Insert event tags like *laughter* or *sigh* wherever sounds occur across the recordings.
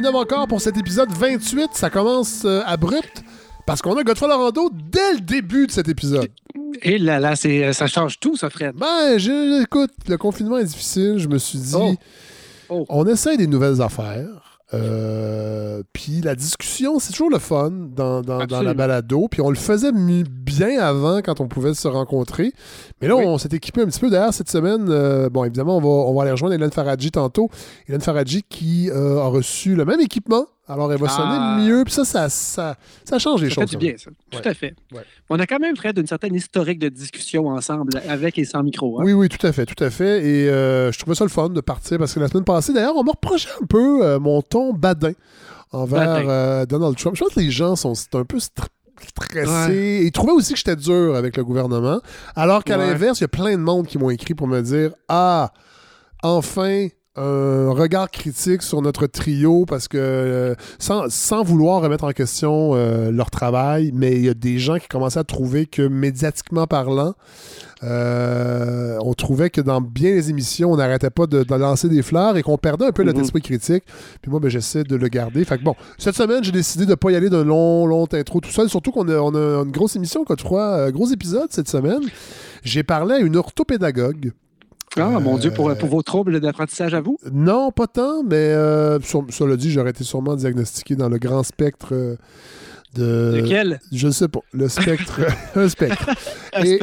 89 encore pour cet épisode 28. Ça commence euh, abrupt parce qu'on a Godfrey Laurando dès le début de cet épisode. Et là, là, c'est, ça change tout, ça, Fred. Ben, je- écoute, le confinement est difficile. Je me suis dit, Oh. Oh. on essaye des nouvelles affaires. Euh, puis la discussion, c'est toujours le fun dans, dans- dans la balado. Puis on le faisait bien avant quand on pouvait se rencontrer. Mais là, Oui. on s'est équipé un petit peu. D'ailleurs, cette semaine, euh, bon, évidemment, on va, on va aller rejoindre Hélène Faradji tantôt. Hélène Faradji qui euh, a reçu le même équipement. Alors, elle va Ah. sonner mieux. Puis ça, ça, ça, ça change les Ça fait choses. du bien, ça. Ouais. Tout à fait. Ouais. On a quand même, Fred, une certaine historique de discussion ensemble, avec et sans micro. hein. Oui, oui, tout à fait, tout à fait. Et euh, je trouvais ça le fun de partir parce que la semaine passée, d'ailleurs, on m'a reproché un peu euh, mon ton badin envers euh, Donald Trump. Je pense que les gens sont un peu str- stressés. Ouais. Ils trouvaient aussi que j'étais dur avec le gouvernement. Alors qu'à l'inverse, il y a plein de monde qui m'ont écrit pour me dire Ah, enfin. Un regard critique sur notre trio parce que euh, sans, sans vouloir remettre en question euh, leur travail, mais il y a des gens qui commençaient à trouver que médiatiquement parlant, euh, on trouvait que dans bien les émissions, on n'arrêtait pas de, de lancer des fleurs et qu'on perdait un peu notre Mhm. esprit critique. Puis moi, ben, j'essaie de le garder. Fait que bon, cette semaine, j'ai décidé de ne pas y aller d'un long, long intro tout seul. Surtout qu'on a, on a une grosse émission, quoi, trois euh, gros épisodes cette semaine. J'ai parlé à une orthopédagogue. Ah, mon Euh, Dieu, pour, pour vos troubles d'apprentissage à vous? Non, pas tant, mais euh, sur- cela dit, j'aurais été sûrement diagnostiqué dans le grand spectre euh, de. Lequel? Je sais pas. Le spectre. *laughs* *laughs* un spectre. Et,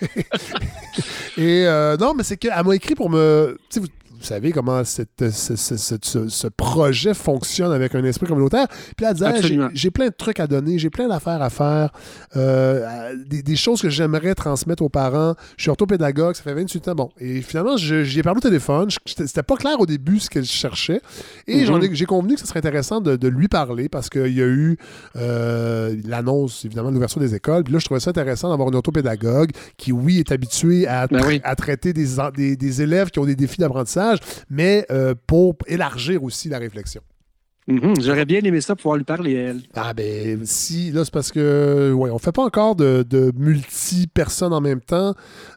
*laughs* et euh, non, mais c'est qu'elle m'a écrit pour me. tu sais, Vous, savez comment cette- ce, ce- ce- projet fonctionne avec un esprit communautaire. Puis elle disait, Ah, j'ai- plein de trucs à donner, j'ai plein d'affaires à faire, euh, des, des choses que j'aimerais transmettre aux parents. Je suis orthopédagogue, ça fait 28 ans. Bon, et finalement, je- j'y ai parlé au téléphone. Je- C'était pas clair au début ce qu'elle cherchait. Et Mhm. j'en ai- j'ai convenu que ce serait intéressant de, de lui parler parce qu'il y a eu euh, l'annonce, évidemment, de l'ouverture des écoles. Puis là, je trouvais ça intéressant d'avoir une orthopédagogue qui, oui, est habituée à, Ben oui. à traiter des, des élèves qui ont des défis d'apprentissage, mais euh, pour élargir aussi la réflexion. Mhm, J'aurais bien aimé ça, pouvoir lui parler, elle. Ah ben si, là c'est parce que ouais, on fait pas encore de, de multi-personnes en même temps.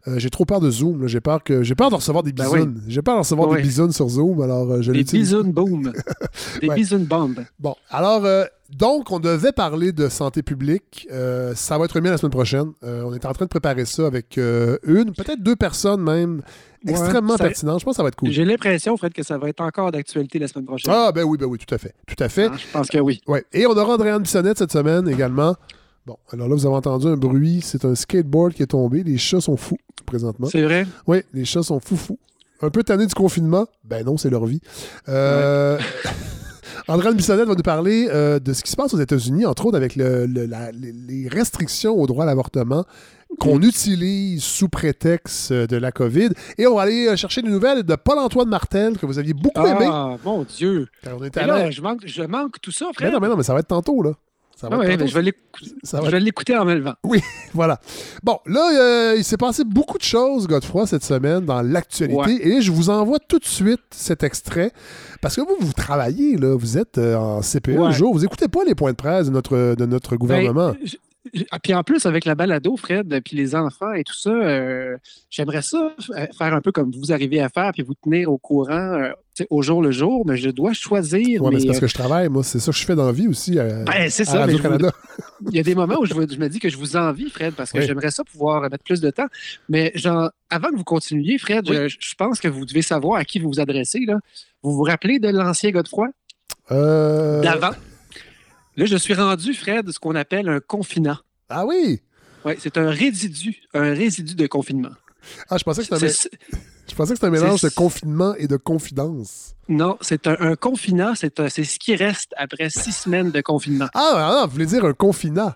Euh, j'ai trop peur de Zoom. J'ai peur que j'ai peur de recevoir des Ben bisounes. J'ai peur de recevoir des bisounes sur Zoom, alors euh, je Des bisounes boom. *laughs* Des Ouais. bisounes bombes. Bon, alors, euh, donc, on devait parler de santé publique. Euh, ça va être remis la semaine prochaine. Euh, on est en train de préparer ça avec euh, une, peut-être deux personnes même, extrêmement ça- pertinentes. Je pense que ça va être cool. J'ai l'impression, Fred, que ça va être encore d'actualité la semaine prochaine. Ah, ben oui, ben oui, tout à fait. Tout à fait. Hein, je pense que oui. Ouais. Et on aura Andréane Bissonnette cette semaine également. Bon, alors là, vous avez entendu un bruit. C'est un skateboard qui est tombé. Les chats sont fous présentement. C'est vrai? Oui, les chats sont fous fous. Un peu tannés du confinement? Ben non, c'est leur vie. Euh... *laughs* Andréane Bissonnette va nous parler euh, de ce qui se passe aux États-Unis, entre autres avec le- le- la- les- les restrictions au droit à l'avortement qu'on utilise sous prétexte euh, de la COVID. Et on va aller euh, chercher des nouvelles de Paul-Antoine Martel, que vous aviez beaucoup aimé. Ah, mon Dieu. on était là, je manque, je manque tout ça, Mais Fred. non, mais non, mais ça va être tantôt, là. Ça va Ah ouais, mais je vais l'écouter en me levant. *laughs* Voilà. Bon, là, euh, il s'est passé beaucoup de choses, Godefroy, cette semaine dans l'actualité. Ouais. Et je vous envoie tout de suite cet extrait. Parce que vous, vous travaillez, là, vous êtes euh, en CPE un Ouais. jour. Vous écoutez pas les points de presse de notre, de notre gouvernement. Ben, ah, puis en plus, avec la balado, Fred, puis les enfants et tout ça, euh, j'aimerais ça euh, faire un peu comme vous arrivez à faire, puis vous tenir au courant euh, au jour le jour, mais je dois choisir. ouais, mais c'est parce que je travaille, moi. C'est ça que je fais dans la vie aussi à, Ben, c'est ça, Radio-Canada. il y a des moments où je, me dis que je vous envie, Fred, parce que Oui. j'aimerais ça pouvoir mettre plus de temps. Mais genre, avant que vous continuiez, Fred, Oui. je, je pense que vous devez savoir à qui vous vous adressez. Là. Vous vous rappelez de l'ancien Godefroy? Euh, d'avant? Là, je suis rendu, Fred, ce qu'on appelle un confinant. Ah oui! Oui, c'est un résidu, un résidu de confinement. Ah, je pensais que c'était un, C'est- mé- je pensais que c'était un mélange de confinement et de confidence. Non, c'est un, un confinant, c'est ce qui reste après six semaines de confinement. Ah, ah, vous voulez dire un confinant?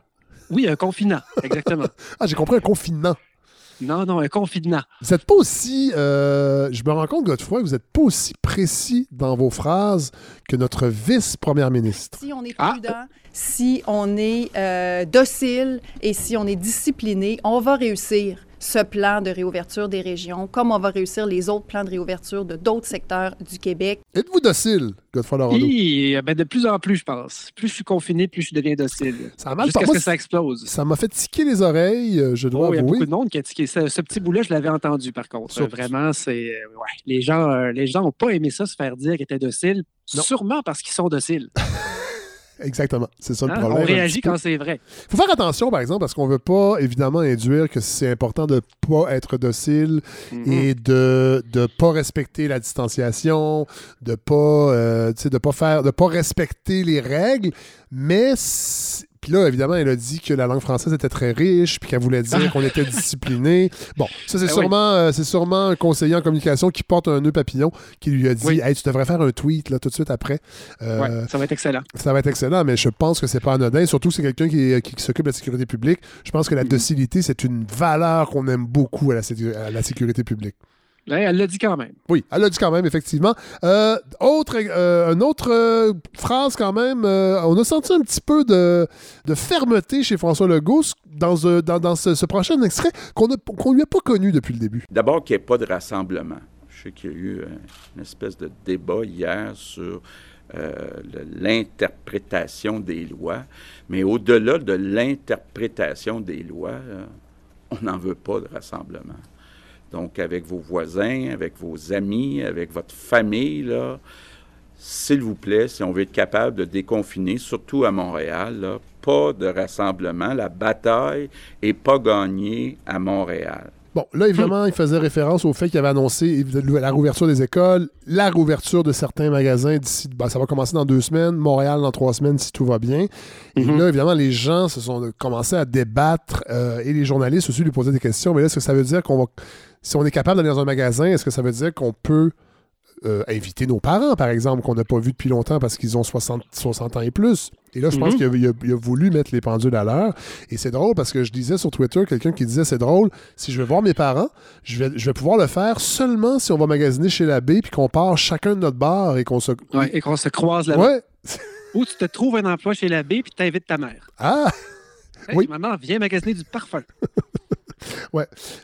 Oui, un confinant, exactement. *laughs* Ah, j'ai compris un confinement. Non, non, un confinement. Vous n'êtes pas aussi. euh, je me rends compte, Godefroy, que vous n'êtes pas aussi précis dans vos phrases que notre vice-première ministre. Si on est Ah. prudent, si on est euh, docile et si on est discipliné, on va réussir ce plan de réouverture des régions, comme on va réussir les autres plans de réouverture de d'autres secteurs du Québec. Êtes-vous docile, Godfrey Lorando? Oui, ben de plus en plus, je pense. Plus je suis confiné, plus je deviens docile. Ça a mal Jusqu'à ce moi, que ça explose. Ça m'a fait tiquer les oreilles, euh, je dois Oh, il y a avouer. beaucoup de monde qui a tiqué. Ce petit bout-là, je l'avais entendu, par contre. Sur- Vraiment, c'est. euh, ouais. Les gens euh, les gens n'ont pas aimé ça, se faire dire qu'ils étaient dociles. Non. Sûrement parce qu'ils sont dociles. *laughs* Exactement, c'est ça le Hein? problème. On réagit quand c'est vrai. faut faire attention, par exemple, parce qu'on veut pas, évidemment, induire que c'est important de pas être docile Mhm. et de ne pas respecter la distanciation, de pas, euh, tu sais, de pas faire, de pas respecter les règles, mais puis là, évidemment, elle a dit que la langue française était très riche, puis qu'elle voulait dire qu'on était *laughs* discipliné. Bon, ça, c'est Ben oui. sûrement, euh, c'est sûrement un conseiller en communication qui porte un nœud papillon qui lui a dit Oui. Hey, tu devrais faire un tweet là, tout de suite après. Euh, Ouais, ça va être excellent. ça va être excellent, mais je pense que c'est pas anodin. Surtout c'est quelqu'un qui, qui s'occupe de la sécurité publique. Je pense que la Mhm. docilité, c'est une valeur qu'on aime beaucoup à la, sécu- à la sécurité publique. Ouais, elle l'a dit quand même. Oui, elle l'a dit quand même, effectivement. Euh, autre, euh, une autre euh, phrase quand même, euh, on a senti un petit peu de, de fermeté chez François Legault dans, euh, dans, dans ce, ce prochain extrait qu'on ne qu'on lui a pas connu depuis le début. D'abord, qu'il n'y ait pas de rassemblement. Je sais qu'il y a eu une espèce de débat hier sur euh, l'interprétation des lois, mais au-delà de l'interprétation des lois, euh, on n'en veut pas de rassemblement. Donc, avec vos voisins, avec vos amis, avec votre famille, là, s'il vous plaît, si on veut être capable de déconfiner, surtout à Montréal, là, pas de rassemblement. La bataille n'est pas gagnée à Montréal. Bon, là, évidemment, il faisait référence au fait qu'il avait annoncé la réouverture des écoles, la réouverture de certains magasins d'ici. ben, ça va commencer dans deux semaines, Montréal dans trois semaines si tout va bien. Et Mhm. là, évidemment, les gens se sont commencé à débattre euh, et les journalistes aussi lui posaient des questions. Mais là, est-ce que ça veut dire qu'on va. Si on est capable d'aller dans un magasin, est-ce que ça veut dire qu'on peut euh, inviter nos parents, par exemple, qu'on n'a pas vu depuis longtemps parce qu'ils ont 60, 60 ans et plus? Et là, je pense Mhm. qu'il a, voulu mettre les pendules à l'heure. Et c'est drôle parce que je disais sur Twitter, quelqu'un qui disait c'est drôle, si je vais voir mes parents, je vais, je vais pouvoir le faire seulement si on va magasiner chez l'abbé puis qu'on part chacun de notre bar et qu'on se. Ouais, et qu'on se croise là-bas. Ouais. Ou tu te trouves un emploi chez l'abbé puis tu invites ta mère. Ah! Hey, Oui. Maman, viens magasiner du parfum. *laughs*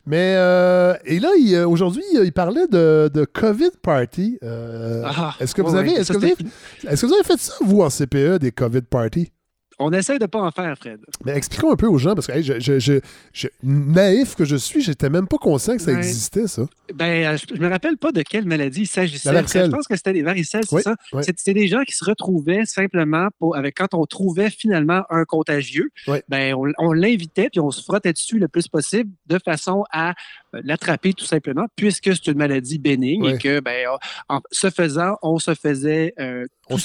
Mais euh, et là, euh, aujourd'hui, il, il parlait de, de COVID party. Euh, Ah, est-ce que vous ouais, avez, ouais, ça, que est-ce que vous avez fait ça vous en CPE des COVID party? On essaie de pas en faire, Fred. Mais expliquons un peu aux gens parce que hey, je, je- je- je- naïf que je suis, j'étais même pas conscient que ça existait ça. Ben, euh, je, je me rappelle pas de quelle maladie il s'agissait. Je pense que c'était des varicelles, c'est ça? oui. C'est des gens qui se retrouvaient simplement pour, avec quand on trouvait finalement un contagieux, Oui. ben on, on l'invitait puis on se frottait dessus le plus possible de façon à l'attraper tout simplement, puisque c'est une maladie bénigne et que ben en, se faisant, on se faisait euh, tout on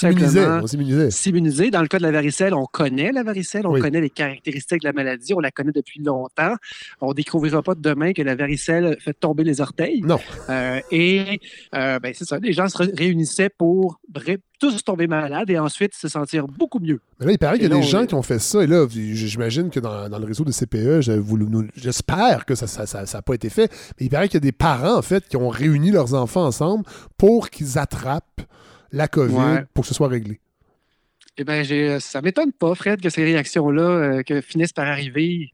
s'immunisait. s'immuniser. Dans le cas de la varicelle, on connaît la varicelle, on Oui. connaît les caractéristiques de la maladie, on la connaît depuis longtemps. On ne découvrira pas demain que la varicelle fait tomber les orteils. Non. Euh, et euh, ben, c'est ça, les gens se ré- réunissaient pour tous tomber malades et ensuite se sentir beaucoup mieux. Mais là, il paraît qu'il y a des gens qui ont fait ça. Et là, j'imagine que dans, dans le réseau de CPE, j'espère que ça n'a ça, ça a pas été fait. Mais il paraît qu'il y a des parents, en fait, qui ont réuni leurs enfants ensemble pour qu'ils attrapent la COVID Ouais. pour que ce soit réglé. Eh j'ai- ça m'étonne pas, Fred, que ces réactions-là euh, finissent par arriver.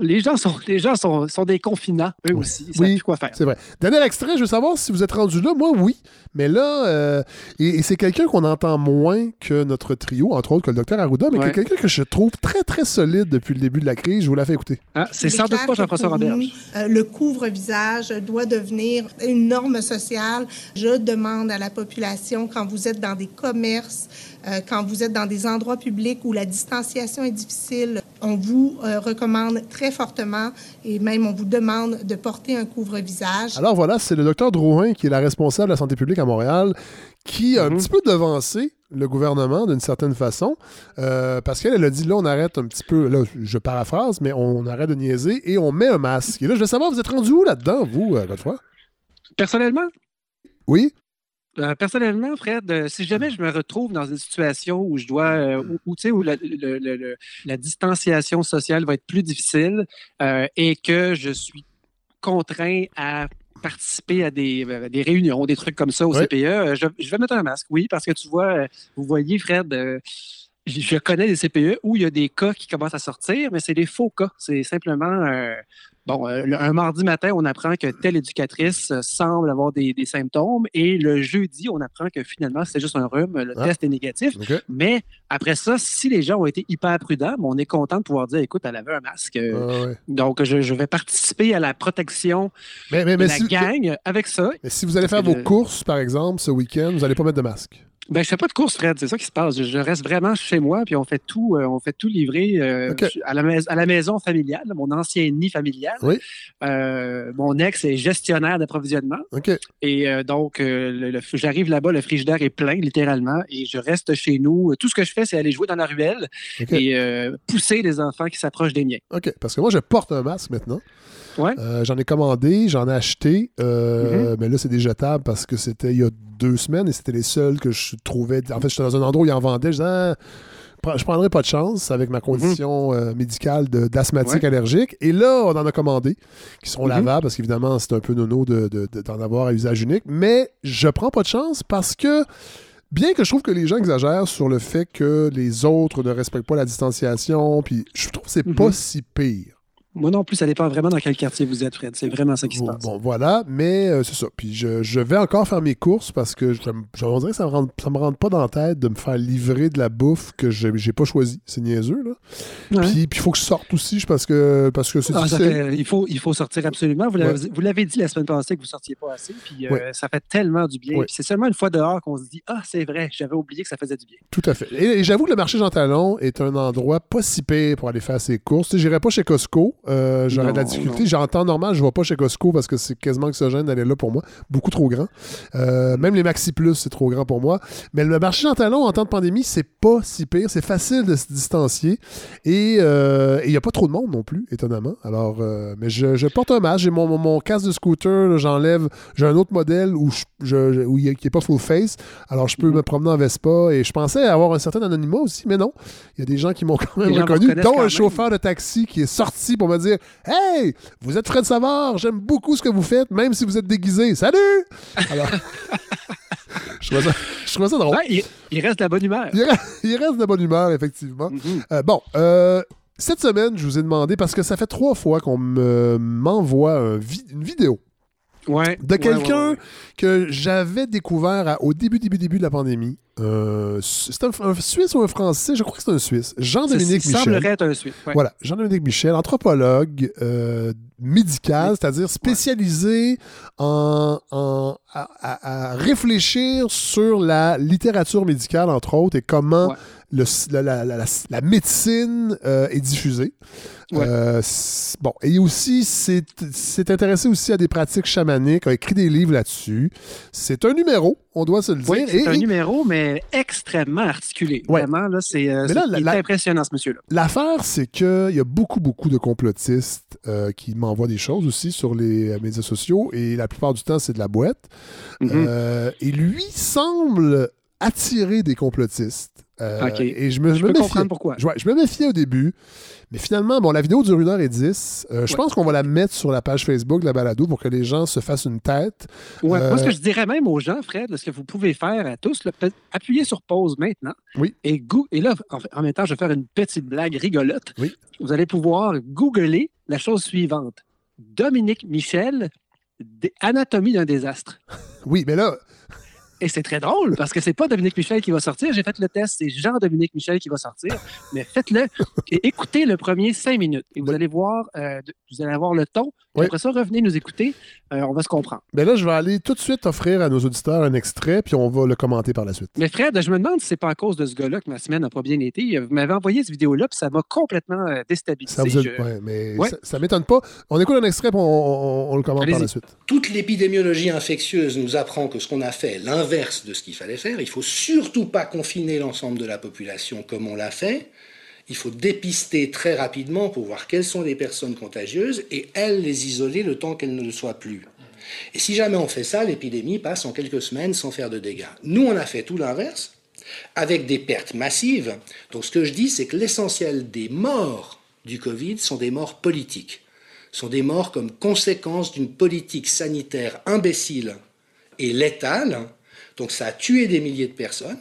Les gens sont, les gens sont, sont des confinants, eux aussi. Ils savent Oui. plus quoi faire. C'est vrai. Dernier extrait, je veux savoir si vous êtes rendu là. Moi, oui. Mais là, euh, et, et c'est quelqu'un qu'on entend moins que notre trio, entre autres que le docteur Arruda, mais Ouais. quelqu'un que je trouve très, très solide depuis le début de la crise. Je vous la fais écouter. Hein, C'est sans doute pas Jean-François Roberge. euh, le couvre-visage doit devenir une norme sociale. Je demande à la population, quand vous êtes dans des commerces, euh, quand vous êtes dans des endroits publics où la distanciation est difficile, on vous euh, recommande très fortement et même on vous demande de porter un couvre-visage. Alors voilà, c'est le docteur Drouin, qui est la responsable de la santé publique à Montréal, qui a un Mhm. petit peu devancé le gouvernement d'une certaine façon, euh, parce qu'elle elle a dit là, on arrête un petit peu, là, je paraphrase, mais on arrête de niaiser et on met un masque. Et là, je veux savoir, vous êtes rendu où là-dedans, vous, Godefroy? Personnellement, Oui? Euh, personnellement, Fred, euh, si jamais je me retrouve dans une situation où je dois, euh, où, où, tu sais, où la, le- le- le- la distanciation sociale va être plus difficile euh, et que je suis contraint à participer à des, euh, des réunions, des trucs comme ça au. CPE, euh, je, je vais mettre un masque, oui, parce que tu vois, euh, vous voyez, Fred, je connais des CPE où il y a des cas qui commencent à sortir, mais c'est des faux cas. C'est simplement, bon, euh, un mardi matin, on apprend que telle éducatrice euh, semble avoir des, symptômes et le jeudi, on apprend que finalement, c'est juste un rhume, le ah. test est négatif. Mais après ça, si les gens ont été hyper prudents, on est content de pouvoir dire, écoute, elle avait un masque. Ah donc, je, vais participer à la protection de la gang avec ça. Mais si vous allez faire vos courses, par exemple, ce week-end, vous n'allez pas mettre de masque. Ben, je fais pas de course, Fred. C'est ça qui se passe. Je, reste vraiment chez moi, puis on fait tout, euh, on fait tout livrer euh, à, la à, la maison familiale, mon ancien nid familial. Oui. Euh, mon ex est gestionnaire d'approvisionnement. Et donc, j'arrive là-bas, le frigidaire est plein, littéralement, et je reste chez nous. Tout ce que je fais, c'est aller jouer dans la ruelle et pousser les enfants qui s'approchent des miens. OK. Parce que moi, je porte un masque maintenant. Ouais. j'en ai commandé, j'en ai acheté, mm-hmm. mais là, c'est des jetables parce que c'était il y a deux semaines et c'était les seuls que je trouvais. En fait, j'étais dans un endroit où ils en vendaient. Je disais, ah, je prendrais pas de chance avec ma condition mhm. euh, médicale d'asthmatique allergique. Et là, on en a commandé, qui seront mhm. lavables, parce qu'évidemment, c'est un peu nono d'en de, de, avoir à usage unique. Mais je prends pas de chance parce que, bien que je trouve que les gens exagèrent sur le fait que les autres ne respectent pas la distanciation, puis je trouve que c'est mhm. pas si pire. Moi non plus, ça dépend vraiment dans quel quartier vous êtes, Fred. C'est vraiment ça qui se passe. Bon, voilà, mais euh, c'est ça. Puis je, vais encore faire mes courses parce que je, je que ça me, rentre, me rentre pas dans la tête de me faire livrer de la bouffe que j'ai pas choisi. C'est niaiseux, là. Puis il faut que je sorte aussi parce que parce que c'est ah, il, faut, il faut sortir absolument. Vous l'avez dit la semaine passée que vous sortiez pas assez. Puis euh, ça fait tellement du bien. c'est seulement une fois dehors qu'on se dit Ah, c'est vrai, j'avais oublié que ça faisait du bien. Tout à fait. Et, j'avoue que le marché Jean Talon est un endroit pas si pire pour aller faire ses courses. J'irai pas chez Costco. Euh, j'aurais de la difficulté. J'ai en temps normal, je ne vais pas chez Costco parce que c'est quasiment oxygène d'aller là pour moi. Beaucoup trop grand. Euh, même les Maxi Plus, c'est trop grand pour moi. Mais le marché en talon en temps de pandémie, c'est pas si pire. C'est facile de se distancier. Et euh, il n'y a pas trop de monde non plus, étonnamment. Alors, mais je, porte un masque. J'ai mon, mon, casque de scooter, j'enlève. J'ai un autre modèle où je, où il qui n'est pas full face. Alors, je peux mm-hmm. me promener en Vespa. Et je pensais avoir un certain anonymat aussi, mais non. Il y a des gens qui m'ont quand même reconnu, dont un chauffeur de taxi qui est sorti pour me dire Hey, vous êtes Fred Savard, j'aime beaucoup ce que vous faites, même si vous êtes déguisé. Salut! Alors, *laughs* je, trouvais ça, drôle. il, reste de la bonne humeur. Il reste, de la bonne humeur, effectivement. Mm-hmm. Euh, bon, euh, cette semaine, je vous ai demandé, parce que ça fait trois fois qu'on m'envoie une vidéo de quelqu'un que j'avais découvert au début, début, début de la pandémie. Euh, c'est un, Suisse ou un Français? Je crois que c'est un Suisse. Jean-Dominique Michel. semblerait être un Suisse. Voilà. Jean-Dominique Michel, anthropologue euh, médical, c'est-à-dire spécialisé en, à, réfléchir sur la littérature médicale, entre autres, et comment le, la, médecine euh, est diffusée. Euh, bon, et aussi, c'est intéressé aussi à des pratiques chamaniques, a écrit des livres là-dessus. C'est un numéro, on doit se le dire. c'est un numéro, mais extrêmement articulé. Vraiment, là, c'est euh, impressionnant, ce monsieur-là. L'affaire, c'est qu'il y a beaucoup, beaucoup de complotistes euh, qui m'envoient des choses aussi sur les médias sociaux, et la plupart du temps, c'est de la boîte. Mm-hmm. et lui semble attirer des complotistes. Et je me, je, me pourquoi. Je, je me méfiais au début. Mais finalement, bon, la vidéo dure 1h10. Euh, je pense qu'on va la mettre sur la page Facebook de la balado pour que les gens se fassent une tête. Ouais, Moi, ce que euh, je dirais même aux gens, Fred, ce que vous pouvez faire à tous, peut appuyer sur pause maintenant. Oui. Et, go et là, en, même temps, je vais faire une petite blague rigolote. Oui. Vous allez pouvoir googler la chose suivante. Dominique Michel, Anatomie d'un désastre. Oui, mais là, et c'est très drôle parce que c'est pas Dominique Michel qui va sortir. J'ai fait le test, c'est Jean-Dominique Michel qui va sortir. Mais faites-le et écoutez le premier cinq minutes. Et vous allez voir, euh, vous allez avoir le ton. Après ça, revenez nous écouter. Euh, on va se comprendre. Mais là, je vais aller tout de suite offrir à nos auditeurs un extrait, puis on va le commenter par la suite. Mais Fred, je me demande si c'est pas à cause de ce gars-là que ma semaine n'a pas bien été. Vous m'avez envoyé cette vidéo-là, puis ça m'a complètement euh, déstabilisé. Ça vous mais ça, ne m'étonne pas. On écoute un extrait, puis on, le commente par la suite. Toute l'épidémiologie infectieuse nous apprend que ce qu'on a fait, l'inverse de ce qu'il fallait faire, il faut surtout pas confiner l'ensemble de la population comme on l'a fait il faut dépister très rapidement pour voir quelles sont les personnes contagieuses et elles les isoler le temps qu'elles ne le soient plus. Et si jamais on fait ça, l'épidémie passe en quelques semaines sans faire de dégâts. Nous, on a fait tout l'inverse, avec des pertes massives. Donc ce que je dis, c'est que l'essentiel des morts du Covid sont des morts politiques, sont des morts comme conséquence d'une politique sanitaire imbécile et létale. Donc ça a tué des milliers de personnes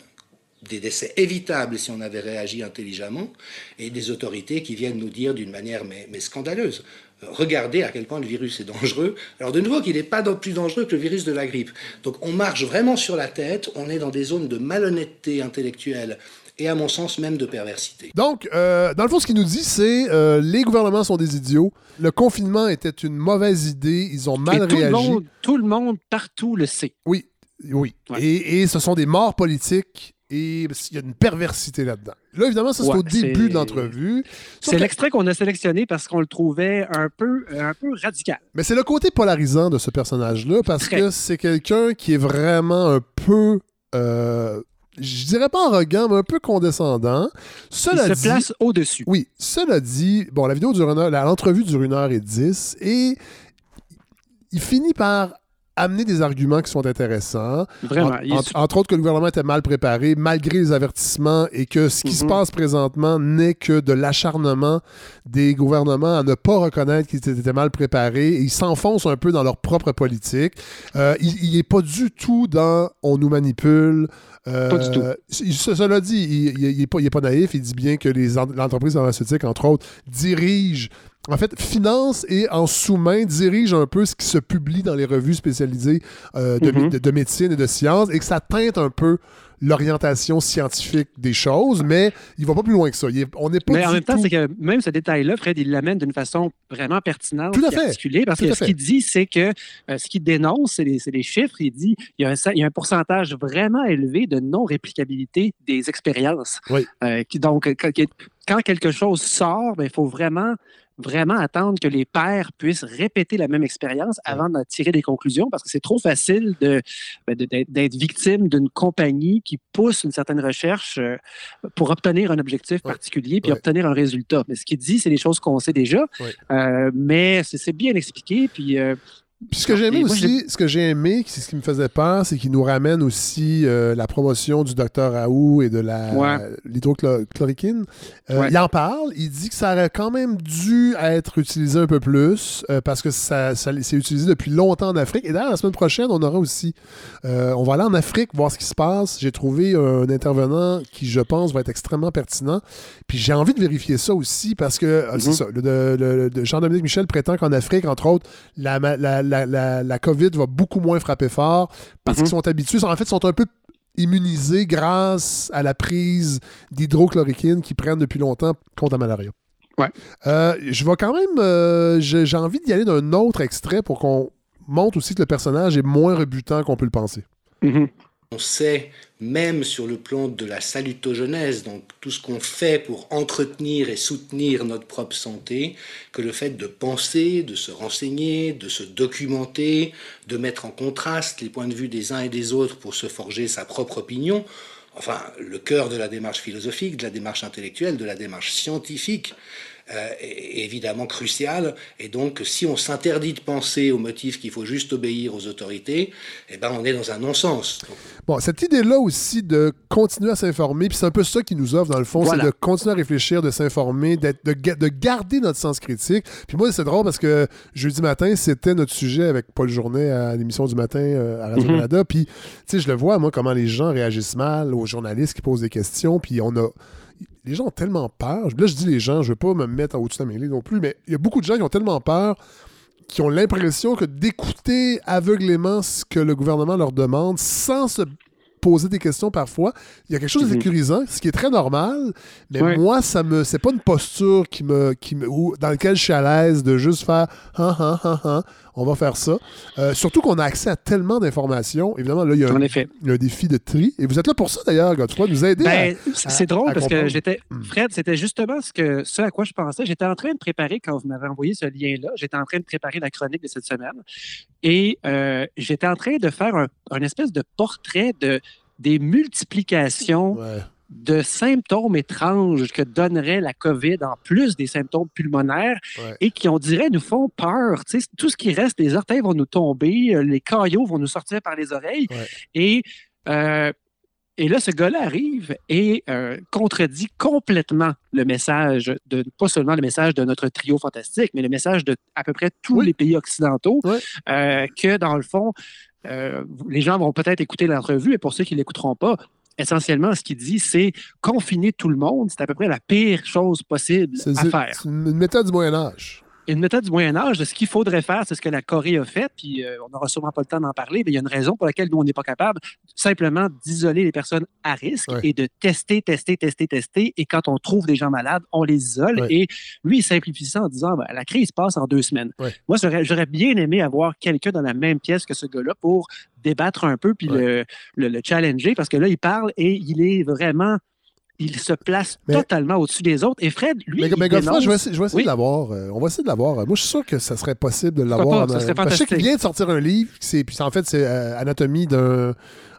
des décès évitables si on avait réagi intelligemment, et des autorités qui viennent nous dire d'une manière mais, mais scandaleuse, regardez à quel point le virus est dangereux. Alors de nouveau qu'il n'est pas plus dangereux que le virus de la grippe. Donc on marche vraiment sur la tête, on est dans des zones de malhonnêteté intellectuelle et à mon sens même de perversité. Donc, euh, dans le fond, ce qu'il nous dit, c'est euh, les gouvernements sont des idiots. Le confinement était une mauvaise idée. Ils ont mal Et tout réagi. Le monde, tout le monde partout le sait. Oui, oui. Ouais. Et, et ce sont des morts politiques et il y a une perversité là-dedans. Là, évidemment, ça, c'est Ouais, au début de l'entrevue. C'est que- l'extrait qu'on a sélectionné parce qu'on le trouvait un peu, un peu radical. Mais c'est le côté polarisant de ce personnage-là parce Très. que c'est quelqu'un qui est vraiment un peu. euh, je dirais pas arrogant, mais un peu condescendant. Cela Il dit, se place au-dessus. Oui, cela dit, bon, la vidéo dure une heure, l'entrevue dure une heure et dix et il finit par amener des arguments qui sont intéressants. Vraiment. En- entre, autres que le gouvernement était mal préparé, malgré les avertissements, et que ce qui se Mhm. passe présentement n'est que de l'acharnement des gouvernements à ne pas reconnaître qu'ils étaient mal préparés. Et ils s'enfoncent un peu dans leur propre politique. Euh, il n'est pas du tout dans on nous manipule. Euh, Pas du tout. il- Cela dit, il n'est pas, pas naïf. Il dit bien que l'entreprise pharmaceutique, entre autres, dirige, en fait, finance et en sous-main dirige un peu ce qui se publie dans les revues spécialisées euh, de, Mhm. de- de médecine et de sciences et que ça teinte un peu l'orientation scientifique des choses, mais il va pas plus loin que ça. Il est- on n'est pas Mais en même temps, c'est que même ce détail-là, Fred, il l'amène d'une façon vraiment pertinente Tout à et fait. articulée, parce Tout que ce qu'il dit, c'est que euh, ce qu'il dénonce, c'est les, chiffres. Il dit il y, a un, il y a un pourcentage vraiment élevé de non-réplicabilité des expériences. Oui. Euh, qui, donc, quand, quand quelque chose sort, ben, il faut vraiment vraiment attendre que les pairs puissent répéter la même expérience avant de tirer des conclusions parce que c'est trop facile de, ben, d'être victime d'une compagnie qui pousse une certaine recherche euh, pour obtenir un objectif Ouais. particulier puis Ouais. obtenir un résultat. Mais ce qu'il dit, c'est des choses qu'on sait déjà, Ouais. Euh, mais c'est c'est bien expliqué. Puis euh, Puis ce que j'ai aimé moi, aussi, ce que j'ai aimé, c'est ce qui me faisait peur, c'est qu'il nous ramène aussi euh, la promotion du docteur Raoult et de la Ouais. l'hydrochloroquine. Euh, Ouais. Il en parle, il dit que ça aurait quand même dû être utilisé un peu plus euh, parce que ça, ça c'est utilisé depuis longtemps en Afrique. Et d'ailleurs, la semaine prochaine, on aura aussi, on va aller en Afrique voir ce qui se passe. J'ai trouvé un intervenant qui, je pense, va être extrêmement pertinent. Puis j'ai envie de vérifier ça aussi parce que euh, c'est Mhm. ça. Le, le- le- le- Jean-Dominique Michel prétend qu'en Afrique, entre autres, la, la, la, la COVID va beaucoup moins frapper fort parce Mhm. qu'ils sont habitués. En fait, ils sont un peu immunisés grâce à la prise d'hydrochloroquine qu'ils prennent depuis longtemps contre la malaria. Ouais. Euh, je vais quand même. euh, j'ai j'ai envie d'y aller d'un autre extrait pour qu'on montre aussi que le personnage est moins rebutant qu'on peut le penser. mhm. On sait, même sur le plan de la salutogenèse, donc tout ce qu'on fait pour entretenir et soutenir notre propre santé, que le fait de penser, de se renseigner, de se documenter, de mettre en contraste les points de vue des uns et des autres pour se forger sa propre opinion, enfin le cœur de la démarche philosophique, de la démarche intellectuelle, de la démarche scientifique, est évidemment crucial. Et donc, si on s'interdit de penser au motif qu'il faut juste obéir aux autorités, eh ben, on est dans un non-sens. Bon, cette idée-là aussi de continuer à s'informer, puis c'est un peu ça qui nous offre dans le fond, Voilà. c'est de continuer à réfléchir, de s'informer, d'être- de, de garder notre sens critique. Puis moi, c'est drôle parce que jeudi matin, c'était notre sujet avec Paul Journet à l'émission du matin euh, à Radio-Canada. Puis, tu sais, je le vois, moi, comment les gens réagissent mal aux journalistes qui posent des questions. Puis on a. Les gens ont tellement peur. Là, je dis les gens, je veux pas me mettre en au-dessus de la mêlée non plus, mais il y a beaucoup de gens qui ont tellement peur qui ont l'impression que d'écouter aveuglément ce que le gouvernement leur demande sans se poser des questions parfois, il y a quelque chose de Mhm. sécurisant, ce qui est très normal, mais moi, ça me c'est pas une posture qui me, qui me où- dans laquelle je suis à l'aise de juste faire ah, ah, ah, ah, on va faire ça. Euh, surtout qu'on a accès à tellement d'informations. Évidemment, là, il y, a un, En effet. il y a un défi de tri. Et vous êtes là pour ça, d'ailleurs, Godefroy, nous aider Ben, c'est drôle à parce que j'étais. Hmm. Fred, c'était justement ce, que, ce à quoi je pensais. J'étais en train de préparer, quand vous m'avez envoyé ce lien-là, j'étais en train de préparer la chronique de cette semaine. Et euh, j'étais en train de faire un, un espèce de portrait de, des multiplications Ouais. De symptômes étranges que donnerait la COVID en plus des symptômes pulmonaires Ouais. et qui, on dirait, nous font peur. Tout ce qui reste, les orteils vont nous tomber, euh, les caillots vont nous sortir par les oreilles. Ouais. Et, euh, et là, ce gars-là arrive et euh, contredit complètement le message, de, pas seulement le message de notre trio fantastique, mais le message de à peu près tous Oui. les pays occidentaux, euh, que dans le fond, euh, les gens vont peut-être écouter l'entrevue, et pour ceux qui ne l'écouteront pas, essentiellement, ce qu'il dit, c'est confiner tout le monde, c'est à peu près la pire chose possible à faire. C'est une méthode du Moyen Âge une méthode du Moyen Âge, ce qu'il faudrait faire, c'est ce que la Corée a fait, puis euh, on n'aura sûrement pas le temps d'en parler, mais il y a une raison pour laquelle nous, on n'est pas capable simplement d'isoler les personnes à risque et de tester, tester, tester, tester, et quand on trouve des gens malades, on les isole. Et lui, il simplifie ça en disant, ben, la crise passe en deux semaines. Moi, j'aurais bien aimé avoir quelqu'un dans la même pièce que ce gars-là pour débattre un peu, puis le, le challenger, parce que là, il parle et il est vraiment il se place totalement au-dessus des autres. Et Fred, lui. Mais, mais je vais essayer, de l'avoir. Euh, on va essayer de l'avoir. Moi, je suis sûr que ça serait possible de l'avoir. Je sais qu'il vient de sortir un livre. Puis en fait, c'est euh, Anatomie d'un.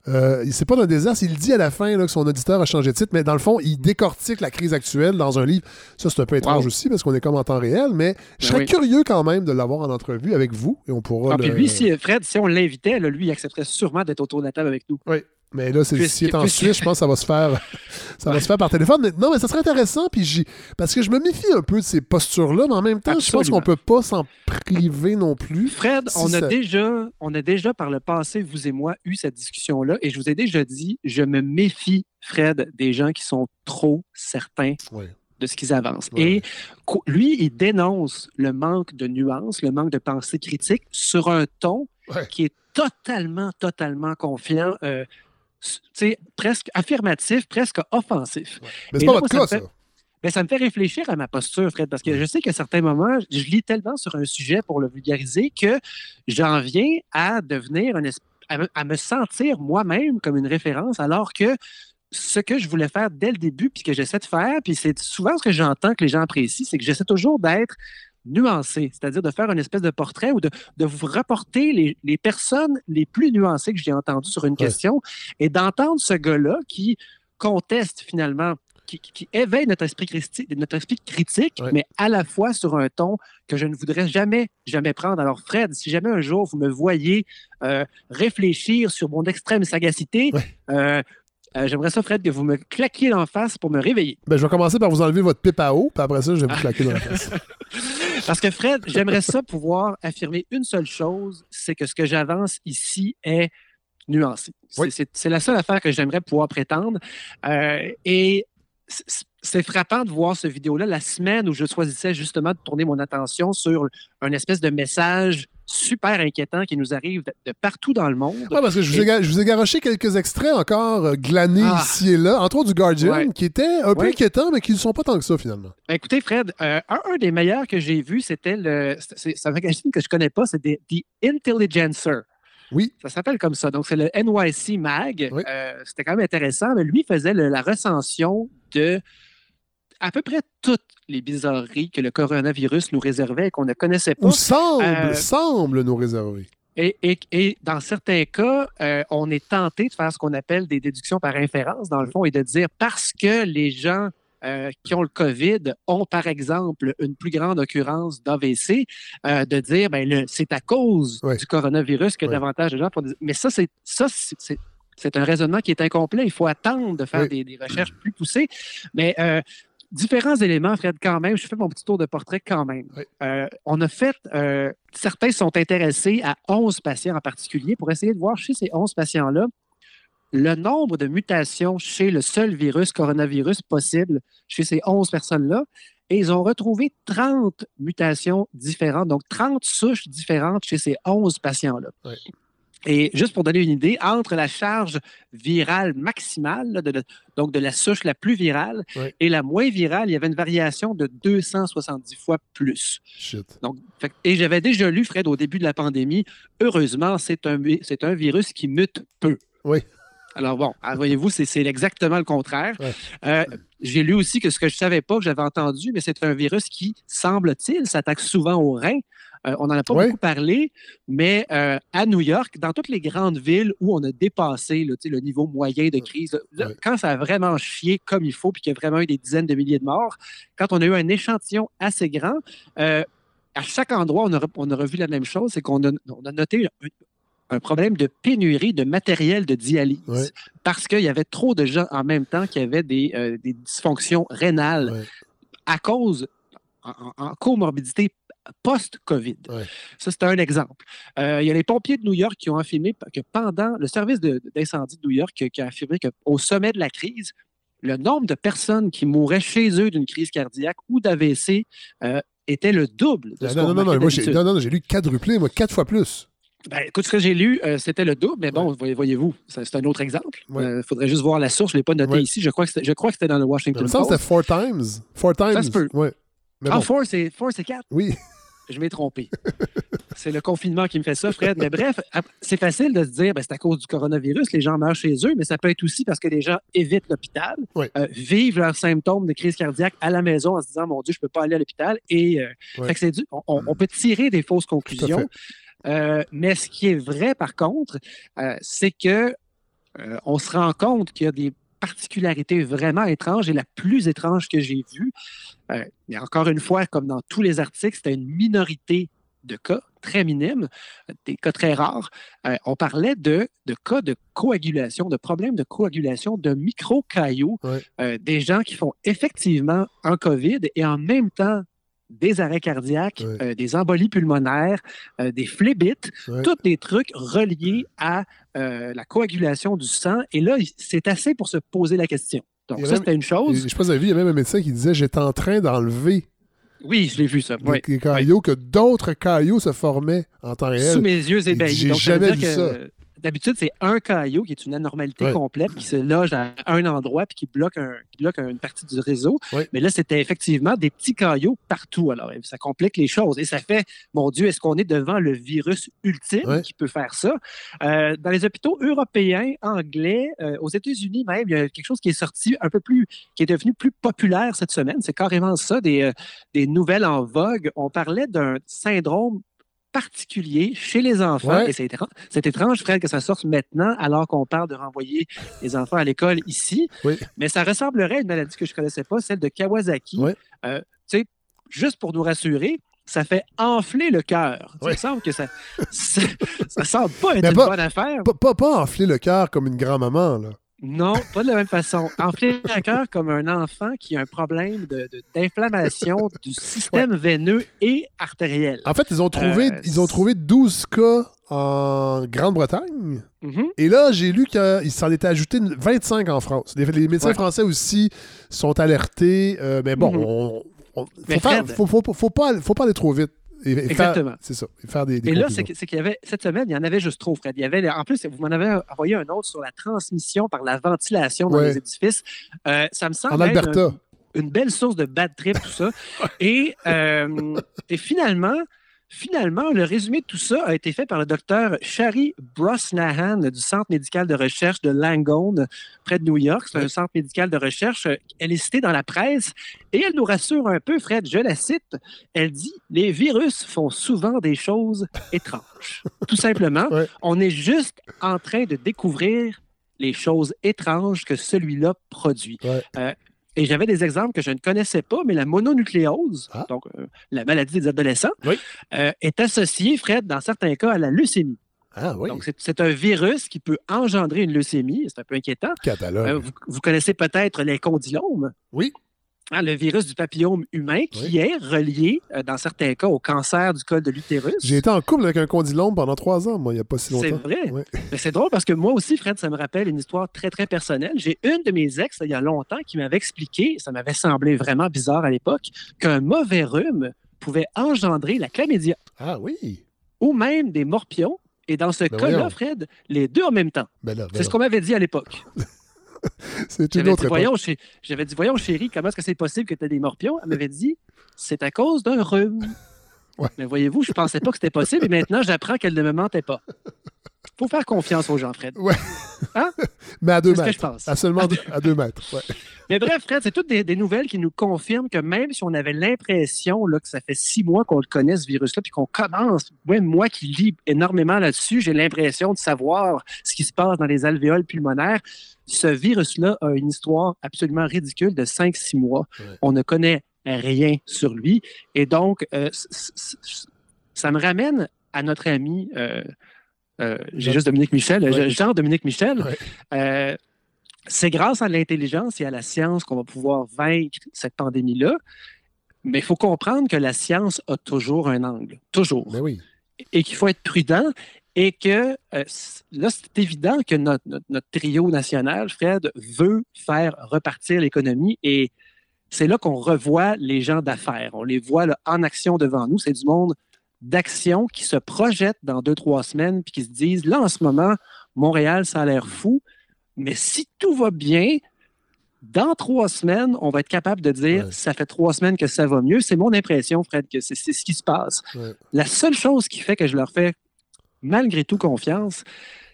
Euh, c'est pas d'un désert, il dit à la fin là, que son auditeur a changé de titre, mais dans le fond, il décortique la crise actuelle dans un livre. Ça, c'est un peu étrange aussi parce qu'on est comme en temps réel, mais je serais curieux quand même de l'avoir en entrevue avec vous et on pourra. Ah, puis lui, si, Fred, si on l'invitait, lui, il accepterait sûrement d'être autour de la table avec nous. Oui, mais là, c'est, si est en Suisse, je pense que ça va se faire, *laughs* ça va se faire par téléphone. non, mais ça serait intéressant. Puis parce que je me méfie un peu de ces postures-là, mais en même temps, je pense qu'on peut pas s'en priver non plus. Fred, on, a déjà, on a déjà par le passé, vous et moi, eu cette discussion-là. Et je vous ai déjà dit, je me méfie, Fred, des gens qui sont trop certains. de ce qu'ils avancent. Et lui, il dénonce le manque de nuances, le manque de pensée critique sur un ton qui est totalement, totalement confiant. Euh, presque affirmatif, presque offensif. Mais c'est pas votre cas, ça. Mais ça me fait réfléchir à ma posture, Fred, parce que je sais qu'à certains moments, je lis tellement sur un sujet pour le vulgariser que j'en viens à devenir à, me, sentir moi-même comme une référence, alors que ce que je voulais faire dès le début, puis que j'essaie de faire, puis c'est souvent ce que j'entends que les gens apprécient, c'est que j'essaie toujours d'être nuancé, c'est-à-dire de faire une espèce de portrait ou de, vous rapporter les, personnes les plus nuancées que j'ai entendues sur une question et d'entendre ce gars-là qui conteste finalement, qui, éveille notre esprit, critique, notre esprit critique, mais à la fois sur un ton que je ne voudrais jamais, jamais prendre. Alors, Fred, si jamais un jour vous me voyez euh, réfléchir sur mon extrême sagacité, euh, euh, j'aimerais ça, Fred, que vous me claquiez en face pour me réveiller. Ben, je vais commencer par vous enlever votre pipe à eau, puis après ça, je vais vous claquer dans la face. *laughs* Parce que, Fred, j'aimerais ça pouvoir affirmer une seule chose, c'est que ce que j'avance ici est nuancé. C'est la seule affaire que j'aimerais pouvoir prétendre. Euh, et c'est frappant de voir ce vidéo-là la semaine où je choisissais justement de tourner mon attention sur un espèce de message super inquiétant qui nous arrive de, partout dans le monde. Oui, parce que je vous, ai, je vous, ai, garoché quelques extraits encore euh, glanés ah. ici et là, entre autres du Guardian, qui étaient un peu inquiétants, mais qui ne sont pas tant que ça finalement. Ben, écoutez, Fred, euh, un, des meilleurs que j'ai vu, c'était le. C'est un magazine que je ne connais pas, c'est The Intelligencer. Oui. Ça s'appelle comme ça. Donc, c'est le NYC Mag. Euh, c'était quand même intéressant, mais lui faisait la recension de à peu près toutes les bizarreries que le coronavirus nous réservait et qu'on ne connaissait pas. Ou semble, euh, semble nous réserver. Et, et, et, dans certains cas, euh, on est tenté de faire ce qu'on appelle des déductions par inférence, dans le fond, et de dire parce que les gens euh, qui ont le COVID ont, par exemple, une plus grande occurrence d'AVC, de dire ben, c'est à cause du coronavirus que davantage de gens font Mais ça, c'est ça, c'est un raisonnement qui est incomplet. Il faut attendre de faire des, des, recherches plus poussées. Mais différents éléments, Fred, quand même. Je fais mon petit tour de portrait quand même. Euh, on a fait, euh, certains sont intéressés à 11 patients en particulier pour essayer de voir chez ces 11 patients-là le nombre de mutations chez le seul virus, coronavirus, possible chez ces 11 personnes-là. Et ils ont retrouvé 30 mutations différentes, donc 30 souches différentes chez ces 11 patients-là. Et juste pour donner une idée, entre la charge virale maximale, donc de la souche la plus virale, et la moins virale, il y avait une variation de 270 fois plus. Donc, et j'avais déjà lu, Fred, au début de la pandémie, heureusement, c'est un, un virus qui mute peu. Oui. Alors bon, ah, voyez-vous, c'est exactement le contraire. Euh, j'ai lu aussi que ce que je ne savais pas, que j'avais entendu, mais c'est un virus qui, semble-t-il, s'attaque souvent aux reins. Euh, on n'en a pas beaucoup parlé, mais euh, à New York, dans toutes les grandes villes où on a dépassé le niveau moyen de crise, quand ça a vraiment chié comme il faut, puis qu'il y a vraiment eu des dizaines de milliers de morts, quand on a eu un échantillon assez grand, euh, à chaque endroit, on a, on a, revu la même chose, c'est qu'on a, noté un, problème de pénurie de matériel de dialyse parce qu'il y avait trop de gens en même temps qui avaient des, dysfonctions rénales à cause, en, en comorbidité post-COVID. Ouais. Ça, c'est un exemple. Euh, il y a les pompiers de New York qui ont affirmé que pendant le service d'incendie de, New York qui, qui a affirmé qu'au sommet de la crise, le nombre de personnes qui mouraient chez eux d'une crise cardiaque ou d'AVC euh, était le double de ce Non, qu'on non, non, non, moi, non, non, j'ai lu quadruplé, moi, quatre fois plus. Ben, écoute, ce que j'ai lu, euh, c'était le double, mais bon, voyez- voyez-vous, ça, c'est un autre exemple. Il Ouais. faudrait juste voir la source, je ne l'ai pas noté Ouais. ici. Je crois que c'était, dans le Washington me semble que Post. c'était four times. Four times. se peut. Mais Ah, bon, four, c'est, four, c'est quatre? oui. Je m'ai trompé. c'est le confinement qui me fait ça, Fred. Mais bref, c'est facile de se dire, ben, c'est à cause du coronavirus, les gens meurent chez eux, mais ça peut être aussi parce que les gens évitent l'hôpital, euh, vivent leurs symptômes de crise cardiaque à la maison en se disant, mon Dieu, je ne peux pas aller à l'hôpital. Et euh, Ouais. fait que c'est du- on, peut tirer des fausses conclusions. Euh, mais ce qui est vrai, par contre, c'est que on se rend compte qu'il y a des particularités vraiment étranges et la plus étrange que j'ai vue, euh, mais encore une fois, comme dans tous les articles, c'était une minorité de cas très minimes, des cas très rares. Euh, on parlait de, de cas de coagulation, de problèmes de coagulation, de micro-caillots, Ouais. euh, des gens qui font effectivement un COVID et en même temps des arrêts cardiaques, euh, des embolies pulmonaires, euh, des phlébites, tous des trucs reliés à euh, la coagulation du sang. Et là, c'est assez pour se poser la question. Donc, ça, c'était une chose. Je pas si vous il y a même un médecin qui disait J'étais en train d'enlever Oui, je l'ai vu, ça. des, Oui. caillots, que d'autres caillots se formaient en temps réel. Sous mes yeux ébahis. J'ai jamais vu que, ça. D'habitude, c'est un caillot qui est une anormalité Ouais. complète qui se loge à un endroit puis qui bloque, un, qui bloque une partie du réseau. Ouais. Mais là, c'était effectivement des petits caillots partout. Alors, ça complique les choses. Et ça fait, mon Dieu, est-ce qu'on est devant le virus ultime Ouais. qui peut faire ça? Euh, dans les hôpitaux européens, anglais, euh, aux États-Unis même, il y a quelque chose qui est sorti un peu plus, qui est devenu plus populaire cette semaine. C'est carrément ça, des, euh, des nouvelles en vogue. On parlait d'un syndrome particulier chez les enfants. Ouais. Et c'est étrange, c'est étrange, Fred, que ça sorte maintenant, alors qu'on parle de renvoyer les enfants à l'école ici. Oui. Mais ça ressemblerait à une maladie que je ne connaissais pas, celle de Kawasaki. Ouais. Euh, tu sais, juste pour nous rassurer, ça fait enfler le cœur. Ouais. Me semble que ça *laughs* ça, ça semble pas être Mais une pas- bonne affaire. Pas, pas, pas enfler le cœur comme une grand-maman, là. Non, pas de la même façon. Enfler le cœur comme un enfant qui a un problème de- de- d'inflammation du système veineux et artériel. En fait, ils ont trouvé, Euh, ils ont trouvé 12 cas en Grande-Bretagne. Mhm. Et là, j'ai lu qu'il s'en était ajouté une- 25 en France. Les, les médecins Ouais. français aussi sont alertés. euh, mais bon, on, on- faut, Mais faire- Fred- faut, faut- faut pas, faut pas aller trop vite. Et- et faire- Exactement. C'est ça. Et faire des, des Et là, c'est qu'il y avait, cette semaine, il y en avait juste trop, Fred. Il y avait, en plus, vous m'en avez envoyé un autre sur la transmission par la ventilation dans Ouais. les édifices. Euh, ça me semble En être Alberta. un- une belle source de bad trip, tout ça. *laughs* et, euh, et finalement, finalement, le résumé de tout ça a été fait par le docteur Shari Brosnahan du Centre médical de recherche de Langone, près de New York. C'est un centre médical de recherche. Elle est citée dans la presse et elle nous rassure un peu, Fred. Je la cite. Elle dit Les virus font souvent des choses étranges. Tout simplement, Ouais. on est juste en train de découvrir les choses étranges que celui-là produit. Ouais. Euh, et j'avais des exemples que je ne connaissais pas, mais la mononucléose, Ah. donc euh, la maladie des adolescents, Oui. euh, est associée, Fred, dans certains cas, à la leucémie. Ah oui, Donc, c'est- un virus qui peut engendrer une leucémie. C'est un peu inquiétant. catalogue. Euh, vous, vous connaissez peut-être les condylomes. Oui. Hein, le virus du papillome humain qui est relié, euh, dans certains cas, au cancer du col de l'utérus. J'ai été en couple avec un condylome pendant trois ans, moi, il n'y a pas si C'est longtemps. vrai. Ouais. Mais c'est drôle parce que moi aussi, Fred, ça me rappelle une histoire très, très personnelle. J'ai une de mes ex, il y a longtemps, qui m'avait expliqué, ça m'avait semblé vraiment bizarre à l'époque, qu'un mauvais rhume pouvait engendrer la chlamydia Ah oui. ou même des morpions. Et dans ce Ben cas-là. Fred, les deux en même temps. Ben ben C'est ce qu'on m'avait dit à l'époque. *laughs* *laughs* C'est une autre dit, j'avais dit, voyons, chérie, comment est-ce que c'est possible que tu aies des morpions? Elle m'avait dit, c'est à cause d'un rhume. *laughs* Ouais. Mais voyez-vous, je ne pensais pas que c'était possible et maintenant, j'apprends qu'elle ne me mentait pas. Faut faire confiance aux gens, Fred. *laughs* Mais à deux C'est ce que je mètres. pense. À seulement deux, à deux mètres. Ouais. Mais bref, Fred, c'est toutes des, des nouvelles qui nous confirment que même si on avait l'impression là, que ça fait six mois qu'on le connaît, ce virus-là, puis qu'on commence, ouais, moi qui lis énormément là-dessus, j'ai l'impression de savoir ce qui se passe dans les alvéoles pulmonaires. Ce virus-là a une histoire absolument ridicule de cinq, six mois. Ouais. On ne connaît rien sur lui. Et donc, euh, ça me ramène à notre ami, euh, euh, j'ai juste Dominique Michel, Ouais. Jean-Dominique Michel. Ouais. Euh, c'est grâce à l'intelligence et à la science qu'on va pouvoir vaincre cette pandémie-là. Mais il faut comprendre que la science a toujours un angle. Toujours. Mais oui. Et qu'il faut être prudent et que euh, là, c'est évident que notre, notre- notre trio national, Fred, veut faire repartir l'économie et c'est là qu'on revoit les gens d'affaires. On les voit là, en action devant nous. C'est du monde d'action qui se projette dans deux, trois semaines puis qui se disent, là, en ce moment, Montréal, ça a l'air fou, mais si tout va bien, dans trois semaines, on va être capable de dire, Ouais. ça fait trois semaines que ça va mieux. C'est mon impression, Fred, que c'est ce qui se passe. Ouais. La seule chose qui fait que je leur fais malgré tout confiance,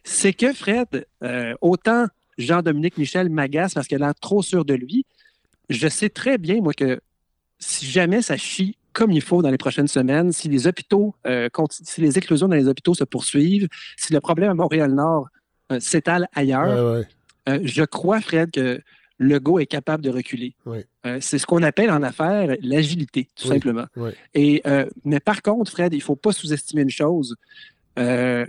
c'est que Fred, euh, autant Jean-Dominique Michel m'agace parce qu'il a l'air trop sûr de lui, je sais très bien, moi, que si jamais ça chie comme il faut dans les prochaines semaines, si les hôpitaux, euh, si les éclosions dans les hôpitaux se poursuivent, si le problème à Montréal-Nord euh, s'étale ailleurs, Ouais, ouais. euh, je crois, Fred, que Legault est capable de reculer. Oui. Euh, c'est ce qu'on appelle en affaires l'agilité, tout Oui, simplement. oui. Et, euh, mais par contre, Fred, il ne faut pas sous-estimer une chose. Euh,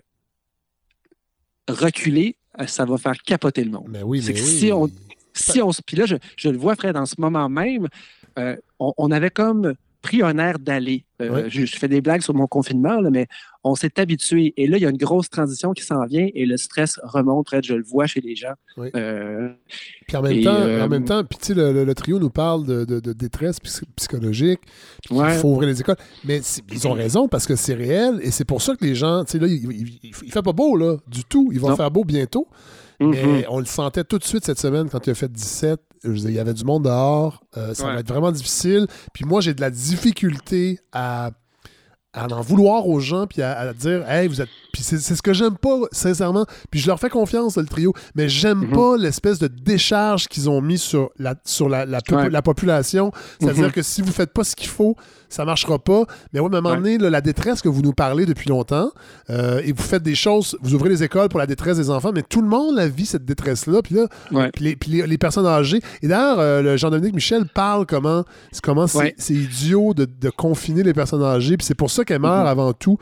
reculer, ça va faire capoter le monde. Mais oui, mais que oui. si on- Si on, puis là, je, je le vois, Fred, en ce moment même, on, on avait comme pris un air d'aller. Euh, Oui. je, je fais des blagues sur mon confinement, là, mais on s'est habitué. Et là, il y a une grosse transition qui s'en vient et le stress remonte, je le vois chez les gens. Oui. Euh, Puis en même Et, temps, euh, en même temps, puis le, le- le trio nous parle de, de- de détresse psy- psychologique, Ouais. faut ouvrir les écoles. Mais ils ont raison parce que c'est réel et c'est pour ça que les gens, tu sais, là, il, il, il- il fait pas beau, là, du tout. Il va Non. faire beau bientôt. Mhm. On le sentait tout de suite cette semaine quand il a fait 17. Je dire, il y avait du monde dehors. Euh, ça Ouais. va être vraiment difficile. Puis moi, j'ai de la difficulté à, à en vouloir aux gens puis à, à dire Hey, vous êtes. Puis c'est c'est ce que j'aime pas, sincèrement. Puis je leur fais confiance, le trio. Mais j'aime Mhm. pas l'espèce de décharge qu'ils ont mis sur la, sur la, la, popu- Ouais. la population. C'est-à-dire Mhm. que si vous faites pas ce qu'il faut, ça marchera pas. Mais oui, à un moment donné, là, la détresse que vous nous parlez depuis longtemps, euh, et vous faites des choses, vous ouvrez les écoles pour la détresse des enfants, mais tout le monde la vit, cette détresse-là. Puis là, Ouais. les, puis les- les personnes âgées. Et d'ailleurs, euh, le Jean-Dominique Michel parle comment c'est comment Ouais. idiot de, de confiner les personnes âgées. Puis c'est pour ça qu'elles meurent Mhm. avant tout.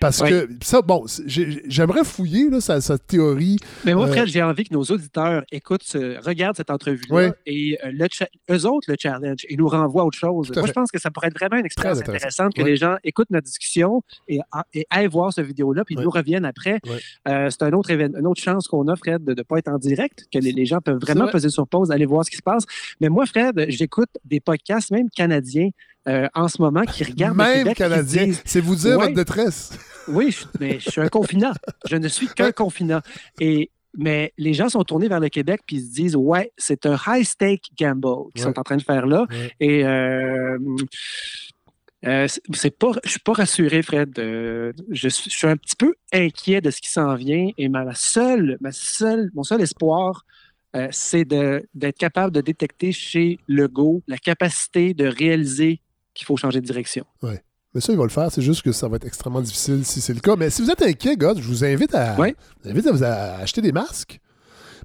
Parce Ouais. que ça, bon, j'aimerais fouiller là, sa, sa théorie. Mais moi, Euh, Fred, j'ai envie que nos auditeurs écoutent, ce- regardent cette entrevue-là Ouais. et euh, le eux autres le challenge et nous renvoient à autre chose. À Moi, fait. je pense que ça pourrait être vraiment une expérience intéressant. intéressante que Ouais. les gens écoutent notre discussion et, a- et aillent voir cette vidéo-là, puis nous reviennent après. Euh, c'est un autre évén- une autre chance qu'on a, Fred, de ne pas être en direct, que les, les gens peuvent vraiment vrai. peser sur pause, aller voir ce qui se passe. Mais moi, Fred, j'écoute des podcasts, même canadiens, euh, en ce moment, qui regardent le Même Québec, canadien, disent, c'est vous dire Ouais. votre détresse. oui, je, mais je suis un confinant. Je ne suis qu'un confinant. Et, mais les gens sont tournés vers le Québec puis ils se disent Ouais, c'est un high stake gamble qu'ils Ouais. sont en train de faire là. Ouais. Et euh, euh, c'est- pas, je suis pas rassuré, Fred. Euh, je, suis, je suis un petit peu inquiet de ce qui s'en vient. Et ma, ma seule, ma seule, mon seul espoir, euh, c'est de- d'être capable de détecter chez Legault la capacité de réaliser qu'il faut changer de direction. Mais ça, il va le faire. C'est juste que ça va être extrêmement difficile si c'est le cas. Mais si vous êtes inquiet, gars, je vous invite à, vous invite à, vous à acheter des masques.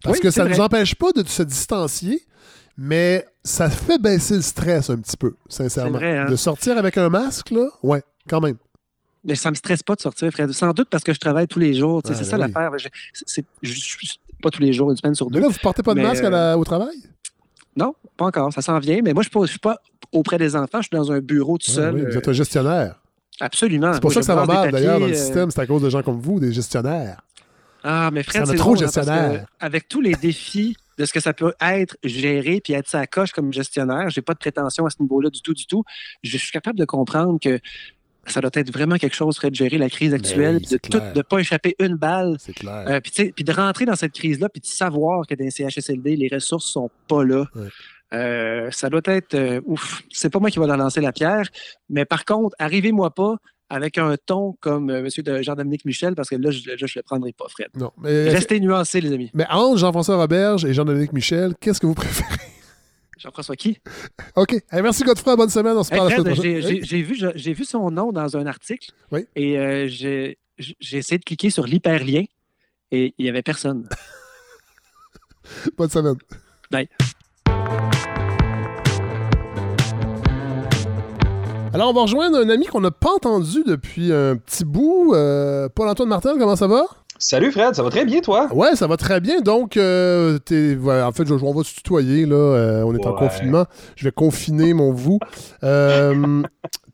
Parce Oui, que ça ne nous empêche pas de se distancier, mais ça fait baisser le stress un petit peu, sincèrement. Vrai, hein? De sortir avec un masque, là, ouais, quand même. Mais ça me stresse pas de sortir, Fred. Sans doute parce que je travaille tous les jours. Ah, c'est ben ça oui. l'affaire. Je- je- pas tous les jours, une semaine sur Mais deux. là, vous portez pas de Mais, masque à la- au travail? Non, pas encore. Ça s'en vient. Mais moi, je ne suis pas auprès des enfants. Je suis dans un bureau tout Ah seul. oui, vous euh, êtes un gestionnaire. absolument. C'est pour Moi, ça que ça va mal, d'ailleurs, dans le euh, système. C'est à cause de gens comme vous, des gestionnaires. Ah, mais Fred, c'est trop drôle, hein, gestionnaire. avec tous les défis de ce que ça peut être géré puis être sa coche comme gestionnaire, j'ai pas de prétention à ce niveau-là du tout, du tout. Je suis capable de comprendre que ça doit être vraiment quelque chose, Fred, de gérer la crise actuelle, oui, puis de de pas échapper une balle C'est clair. Euh, puis, de rentrer dans cette crise-là, puis de savoir que dans les CHSLD, les ressources sont pas là. Ouais. Euh, ça doit être euh, ouf. C'est pas moi qui va leur lancer la pierre, mais par contre, arrivez-moi pas avec un ton comme euh, M. Jean-Dominique Michel, parce que là, je, je le prendrai pas, Fred. non, mais, Restez nuancés, les amis. mais entre Jean-François Roberge et Jean-Dominique Michel, qu'est-ce que vous préférez? *laughs* Jean-François qui? OK. Hey, merci, Godefroy. Bonne semaine. On se Hey, parle la Fred, semaine j'ai prochaine. j'ai- j'ai vu, son nom dans un article Oui. et euh, j'ai essayé de cliquer sur l'hyperlien et il y avait personne. *laughs* Bonne semaine. Bye. Alors, on va rejoindre un ami qu'on n'a pas entendu depuis un petit bout. Euh, Paul-Antoine Martel, comment ça va? Salut Fred, ça va très bien toi? Ouais, ça va très bien. Donc, euh, en fait, je, on va se tutoyer, là. Euh, on est en confinement. Je vais confiner mon vous.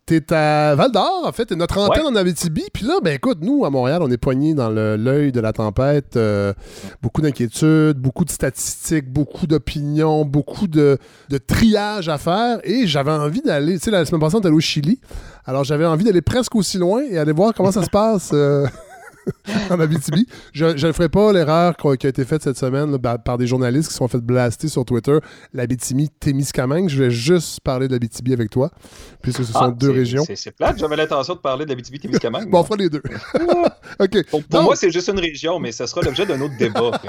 T'es à Val d'Or, en fait, t'es notre antenne en Abitibi. Puis là, ben écoute, nous, à Montréal, on est poignés dans l'œil de la tempête. Euh, beaucoup d'inquiétudes, beaucoup de statistiques, beaucoup d'opinions, beaucoup de, de triage à faire. Et j'avais envie d'aller, tu sais, la semaine passée, on est allé au Chili. Alors, j'avais envie d'aller presque aussi loin et aller voir comment ça se passe. Euh, *laughs* *laughs* en Abitibi. Je ne ferai pas l'erreur qui a été faite cette semaine par des journalistes qui se sont fait blaster sur Twitter. L'Abitibi, Témiscamingue. Je vais juste parler de l'Abitibi avec toi, puisque ce sont ah, deux régions. C'est plate. J'avais l'intention de parler de l'Abitibi, Témiscamingue. bon, on fera les deux. *laughs* OK. Pour, moi, c'est juste une région, mais ce sera l'objet d'un autre débat. *laughs*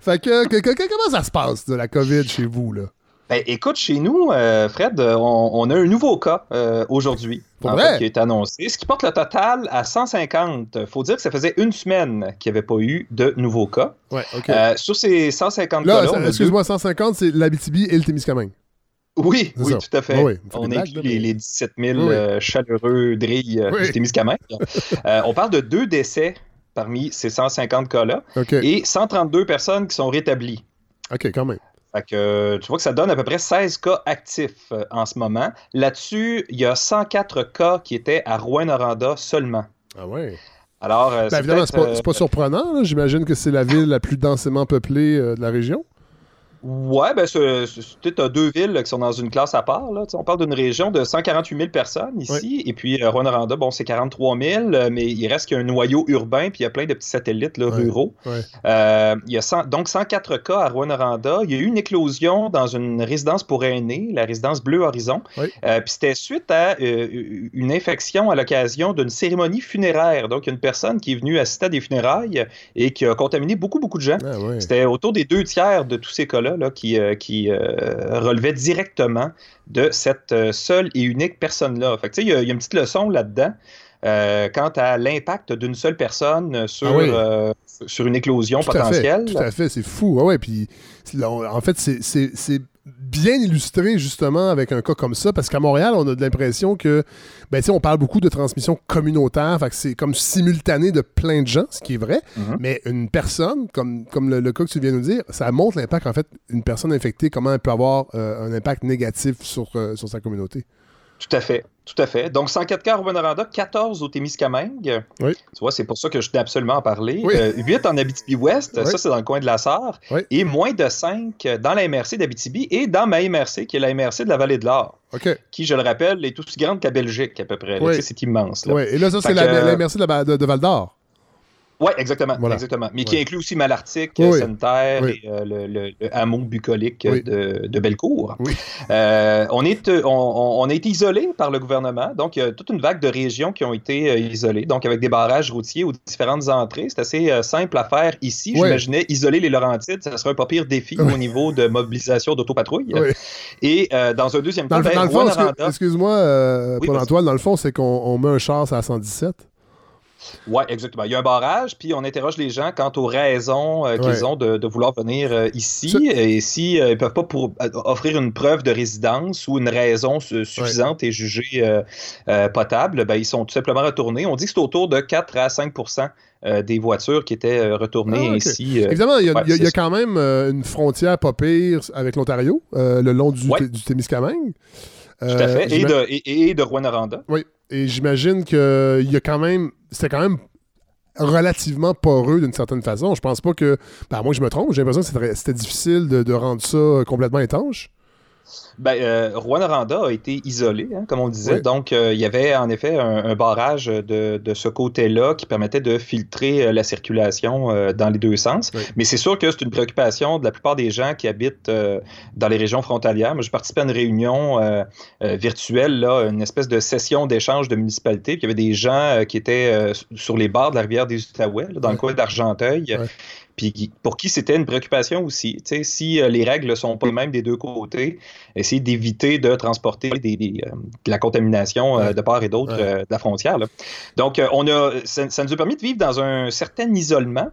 fait que, comment ça se passe de la COVID chez vous, là? Ben, écoute, chez nous, euh, Fred, on, a un nouveau cas euh, aujourd'hui qui été annoncé, ce qui porte le total à 150. Il faut dire que ça faisait une semaine qu'il n'y avait pas eu de nouveaux cas. Ouais, euh, sur ces 150 cas-là... Excuse-moi, 150, c'est l'Abitibi et le Témiscamingue. Oui, oui, tout à fait. on inclut les, les, 17 000 chaleureux drilles du Témiscamingue. *laughs* on parle de deux décès parmi ces 150 cas-là et 132 personnes qui sont rétablies. OK, quand même. Fait que, tu vois que ça donne à peu près 16 cas actifs euh, en ce moment. Là-dessus, il y a 104 cas qui étaient à Rouen-Noranda seulement. Ah ouais. Alors, euh, ben, évidemment, c'est pas, euh, surprenant. J'imagine que c'est la ville la plus densément peuplée de la région. Ouais, ben, tu as deux villes qui sont dans une classe à part. Là. On parle d'une région de 148 000 personnes ici, et puis euh, Rwanda, bon, c'est 43 000, euh, mais il reste qu'il y a un noyau urbain, puis il y a plein de petits satellites ruraux. Euh, il y a donc 104 cas à Rwanda. Il y a eu une éclosion dans une résidence pour aînés, la résidence Bleu Horizon. puis c'était suite à une infection à l'occasion d'une cérémonie funéraire. Donc, il y a une personne qui est venue assister à des funérailles et qui a contaminé beaucoup, beaucoup de gens. Ah c'était autour des deux tiers de tous ces cas-là qui, euh, qui euh, relevait directement de cette euh, seule et unique personne-là. Fait il y, a une petite leçon là-dedans. quant à l'impact d'une seule personne sur, ah sur une éclosion potentielle. tout à fait, c'est fou. Ah ouais, puis en fait, c'est bien illustré justement avec un cas comme ça, parce qu'à Montréal, on a de l'impression que, ben, on parle beaucoup de transmission communautaire, fait que c'est comme simultané de plein de gens, ce qui est vrai, mm-hmm. mais une personne, comme, comme le, cas que tu viens de nous dire, ça montre l'impact, en fait, une personne infectée, comment elle peut avoir euh, un impact négatif sur, euh, sur sa communauté. Tout à fait. Tout à fait. Donc, 104 cas au Rwanda, 14 au Témiscamingue. Oui. Tu vois, c'est pour ça que je tenais absolument à parler. 8 euh, en Abitibi-Ouest, ça, c'est dans le coin de la Sarre. Et moins de 5 dans la MRC d'Abitibi et dans ma MRC, qui est la MRC de la Vallée de l'Or. Qui, je le rappelle, est aussi grande qu'à Belgique, à peu près. C'est immense. Oui, et là, ça, c'est la, MRC de, de Val d'Or. Oui, exactement, exactement. Mais qui inclut aussi Malartic, Santerre et euh, le, hameau bucolique de, de, Bellecour. Euh, on, est, on, on, a été isolé par le gouvernement, donc il y a toute une vague de régions qui ont été euh, isolées, donc avec des barrages routiers aux différentes entrées. C'est assez simple à faire ici. J'imaginais isoler les Laurentides, ça serait un pas pire défi au niveau de mobilisation d'autopatrouille. Et dans un deuxième temps, ben, excuse-moi, Paul-Antoine, dans le fond, c'est qu'on met un char à 117. Oui, exactement. Il y a un barrage, puis on interroge les gens quant aux raisons euh, qu'ils ont de, vouloir venir euh, ici. Et s'ils euh, ne peuvent pas pour, offrir une preuve de résidence ou une raison suffisante et jugée potable, ben, ils sont tout simplement retournés. On dit que c'est autour de 4 à 5% des voitures qui étaient retournées ah, ici. Évidemment, il y a, quand même une frontière pas pire avec l'Ontario, le long du, du Témiscamingue. Tout à fait. Et de, et, de Rwanda. Oui. Et j'imagine qu'il y a quand même. C'était quand même relativement poreux d'une certaine façon. Je pense pas que. Ben, moi, je me trompe. J'ai l'impression que c'était difficile de, de, rendre ça complètement étanche. Ben, euh, Rwanda a été isolé, hein, comme on disait. Donc, euh, il y avait en effet un, barrage de, ce côté-là qui permettait de filtrer euh, la circulation euh, dans les deux sens. Mais c'est sûr que c'est une préoccupation de la plupart des gens qui habitent dans les régions frontalières. Moi, je participais à une réunion virtuelle, là, une espèce de session d'échange de municipalités. Puis il y avait des gens qui étaient sur les bords de la rivière des Outaouais, dans le coin d'Argenteuil puis pour qui c'était une préoccupation aussi. si euh, les règles ne sont pas les mêmes des deux côtés, essayer d'éviter de transporter euh, de la contamination euh, de part et d'autre de la frontière. Donc, on a, ça, nous a permis de vivre dans un certain isolement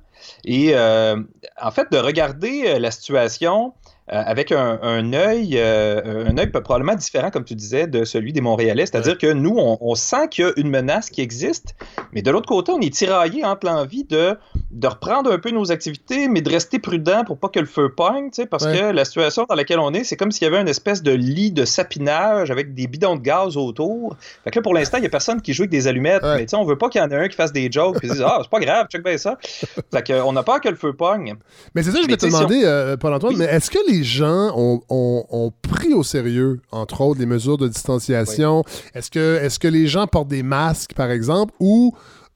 et en fait de regarder la situation avec un, un œil, euh, un œil probablement différent, comme tu disais, de celui des Montréalais. C'est-à-dire que nous, on, sent qu'il y a une menace qui existe, mais de l'autre côté, on est tiraillé entre l'envie de, de reprendre un peu nos activités, mais de rester prudent pour pas que le feu pogne, parce que la situation dans laquelle on est, c'est comme s'il y avait une espèce de lit de sapinage avec des bidons de gaz autour. Fait que là, pour l'instant, il y a personne qui joue avec des allumettes, mais on veut pas qu'il y en ait un qui fasse des jokes et dise Ah, c'est pas grave, check bien ça. Fait qu'on n'a pas que le feu pogne. Mais c'est ça, je vais te demander, euh, Paul-Antoine, mais est-ce que les gens ont, pris au sérieux, entre autres, les mesures de distanciation? Est-ce que, est que les gens portent des masques, par exemple, ou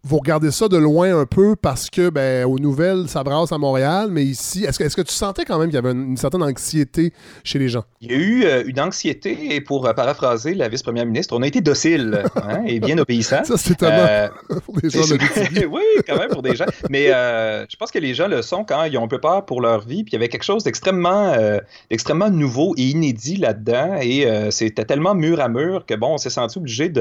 vous regardez ça de loin un peu parce que, ben, aux nouvelles, ça brasse à Montréal, mais ici, est-ce que, est que tu sentais quand même qu'il y avait une, certaine anxiété chez les gens? Il y a eu euh, une anxiété, et pour euh, paraphraser la vice-première ministre, on a été docile hein, et bien obéissants. *laughs* ça, c'est étonnant euh, *laughs* pour des gens de *laughs* Oui, quand même, pour des gens. Mais je pense que les gens le sont quand ils ont un peu peur pour leur vie, puis il y avait quelque chose d'extrêmement extrêmement nouveau et inédit là-dedans, et c'était tellement mur à mur que, bon, on s'est senti obligé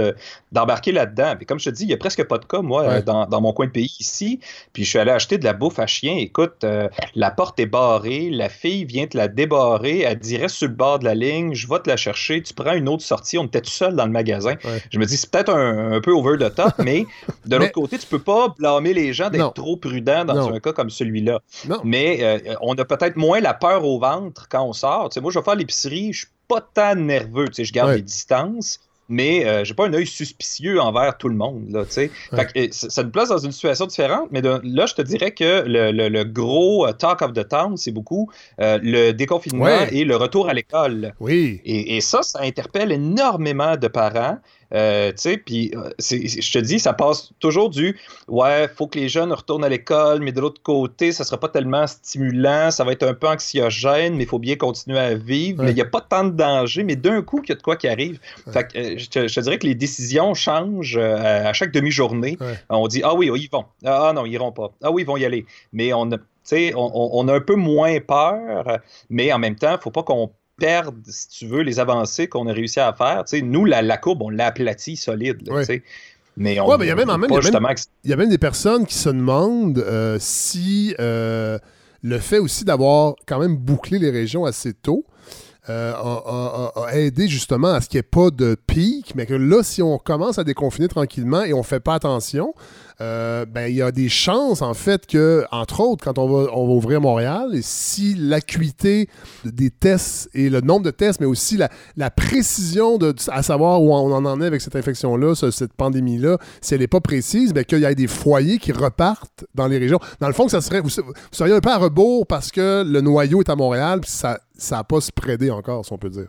d'embarquer là-dedans. Et comme je te dis, il n'y a presque pas de cas, moi, dans, mon coin de pays ici. Puis je suis allé acheter de la bouffe à chien. Écoute, euh, la porte est barrée, la fille vient te la débarrer, elle dirait sur le bord de la ligne, je vais te la chercher, tu prends une autre sortie. On était tout seul dans le magasin. Je me dis, c'est peut-être un, peu over the top, mais *laughs* de l'autre côté, tu peux pas blâmer les gens d'être trop prudents dans un cas comme celui-là. Mais euh, on a peut-être moins la peur au ventre quand on sort. moi, je vais faire l'épicerie, je suis pas tant nerveux, je garde les distances mais euh, j'ai pas un œil suspicieux envers tout le monde. Là, fait que, ça nous place dans une situation différente, mais là, je te dirais que le, gros euh, talk of the town, c'est beaucoup euh, le déconfinement et le retour à l'école. Oui. Et, et, ça, ça interpelle énormément de parents. Euh, tu sais, puis euh, je te dis, ça passe toujours du ouais, faut que les jeunes retournent à l'école, mais de l'autre côté, ça sera pas tellement stimulant, ça va être un peu anxiogène, mais il faut bien continuer à vivre. Mais il n'y a pas tant de danger, mais d'un coup, il y a de quoi qui arrive. Fait que, euh, je, te, dirais que les décisions changent à chaque demi-journée. On dit ah oui, ils vont. Ah non, ils iront pas. Ah oui, ils vont y aller. Mais on a, on, on a un peu moins peur, mais en même temps, il ne faut pas qu'on perdre, si tu veux, les avancées qu'on a réussi à faire. nous, la, courbe, on l'a aplatie solide. Mais on il y a même, il y a même des personnes qui se demandent euh, si euh, le fait aussi d'avoir quand même bouclé les régions assez tôt euh, a, aidé justement à ce qu'il n'y ait pas de pic, mais que là, si on commence à déconfiner tranquillement et on ne fait pas attention, euh, ben, il y a des chances, en fait, que, entre autres, quand on va, on va ouvrir Montréal, et si l'acuité des tests et le nombre de tests, mais aussi la, la précision de, à savoir où on en est avec cette infection-là, cette pandémie-là, si elle n'est pas précise, ben, qu'il y ait des foyers qui repartent dans les régions. Dans le fond, ça serait, vous, seriez un peu à rebours parce que le noyau est à Montréal, puis ça n'a pas spreadé encore, si on peut dire.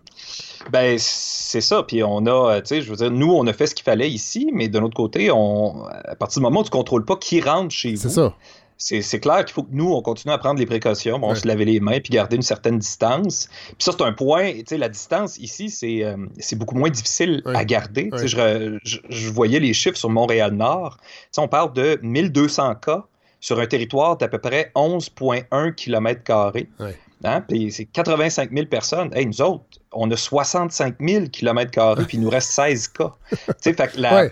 Ben, c'est ça. Puis on a, tu sais, je veux dire, nous, on a fait ce qu'il fallait ici, mais de l'autre côté, on, à partir du moment où tu ne contrôles pas qui rentre chez vous. C'est ça. C'est clair qu'il faut que nous, on continue à prendre les précautions, on se laver les mains puis garder une certaine distance. Puis ça, c'est un point, tu sais, la distance ici, c'est euh, beaucoup moins difficile à garder. Je, je, voyais les chiffres sur Montréal-Nord. On parle de 1200 cas sur un territoire d'à peu près 11,1 km. Hein? Puis c'est 85 000 personnes. Hey, nous autres, on a 65 000 km, puis il nous reste 16 cas. *laughs* fait que la,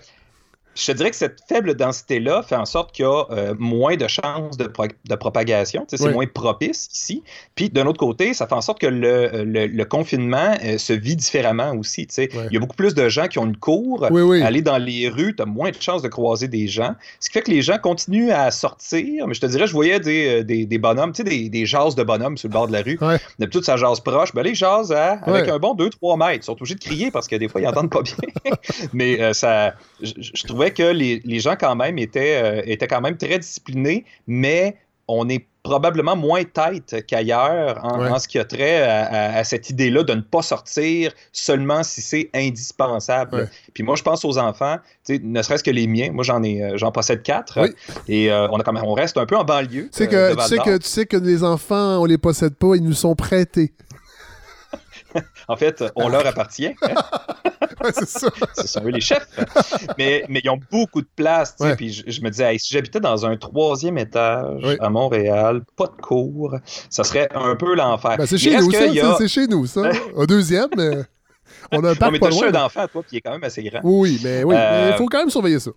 je te dirais que cette faible densité-là fait en sorte qu'il y a euh, moins de chances de, propagation. C'est moins propice ici. Puis d'un autre côté, ça fait en sorte que le, confinement euh, se vit différemment aussi. Il y a beaucoup plus de gens qui ont une cour. Aller dans les rues, tu as moins de chances de croiser des gens. Ce qui fait que les gens continuent à sortir. Mais je te dirais, je voyais des, euh, des, des bonhommes, des, des jases de bonhommes sur le bord de la rue. D'habitude, ça jase proche. Ben, les jases avec un bon 2-3 mètres. Ils sont obligés de crier parce que des fois, ils n'entendent pas bien. *laughs* Mais ça, je trouvais que les, gens quand même étaient, euh, étaient quand même très disciplinés, mais on est probablement moins tête qu'ailleurs en, ce qui a trait à, cette idée-là de ne pas sortir seulement si c'est indispensable. Puis moi, je pense aux enfants, ne serait-ce que les miens. Moi, j'en ai, euh, j'en possède quatre. Et euh, on, a quand même, on reste un peu en banlieue. Tu sais, que, tu sais que, tu sais que les enfants, on les possède pas, ils nous sont prêtés. *laughs* en fait, on leur appartient. *laughs* c'est ça. Ce sont eux les chefs. Mais, mais ils ont beaucoup de place. Puis je, me disais, si j'habitais dans un troisième étage à Montréal, pas de cours, ça serait un peu l'enfer. Ben, c'est chez, nous, ça. C'est chez nous, ça. *laughs* Au deuxième, mais on a un parc mais pas loin. un d'enfant, toi, qui est quand même assez grand. Oui, mais oui. il euh, faut quand même surveiller ça.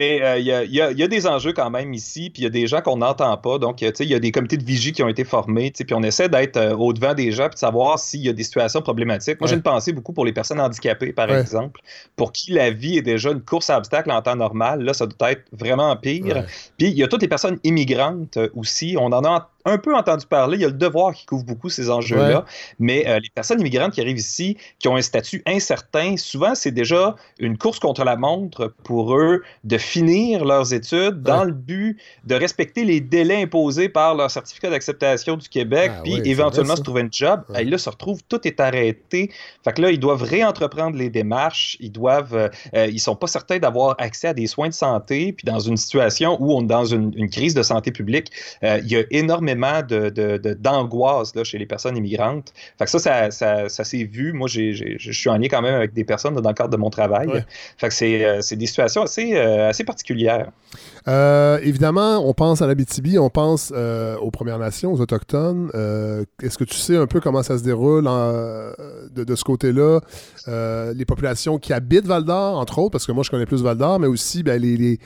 Mais euh, il y, a, des enjeux quand même ici, puis il y a des gens qu'on n'entend pas. Donc, il y a des comités de vigie qui ont été formés, puis on essaie d'être euh, au-devant des gens, puis de savoir s'il y a des situations problématiques. Moi, j'ai une pensée beaucoup pour les personnes handicapées, par exemple, pour qui la vie est déjà une course à obstacles en temps normal. Là, ça doit être vraiment pire. Puis, il y a toutes les personnes immigrantes euh, aussi. On en a un peu entendu parler. Il y a le devoir qui couvre beaucoup ces enjeux-là. Mais euh, les personnes immigrantes qui arrivent ici, qui ont un statut incertain, souvent, c'est déjà une course contre la montre pour eux de finir leurs études dans le but de respecter les délais imposés par leur certificat d'acceptation du Québec, ah puis éventuellement se trouver un job. Et là, se retrouve, tout est arrêté. Fait que là, ils doivent réentreprendre les démarches. Ils doivent, euh, euh, ils sont pas certains d'avoir accès à des soins de santé. Puis dans une situation où on est dans une, une crise de santé publique, il y a énormément d'angoisse de, chez les personnes immigrantes. Fait que ça, ça, ça, s'est vu. Moi, je suis en lien quand même avec des personnes dans le cadre de mon travail. Fait que c'est euh, des situations assez, euh, assez particulières. Euh, évidemment, on pense à l'Abitibi, on pense aux Premières Nations, aux Autochtones. Est-ce que tu sais un peu comment ça se déroule de, ce côté-là? les populations qui habitent Val-d'Or, entre autres, parce que moi, je connais plus Val-d'Or, mais aussi ben, les les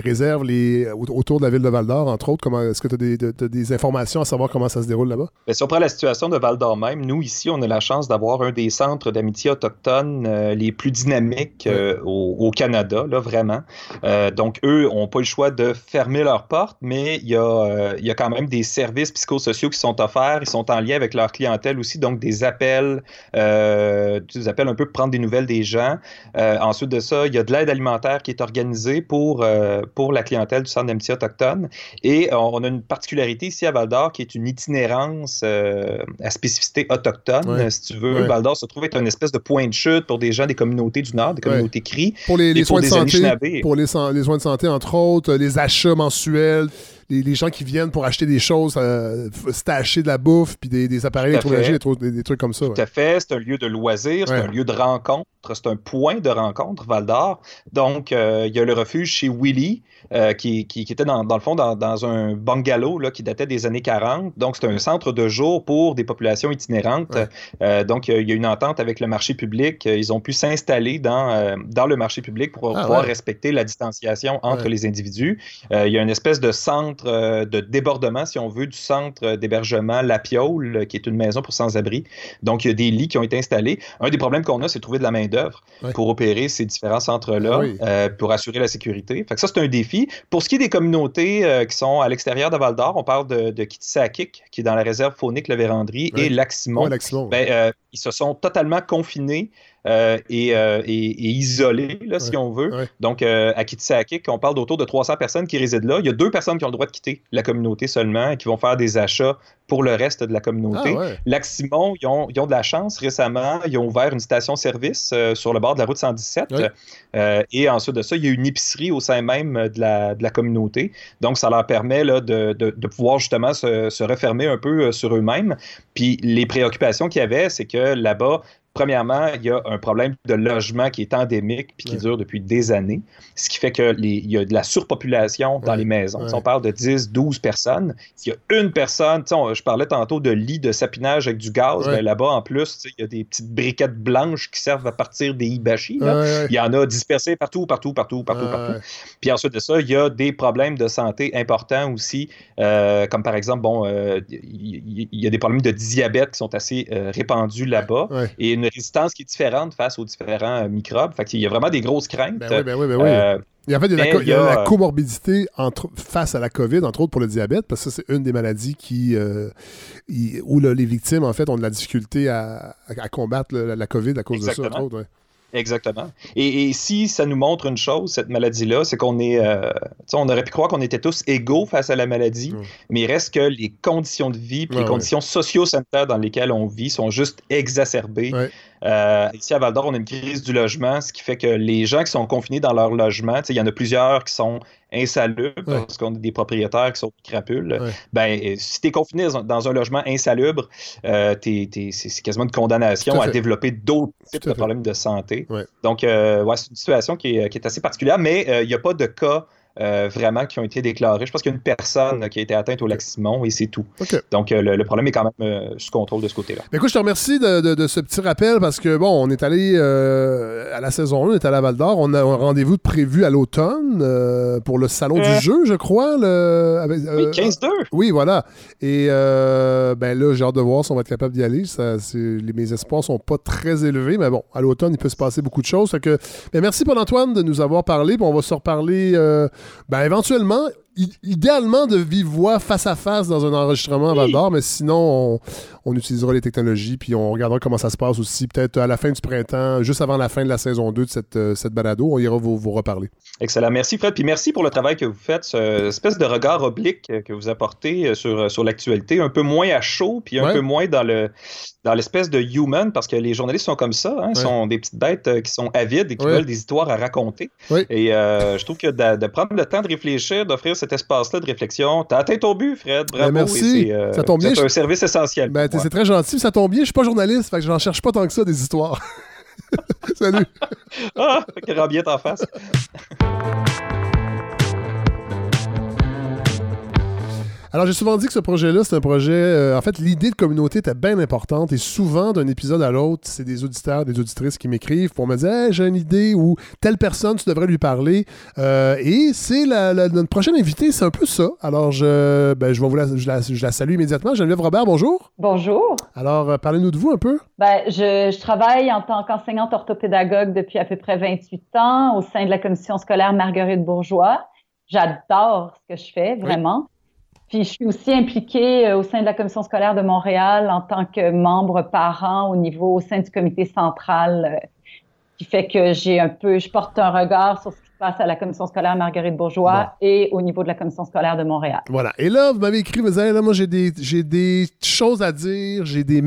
réserves les, autour de la ville de Val d'Or, entre autres? Est-ce que tu as, des informations à savoir comment ça se déroule là-bas? Ben, si on prend la situation de Val d'Or même, nous, ici, on a la chance d'avoir un des centres d'amitié autochtone euh, les plus dynamiques euh, au, Canada, là, vraiment. Euh, donc, eux n'ont pas le choix de fermer leurs portes, mais il y, a, il y a quand même des services psychosociaux qui sont offerts. Ils sont en lien avec leur clientèle aussi, donc des appels, des appels un peu pour prendre des nouvelles des gens. ensuite de ça, il y a de l'aide alimentaire qui est organisée pour pour la clientèle du Centre d'amitié autochtone. Et on a une particularité ici à Val d'Or qui est une itinérance euh, à spécificité autochtone. Si tu veux, Val d'Or se trouve être une espèce de point de chute pour des gens des communautés du Nord, des communautés CRI. Pour les, soins de santé, pour les, soins de santé, entre autres, les achats mensuels les, gens qui viennent pour acheter des choses, euh, stacher de la bouffe, puis des, appareils électroménagers, des, trucs comme ça. Tout à fait. C'est un lieu de loisirs, c'est un lieu de rencontre, c'est un point de rencontre, Val d'Or. Donc, euh, il y a le refuge chez Willy, euh, qui, qui, était dans, le fond dans, un bungalow là, qui datait des années 40. Donc, c'est un centre de jour pour des populations itinérantes. donc, il y a une entente avec le marché public. Ils ont pu s'installer dans, dans le marché public pour ah, pouvoir respecter la distanciation entre les individus. il y a une espèce de centre euh, de débordement, si on veut, du centre d'hébergement La Piole, qui est une maison pour sans-abri. Donc, il y a des lits qui ont été installés. Un des problèmes qu'on a, c'est de trouver de la main-d'œuvre pour opérer ces différents centres-là, ah euh, pour assurer la sécurité. Fait que ça, c'est un défi. Pour ce qui est des communautés euh, qui sont à l'extérieur de Val d'Or, on parle de, de Kitisakik, qui est dans la réserve faunique Le Vérandrie, et Lac-Simon. Ben, ils se sont totalement confinés euh, euh, et, isolé, là, si on veut. Donc, euh, à Kitsakik, on parle d'autour de 300 personnes qui résident là. Il y a deux personnes qui ont le droit de quitter la communauté seulement et qui vont faire des achats pour le reste de la communauté. Ah, Lac-Simon, ils ont, de la chance. Récemment, ils ont ouvert une station-service sur le bord de la route 117. et ensuite de ça, il y a une épicerie au sein même de la, communauté. Donc, ça leur permet là, de, pouvoir justement se, se refermer un peu sur eux-mêmes. Puis, les préoccupations qu'il y avait, c'est que là-bas, Premièrement, il y a un problème de logement qui est endémique puis qui dure depuis des années, ce qui fait qu'il y a de la surpopulation dans les maisons. Si on parle de 10, 12 personnes, s'il y a une personne, je parlais tantôt de lits de sapinage avec du gaz, ben là-bas, en plus, il y a des petites briquettes blanches qui servent à partir des hibachi. Il y en a dispersés partout, partout, partout, partout, partout. Puis ensuite de ça, il y a des problèmes de santé importants aussi, euh, comme par exemple, bon, euh, il y, a des problèmes de diabète qui sont assez euh, répandus là-bas. Et une résistance qui est différente face aux différents euh, microbes. Fait il y a vraiment des grosses craintes. Ben oui, ben oui, ben oui. Euh, en fait, il y a, la, comorbidité entre, face à la COVID, entre autres pour le diabète, parce que c'est une des maladies qui, euh, où les victimes, en fait, ont de la difficulté à, combattre la, COVID à cause de ça, entre autres. Exactement. Et, si ça nous montre une chose, cette maladie-là, c'est qu'on est, on aurait pu croire qu'on était tous égaux face à la maladie, mais il reste que les conditions de vie, les conditions socio-sanitaires dans lesquelles on vit sont juste exacerbées. Euh, ici à Val d'Or, on a une crise du logement, ce qui fait que les gens qui sont confinés dans leur logement, il y en a plusieurs qui sont insalubres parce qu'on a des propriétaires qui sont crapules. Ben, euh, si tu es confiné dans un logement insalubre, euh, c'est quasiment une condamnation à, développer d'autres types de problèmes de santé. Donc, ouais, c'est une situation qui est, qui est, assez particulière, mais il n'y a pas de cas vraiment qui ont été déclarés. Je pense qu'il y a une personne qui a été atteinte au lac Simon et c'est tout. Donc le, problème est quand même sous contrôle de ce côté-là. Écoute, je te remercie de, ce petit rappel parce que bon, on est allé à la saison 1, on est allé à Val d'Or, on a un rendez-vous prévu à l'automne pour le salon du jeu, je crois. Le, oui, 15-2. Oui, voilà. Et ben là, j'ai hâte de voir si on va être capable d'y aller. Ça, les, mes espoirs sont pas très élevés, mais bon, à l'automne, il peut se passer beaucoup de choses. que, ben, merci Paul-Antoine de nous avoir parlé. on va se reparler euh, ben, éventuellement idéalement de vive voix face à face dans un enregistrement à Val d'Or, mais sinon, on, utilisera les technologies puis on regardera comment ça se passe aussi, peut-être à la fin du printemps, juste avant la fin de la saison 2 de cette, euh, cette balado. On ira vous, vous, reparler. Excellent. Merci, Fred. Puis merci pour le travail que vous faites, cette espèce de regard oblique que vous apportez euh, sur, sur l'actualité, un peu moins à chaud, puis un peu moins dans le dans l'espèce de human, parce que les journalistes sont comme ça, hein, sont des petites bêtes euh, qui sont avides et qui veulent des histoires à raconter. Et je trouve que de, de, prendre le temps de réfléchir, d'offrir cet espace-là de réflexion. T'as atteint ton but, Fred. Bravo. Ben, merci. Euh, ça tombe bien. C'est un service essentiel. Ben, c'est très gentil. Ça tombe bien. Je suis pas journaliste, fait que j'en cherche pas tant que ça des histoires. *laughs* Salut. *laughs* ah, rend bien ta face. *laughs* Alors, j'ai souvent dit que ce projet-là, c'est un projet. Euh, en fait, l'idée de communauté était bien importante et souvent, d'un épisode à l'autre, c'est des auditeurs, des auditrices qui m'écrivent pour me dire hey, j'ai une idée ou telle personne, tu devrais lui parler. Euh, et c'est la, notre prochaine invitée, c'est un peu ça. Alors, je, ben, je vais vous la, je la, salue immédiatement. Geneviève Robert, bonjour. Bonjour. Alors, euh, parlez-nous de vous un peu. Ben, je, je travaille en tant qu'enseignante orthopédagogue depuis à peu près 28 ans au sein de la commission scolaire Marguerite Bourgeois. J'adore ce que je fais, vraiment. Puis je suis aussi impliquée euh, au sein de la commission scolaire de Montréal en tant que membre parent au niveau au sein du comité central, euh, qui fait que j'ai un peu, je porte un regard sur ce face à la commission scolaire Marguerite Bourgeois et au niveau de la commission scolaire de Montréal. Voilà. Et là, vous m'avez écrit, vous avez là, moi, j'ai des, j'ai des choses à dire, j'ai des,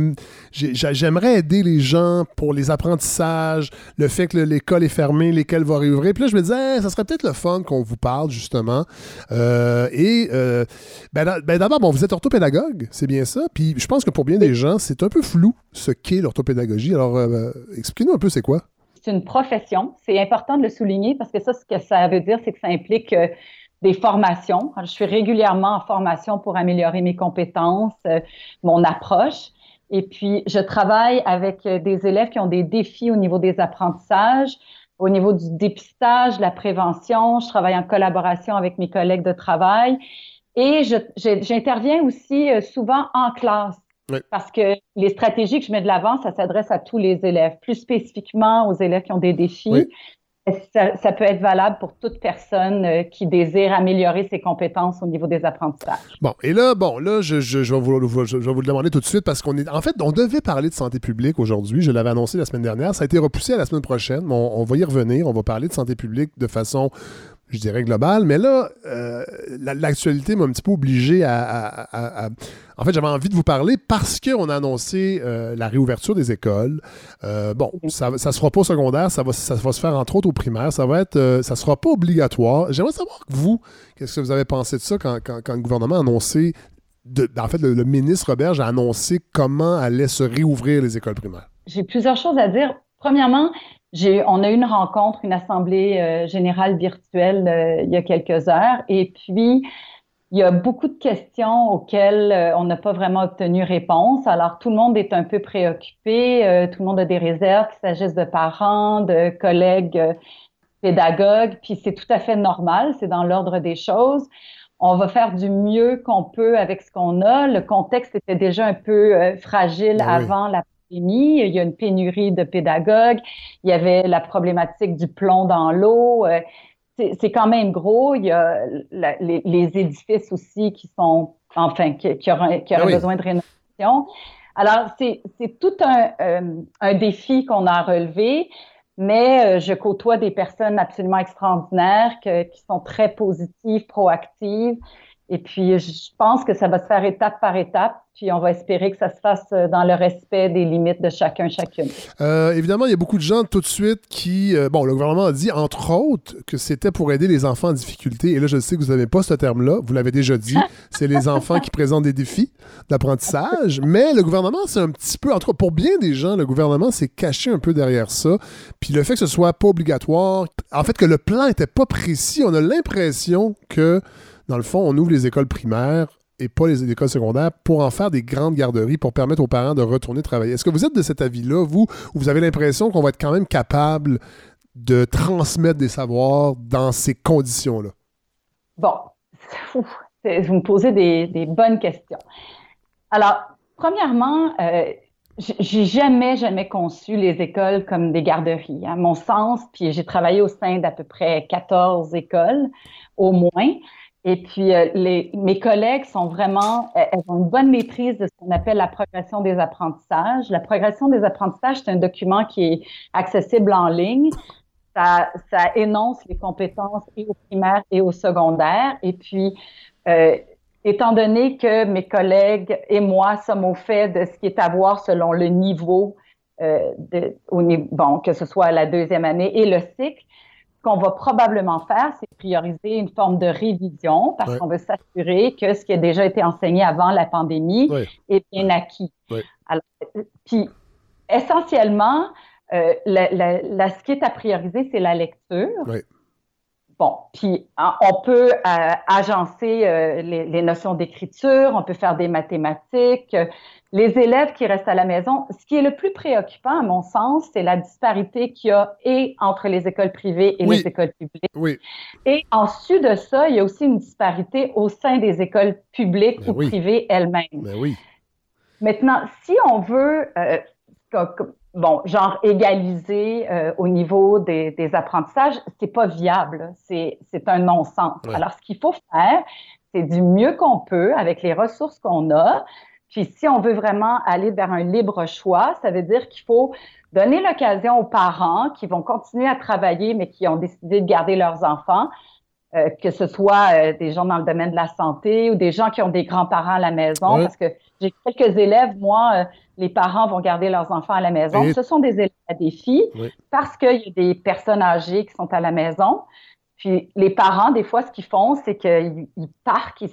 j'aimerais aider les gens pour les apprentissages, le fait que l'école est fermée, l'école va réouvrir. Puis là, je me disais, ça serait peut-être le fun qu'on vous parle, justement. Euh, et, euh, ben, ben, d'abord, bon, vous êtes orthopédagogue, c'est bien ça. Puis je pense que pour bien des gens, c'est un peu flou ce qu'est l'orthopédagogie. Alors, euh, expliquez-nous un peu c'est quoi? Une profession. C'est important de le souligner parce que ça, ce que ça veut dire, c'est que ça implique euh, des formations. je suis régulièrement en formation pour améliorer mes compétences, euh, mon approche. Et puis, je travaille avec euh, des élèves qui ont des défis au niveau des apprentissages, au niveau du dépistage, la prévention. Je travaille en collaboration avec mes collègues de travail. Et j'interviens aussi souvent en classe. Parce que les stratégies que je mets de l'avant, ça s'adresse à tous les élèves, plus spécifiquement aux élèves qui ont des défis. Ça, peut être valable pour toute personne euh, qui désire améliorer ses compétences au niveau des apprentissages. Bon, et là, bon, là, je, je, vais, vous, je, vais vous le demander tout de suite parce qu'on est. En fait, on devait parler de santé publique aujourd'hui. Je l'avais annoncé la semaine dernière. Ça a été repoussé à la semaine prochaine. Mais on, on va y revenir. On va parler de santé publique de façon je dirais global, mais là, euh, l'actualité m'a un petit peu obligé à... En fait, j'avais envie de vous parler parce qu'on a annoncé euh, la réouverture des écoles. Euh, bon, ça ne se fera pas au secondaire, ça va, ça va se faire entre autres au primaire, ça va être... ça sera pas obligatoire. J'aimerais savoir, vous, qu'est-ce que vous avez pensé de ça quand, quand, le gouvernement a annoncé... en fait, le, le ministre Roberge a annoncé comment allaient se réouvrir les écoles primaires? J'ai plusieurs choses à dire. Premièrement, on a eu une rencontre, une assemblée euh, générale virtuelle euh, il y a quelques heures, et puis il y a beaucoup de questions auxquelles euh, on n'a pas vraiment obtenu réponse. Alors tout le monde est un peu préoccupé, tout le monde a des réserves, qu'il s'agisse de parents, de collègues pédagogues, puis c'est tout à fait normal, c'est dans l'ordre des choses. On va faire du mieux qu'on peut avec ce qu'on a. Le contexte était déjà un peu fragile ben avant la il y a une pénurie de pédagogues, il y avait la problématique du plomb dans l'eau. Euh, c'est quand même gros. Il y a les, édifices aussi qui sont, enfin, qui, qui auraient, ah besoin de rénovation. Alors, c'est tout un, euh, un défi qu'on a relevé, mais euh, je côtoie des personnes absolument extraordinaires qui sont très positives, proactives, Et puis, je pense que ça va se faire étape par étape. Puis on va espérer que ça se fasse euh, dans le respect des limites de chacun, chacune. Euh, évidemment, il y a beaucoup de gens tout de suite qui... Euh, bon, le gouvernement a dit, entre autres, que c'était pour aider les enfants en difficulté. Et là, je sais que vous n'avez pas ce terme-là. Vous l'avez déjà dit. *laughs* c'est les enfants qui présentent des défis d'apprentissage. Mais le gouvernement, c'est un petit peu... En tout cas, pour bien des gens, le gouvernement s'est caché un peu derrière ça. Puis le fait que ce soit pas obligatoire... En fait, que le plan n'était pas précis, on a l'impression que dans le fond, on ouvre les écoles primaires et pas les écoles secondaires pour en faire des grandes garderies pour permettre aux parents de retourner travailler. Est-ce que vous êtes de cet avis-là, vous, ou vous avez l'impression qu'on va être quand même capable de transmettre des savoirs dans ces conditions-là? Bon, *laughs* vous me posez des, bonnes questions. Alors, premièrement, euh, j'ai jamais, jamais conçu les écoles comme des garderies. À mon sens, puis j'ai travaillé au sein d'à peu près 14 écoles au moins. Et puis, euh, les, mes collègues sont vraiment, elles ont une bonne maîtrise de ce qu'on appelle la progression des apprentissages. La progression des apprentissages, c'est un document qui est accessible en ligne. Ça, ça énonce les compétences et au primaire et au secondaire. Et puis, euh, étant donné que mes collègues et moi sommes au fait de ce qui est à voir selon le niveau, euh, de, au, bon, que ce soit la deuxième année et le cycle, qu'on va probablement faire, c'est prioriser une forme de révision parce qu'on veut s'assurer que ce qui a déjà été enseigné avant la pandémie est bien acquis. Alors, puis, essentiellement, euh, la, ce qui est à prioriser, c'est la lecture. Bon, puis on peut euh, agencer euh, les, notions d'écriture, on peut faire des mathématiques. Les élèves qui restent à la maison, ce qui est le plus préoccupant, à mon sens, c'est la disparité qu'il y a et entre les écoles privées et les écoles publiques. Oui. Et en dessus de ça, il y a aussi une disparité au sein des écoles publiques ben ou privées elles-mêmes. Ben oui. Maintenant, si on veut euh, bon, genre égaliser euh, au niveau des, des apprentissages, c'est pas viable. C'est, c'est un non-sens. Alors, ce qu'il faut faire, c'est du mieux qu'on peut avec les ressources qu'on a. Puis, si on veut vraiment aller vers un libre choix, ça veut dire qu'il faut donner l'occasion aux parents qui vont continuer à travailler, mais qui ont décidé de garder leurs enfants, euh, que ce soit euh, des gens dans le domaine de la santé ou des gens qui ont des grands-parents à la maison, parce que j'ai quelques élèves, moi, les parents vont garder leurs enfants à la maison. Ce sont des élèves à défi parce qu'il y a des personnes âgées qui sont à la maison. Puis les parents, des fois, ce qu'ils font, c'est qu'ils partent,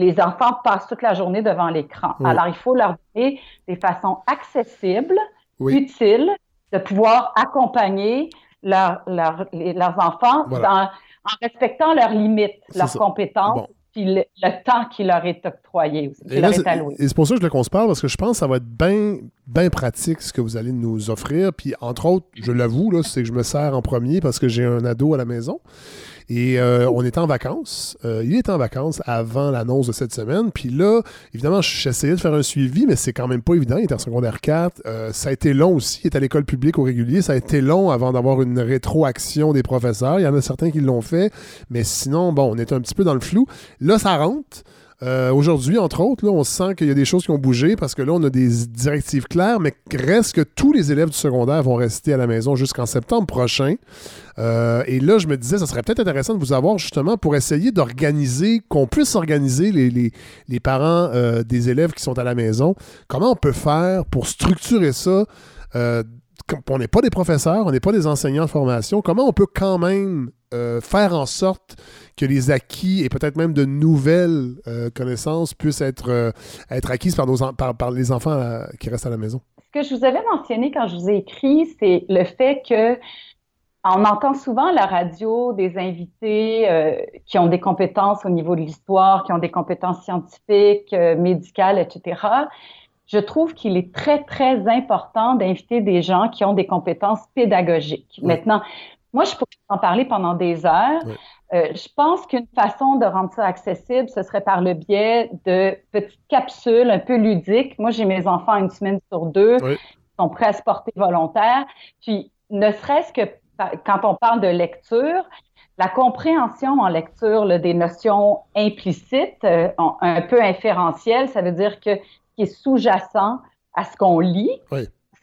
les enfants passent toute la journée devant l'écran. Alors, il faut leur donner des façons accessibles, utiles, de pouvoir accompagner leurs enfants en respectant leurs limites, leurs compétences puis le, temps qui leur est octroyé aussi, qui leur est, alloué. Et c'est pour ça que je voulais qu'on se parle, parce que je pense que ça va être bien bien pratique ce que vous allez nous offrir. Puis entre autres, je l'avoue, c'est que je me sers en premier parce que j'ai un ado à la maison. Et euh, on était en vacances. Euh, il était en vacances avant l'annonce de cette semaine. Puis là, évidemment, j'essayais de faire un suivi, mais c'est quand même pas évident. Il était en secondaire 4. Euh, ça a été long aussi. Il est à l'école publique au régulier. Ça a été long avant d'avoir une rétroaction des professeurs. Il y en a certains qui l'ont fait. Mais sinon, bon, on est un petit peu dans le flou. Là, ça rentre. Euh, aujourd'hui, entre autres, là, on sent qu'il y a des choses qui ont bougé parce que là, on a des directives claires, mais reste que tous les élèves du secondaire vont rester à la maison jusqu'en septembre prochain. Euh, et là, je me disais, ça serait peut-être intéressant de vous avoir justement pour essayer d'organiser, qu'on puisse organiser les, les, parents euh, des élèves qui sont à la maison. Comment on peut faire pour structurer ça? On n'est pas des professeurs, on n'est pas des enseignants de formation. Comment on peut quand même faire en sorte que les acquis et peut-être même de nouvelles euh, connaissances puissent être, euh, acquises par, les enfants euh, qui restent à la maison? Ce que je vous avais mentionné quand je vous ai écrit, c'est le fait que on entend souvent la radio des invités qui ont des compétences au niveau de l'histoire, qui ont des compétences scientifiques, médicales, etc. Je trouve qu'il est très, très important d'inviter des gens qui ont des compétences pédagogiques. Maintenant, moi, je pourrais en parler pendant des heures. Euh, je pense qu'une façon de rendre ça accessible, ce serait par le biais de petites capsules un peu ludiques. Moi, j'ai mes enfants une semaine sur deux, qui sont prêts à se porter volontaire. Puis, ne serait-ce que quand on parle de lecture, la compréhension en lecture des notions implicites, euh, un peu inférentielles, ça veut dire que qui est sous-jacent à ce qu'on lit.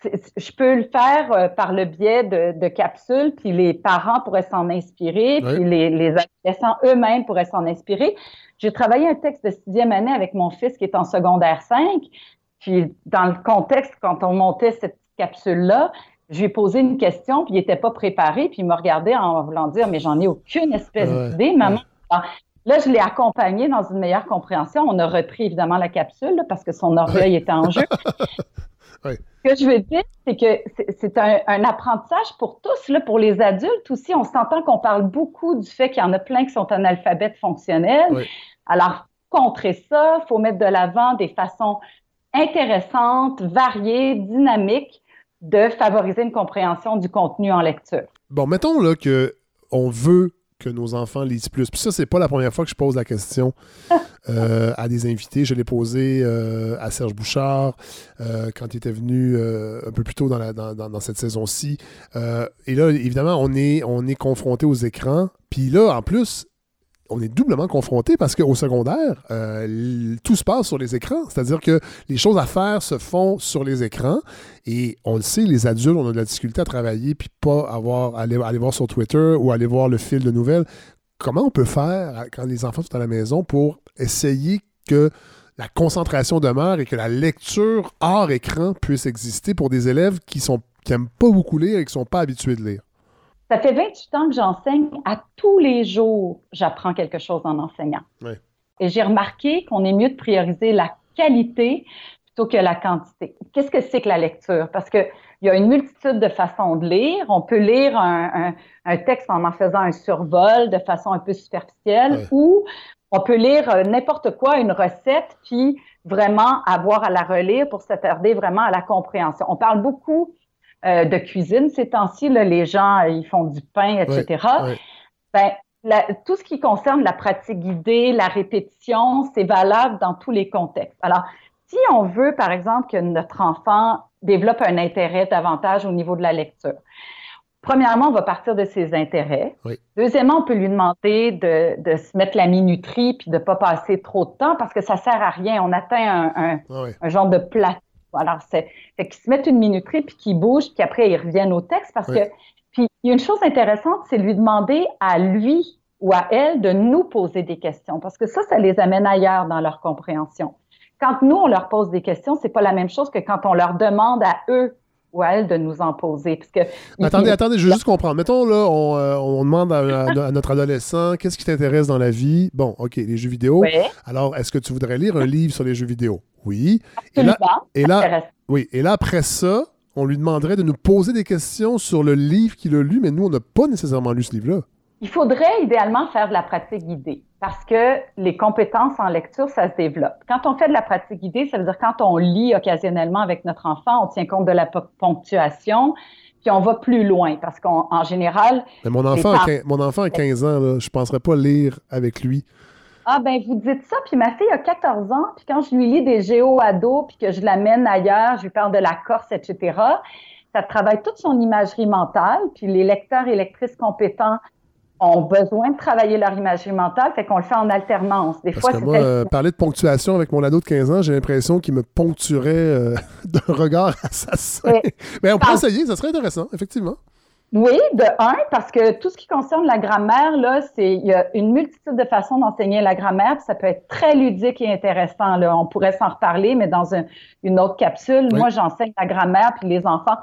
je peux le faire euh, par le biais de, capsules, puis les parents pourraient s'en inspirer, puis les, les adolescents eux-mêmes pourraient s'en inspirer. J'ai travaillé un texte de sixième année avec mon fils qui est en secondaire 5, puis dans le contexte, quand on montait cette capsule-là, je lui ai posé une question, puis il n'était pas préparé, puis il m'a regardé en voulant dire, mais j'en ai aucune espèce d'idée, maman. Là, je l'ai accompagné dans une meilleure compréhension. On a repris évidemment la capsule parce que son orgueil était en jeu. *laughs* Ce que je veux dire, c'est que c'est un, apprentissage pour tous, là, pour les adultes aussi. On s'entend qu'on parle beaucoup du fait qu'il y en a plein qui sont analphabètes fonctionnels. Alors, contrer ça, il faut mettre de l'avant des façons intéressantes, variées, dynamiques de favoriser une compréhension du contenu en lecture. Bon, mettons là que on veut que nos enfants lisent plus. Puis ça, c'est pas la première fois que je pose la question *laughs* euh, à des invités. Je l'ai posé euh, à Serge Bouchard euh, quand il était venu un peu plus tôt dans, la, dans, dans cette saison-ci. et là, évidemment, on est, on est confronté aux écrans. Puis là, en plus, on est doublement confronté parce qu'au secondaire, euh, tout se passe sur les écrans. C'est-à-dire que les choses à faire se font sur les écrans. Et on le sait, les adultes, on a de la difficulté à travailler puis pas avoir aller, aller voir sur Twitter ou aller voir le fil de nouvelles. Comment on peut faire quand les enfants sont à la maison pour essayer que la concentration demeure et que la lecture hors écran puisse exister pour des élèves qui sont qui n'aiment pas beaucoup lire et qui ne sont pas habitués de lire? Ça fait 28 ans que j'enseigne. À tous les jours, j'apprends quelque chose en enseignant. Et j'ai remarqué qu'on est mieux de prioriser la qualité plutôt que la quantité. Qu'est-ce que c'est que la lecture? Parce qu'il y a une multitude de façons de lire. On peut lire un, texte en en faisant un survol de façon un peu superficielle ou on peut lire euh, n'importe quoi, une recette, puis vraiment avoir à la relire pour s'attarder vraiment à la compréhension. On parle beaucoup euh, de cuisine ces temps-ci. Les gens, ils font du pain, etc. Ben, tout ce qui concerne la pratique guidée, la répétition, c'est valable dans tous les contextes. Alors, si on veut, par exemple, que notre enfant développe un intérêt davantage au niveau de la lecture, premièrement, on va partir de ses intérêts. Deuxièmement, on peut lui demander de, se mettre la minuterie puis de ne pas passer trop de temps parce que ça sert à rien. On atteint un, un genre de plateau alors, c'est qu'ils se mettent une minuterie, puis qu'ils bougent, puis après, ils reviennent au texte. Parce que, puis, il y a une chose intéressante, c'est lui demander à lui ou à elle de nous poser des questions. Parce que ça, ça les amène ailleurs dans leur compréhension. Quand nous, on leur pose des questions, c'est pas la même chose que quand on leur demande à eux de nous en poser. Parce que, attendez, attendez, je veux juste comprendre. Mettons, là, on, euh, demande à, notre adolescent qu'est-ce qui t'intéresse dans la vie? Bon, OK, les jeux vidéo. Alors, est-ce que tu voudrais lire un livre sur les jeux vidéo? Oui. Et là, et là, oui. Et là, après ça, on lui demanderait de nous poser des questions sur le livre qu'il a lu, mais nous, on n'a pas nécessairement lu ce livre-là. Il faudrait idéalement faire de la pratique guidée parce que les compétences en lecture, ça se développe. Quand on fait de la pratique guidée, ça veut dire quand on lit occasionnellement avec notre enfant, on tient compte de la ponctuation, puis on va plus loin parce qu'en général... mon, enfant a, mon enfant a 15 ans, là, je ne penserais pas lire avec lui. Ah ben vous dites ça, puis ma fille a 14 ans, puis quand je lui lis des géo-ados, puis que je l'amène ailleurs, je lui parle de la Corse, etc., ça travaille toute son imagerie mentale, puis les lecteurs et lectrices compétents ont besoin de travailler leur imagerie mentale, fait qu'on le fait en alternance. Des fois, que moi, euh, parler de ponctuation avec mon ado de 15 ans, j'ai l'impression qu'il me ponctuerait euh, *laughs* d'un regard assassin. Mais on peut essayer, ça serait intéressant, effectivement. Oui, de un, parce que tout ce qui concerne la grammaire, là, c'est il y a une multitude de façons d'enseigner la grammaire, ça peut être très ludique et intéressant. Là. On pourrait s'en reparler, mais dans une autre capsule. Moi, j'enseigne la grammaire, puis les enfants,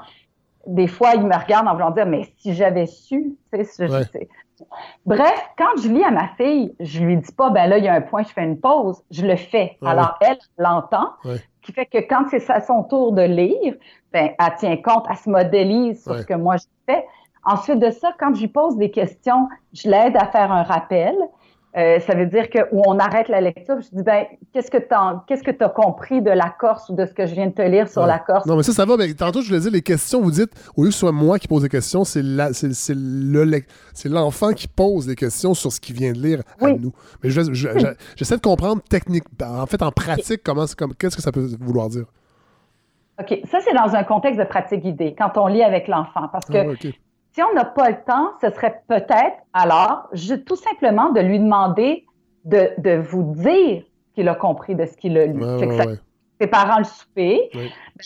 des fois, ils me regardent en voulant dire, mais si j'avais su, tu sais, Bref, quand je lis à ma fille, je lui dis pas, ben là, il y a un point, je fais une pause. Je le fais. Alors, elle l'entend, qui fait que quand c'est à son tour de lire, ben, elle tient compte, elle se modélise sur ce que moi je fais. Ensuite de ça, quand je lui pose des questions, je l'aide à faire un rappel. Euh, ça veut dire que où on arrête la lecture, je dis ben qu'est-ce que tu qu'est-ce que as compris de la Corse ou de ce que je viens de te lire sur la Corse? Non mais ça ça va mais tantôt je voulais dire les questions vous dites au lieu que ce soit moi qui pose des questions, c'est c'est le c'est l'enfant qui pose des questions sur ce qu'il vient de lire à nous. Mais j'essaie de comprendre technique en fait en pratique comment qu'est-ce que ça peut vouloir dire? OK, ça c'est dans un contexte de pratique guidée quand on lit avec l'enfant parce que ah si on n'a pas le temps, ce serait peut-être alors tout simplement de lui demander de, vous dire qu'il a compris de ce qu'il a lu. préparant le souper.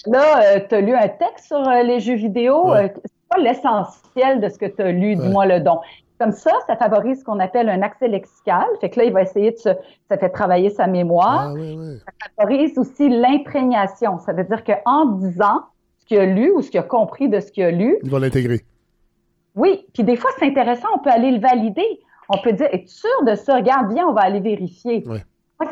Là, tu as lu un texte sur les jeux vidéo. c'est pas l'essentiel de ce que tu as lu, dis-moi le don. Comme ça, ça favorise ce qu'on appelle un accès lexical. Fait que là, il va essayer de se, ça fait travailler sa mémoire. Ah, ça favorise aussi l'imprégnation. Ça veut dire qu'en disant ce qu'il a lu ou ce qu'il a compris de ce qu'il a lu. Il va l'intégrer. Oui. Puis des fois, c'est intéressant. On peut aller le valider. On peut dire, es-tu sûr de ça? Regarde bien, on va aller vérifier. Moi,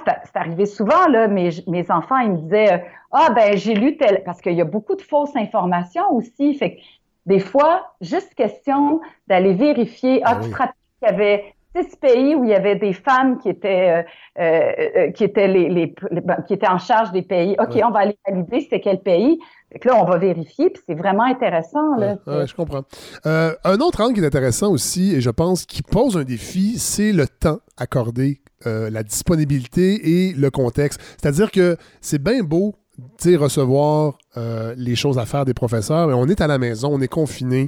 c'est arrivé souvent, là, mes, mes enfants, ils me disaient, ah, ben, j'ai lu tel, parce qu'il y a beaucoup de fausses informations aussi. Fait que des fois, juste question d'aller vérifier. Ah, ah tu te rappelles qu'il y avait six pays où il y avait des femmes qui étaient, euh, euh, euh, qui étaient, les, ben, qui étaient en charge des pays. OK, on va aller valider c'est quel pays. Fait là, on va vérifier, puis c'est vraiment intéressant. Là, je comprends. un autre angle qui est intéressant aussi, et je pense qui pose un défi, c'est le temps accordé, la disponibilité et le contexte. C'est-à-dire que c'est bien beau recevoir les choses à faire des professeurs, mais on est à la maison, on est confiné.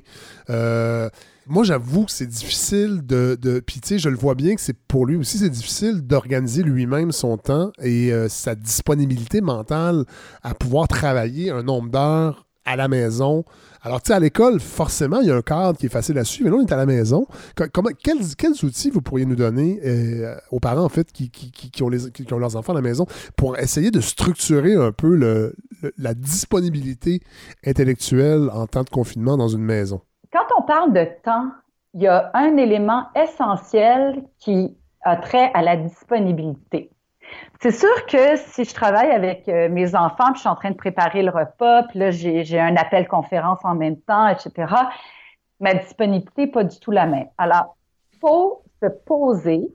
Moi, j'avoue que c'est difficile de. de Puis, tu sais, je le vois bien que c'est pour lui aussi, c'est difficile d'organiser lui-même son temps et euh, sa disponibilité mentale à pouvoir travailler un nombre d'heures à la maison alors, tu sais, à l'école, forcément, il y a un cadre qui est facile à suivre, mais là, on est à la maison. Comment, quels, outils vous pourriez nous donner euh, aux parents, en fait, qui, ont leurs enfants à la maison pour essayer de structurer un peu la disponibilité intellectuelle en temps de confinement dans une maison? Quand on parle de temps, il y a un élément essentiel qui a trait à la disponibilité. C'est sûr que si je travaille avec euh, mes enfants, puis je suis en train de préparer le repas, puis là, j'ai un appel conférence en même temps, etc., ma disponibilité n'est pas du tout la même. Alors, il faut se poser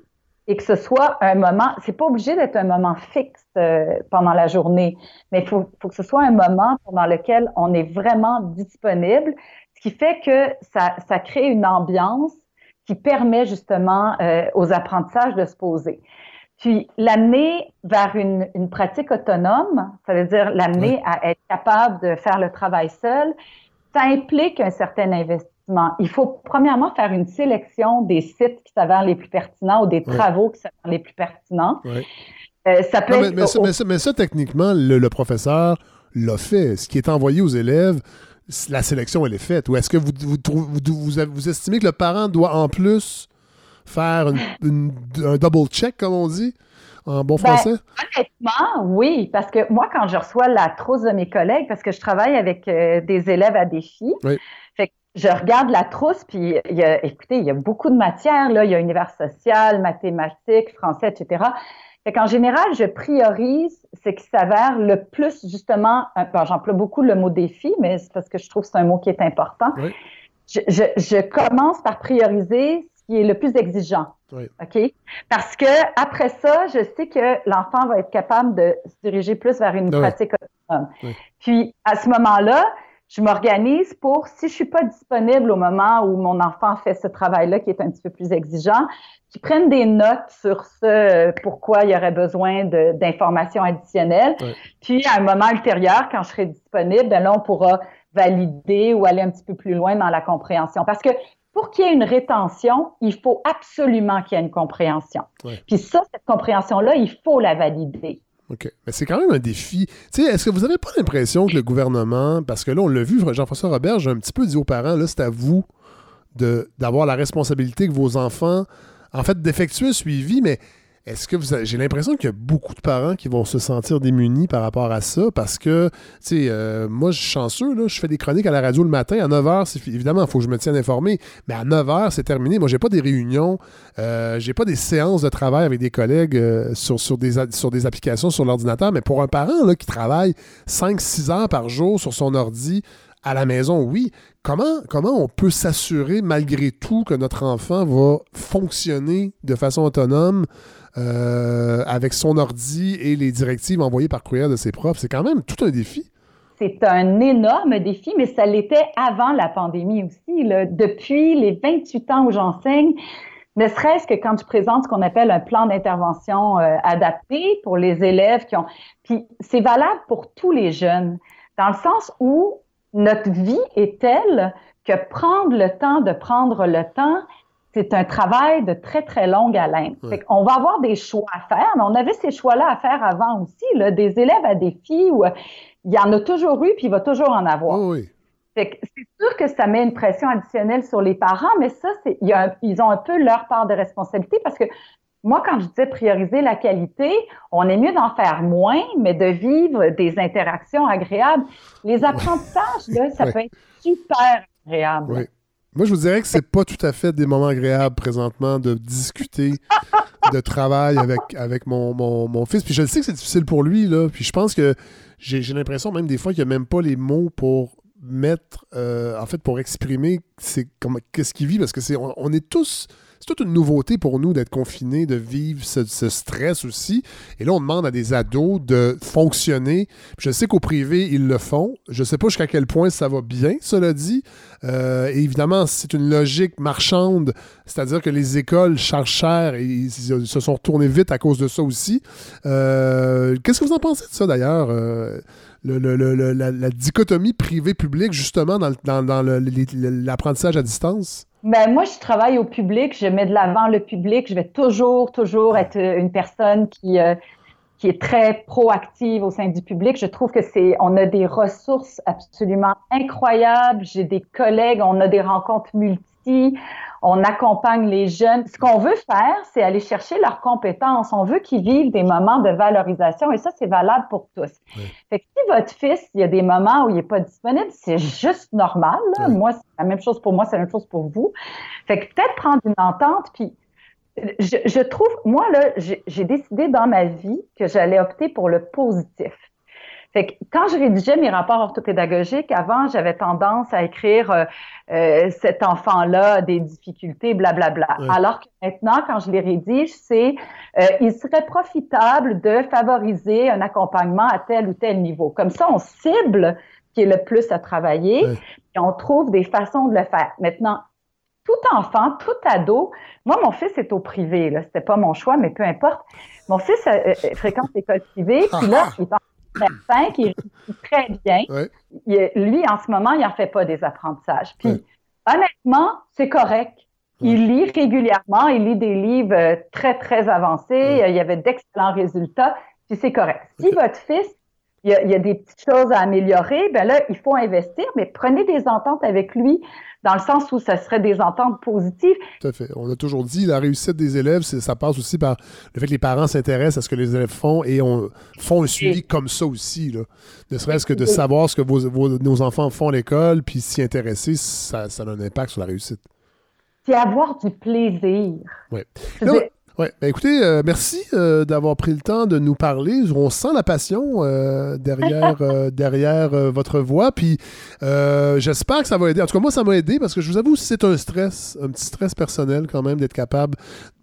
et que ce soit un moment, c'est pas obligé d'être un moment fixe euh, pendant la journée, mais il faut, faut, que ce soit un moment pendant lequel on est vraiment disponible, qui fait que ça, ça crée une ambiance qui permet justement euh, aux apprentissages de se poser. Puis l'amener vers une, une, pratique autonome, ça veut dire l'amener à être capable de faire le travail seul, ça implique un certain investissement. Il faut premièrement faire une sélection des sites qui s'avèrent les plus pertinents ou des travaux qui s'avèrent les plus pertinents. Euh, ça peut être mais, ça, mais, ça, techniquement, le, professeur l'a fait. Ce qui est envoyé aux élèves, la sélection, elle est faite? Ou est-ce que vous, vous, vous, vous estimez que le parent doit en plus faire un double check, comme on dit, en bon ben, français? honnêtement, oui, parce que moi, quand je reçois la trousse de mes collègues, parce que je travaille avec euh, des élèves à défi, fait je regarde la trousse, puis il y a, écoutez, il y a beaucoup de matières, là, il y a univers social, mathématiques, français, etc. Fait qu'en général, je priorise ce qui s'avère le plus, justement, j'emploie beaucoup le mot défi, mais c'est parce que je trouve que c'est un mot qui est important. Je, je, je, commence par prioriser qui est le plus exigeant. OK? Parce que après ça, je sais que l'enfant va être capable de se diriger plus vers une pratique autonome. Puis, à ce moment-là, je m'organise pour, si je suis pas disponible au moment où mon enfant fait ce travail-là qui est un petit peu plus exigeant, qu'il prenne des notes sur ce pourquoi il y aurait besoin d'informations additionnelles. Puis, à un moment ultérieur, quand je serai disponible, ben là, on pourra valider ou aller un petit peu plus loin dans la compréhension. Parce que pour qu'il y ait une rétention, il faut absolument qu'il y ait une compréhension. Puis ça, cette compréhension-là, il faut la valider. OK. Mais c'est quand même un défi. Tu sais, est-ce que vous n'avez pas l'impression que le gouvernement, parce que là, on l'a vu, Jean-François Robert, j'ai un petit peu dit aux parents, là, c'est à vous d'avoir la responsabilité que vos enfants, en fait, d'effectuer un suivi, mais est-ce que vous j'ai l'impression qu'il y a beaucoup de parents qui vont se sentir démunis par rapport à ça parce que, tu sais, euh, moi, je suis chanceux, là, je fais des chroniques à la radio le matin. À 9 h, évidemment, il faut que je me tienne informé, mais à 9 h, c'est terminé. Moi, j'ai pas des réunions, euh, j'ai pas des séances de travail avec des collègues euh, sur, sur, des, sur des applications sur l'ordinateur, mais pour un parent là, qui travaille 5-6 heures par jour sur son ordi, à la maison, oui. Comment, comment on peut s'assurer malgré tout que notre enfant va fonctionner de façon autonome avec son ordi et les directives envoyées par courrier de ses profs. C'est quand même tout un défi. C'est un énorme défi, mais ça l'était avant la pandémie aussi. Depuis les 28 ans où j'enseigne, ne serait-ce que quand tu présentes ce qu'on appelle un plan d'intervention euh, adapté pour les élèves qui ont... Puis c'est valable pour tous les jeunes, dans le sens où notre vie est telle que prendre le temps de prendre le temps, c'est un travail de très, très longue haleine. on va avoir des choix à faire, mais on avait ces choix-là à faire avant aussi, là, des élèves à défi où il y en a toujours eu, puis il va toujours en avoir. oui. c'est sûr que ça met une pression additionnelle sur les parents, mais ça, c'est, ils ont un peu leur part de responsabilité parce que moi, quand je disais prioriser la qualité, on est mieux d'en faire moins, mais de vivre des interactions agréables. Les apprentissages, là, ça *laughs* peut être super agréable. Moi, je vous dirais que c'est pas tout à fait des moments agréables présentement de discuter de travail avec, avec mon, mon, fils. Puis je le sais que c'est difficile pour lui, là. Puis je pense que j'ai l'impression même des fois qu'il a même pas les mots pour mettre, euh, en fait, pour exprimer qu'est-ce qu'il vit, parce que c'est on, est tous c'est toute une nouveauté pour nous d'être confinés, de vivre ce, stress aussi. Et là, on demande à des ados de fonctionner. Je sais qu'au privé, ils le font. Je ne sais pas jusqu'à quel point ça va bien, cela dit. Euh, et évidemment, c'est une logique marchande, c'est-à-dire que les écoles chargent cher et ils se sont retournés vite à cause de ça aussi. Euh, qu'est-ce que vous en pensez de ça d'ailleurs? Euh, la, dichotomie privé-public, justement, dans, dans l'apprentissage à distance? Ben, moi, je travaille au public, je mets de l'avant le public, je vais toujours, toujours être une personne qui, euh, qui est très proactive au sein du public. Je trouve que c'est, on a des ressources absolument incroyables. J'ai des collègues, on a des rencontres on accompagne les jeunes. Ce qu'on veut faire, c'est aller chercher leurs compétences. On veut qu'ils vivent des moments de valorisation et ça, c'est valable pour tous. Fait que si votre fils, il y a des moments où il n'est pas disponible, c'est juste normal. Moi, c'est la même chose pour moi, c'est la même chose pour vous. Fait que peut-être prendre une entente, puis je, je trouve, moi, là, j'ai décidé dans ma vie que j'allais opter pour le positif. Fait que quand je rédigeais mes rapports orthopédagogiques, avant, j'avais tendance à écrire euh, euh, cet enfant-là a des difficultés, blablabla. Bla, bla. Alors que maintenant, quand je les rédige, c'est euh, il serait profitable de favoriser un accompagnement à tel ou tel niveau. Comme ça, on cible qui est le plus à travailler et on trouve des façons de le faire. Maintenant, tout enfant, tout ado, moi, mon fils est au privé, là. C'était pas mon choix, mais peu importe. Mon fils fréquente l'école privée, puis là, il est en médecin qui réussit *clears throat* très bien. lui, en ce moment, il n'en fait pas des apprentissages. Puis, honnêtement, c'est correct. Il lit régulièrement, il lit des livres euh, très, très avancés. Il y avait d'excellents résultats. Puis, c'est correct. Si votre fils il y, a, des petites choses à améliorer, ben là, il faut investir, mais prenez des ententes avec lui dans le sens où ça serait des ententes positives. Tout à fait. On a toujours dit, la réussite des élèves, ça passe aussi par le fait que les parents s'intéressent à ce que les élèves font et on, font un suivi comme ça aussi. Là. Ne serait-ce que de savoir ce que vos, nos enfants font à l'école, puis s'y intéresser, ça, ça a un impact sur la réussite. C'est avoir du plaisir. Oui. Ouais. Ben, écoutez, euh, merci euh, d'avoir pris le temps de nous parler. On sent la passion euh, derrière, *laughs* derrière votre voix. Puis j'espère que ça va aider. En tout cas, moi, ça m'a aidé parce que je vous avoue, c'est un stress, un petit stress personnel quand même d'être capable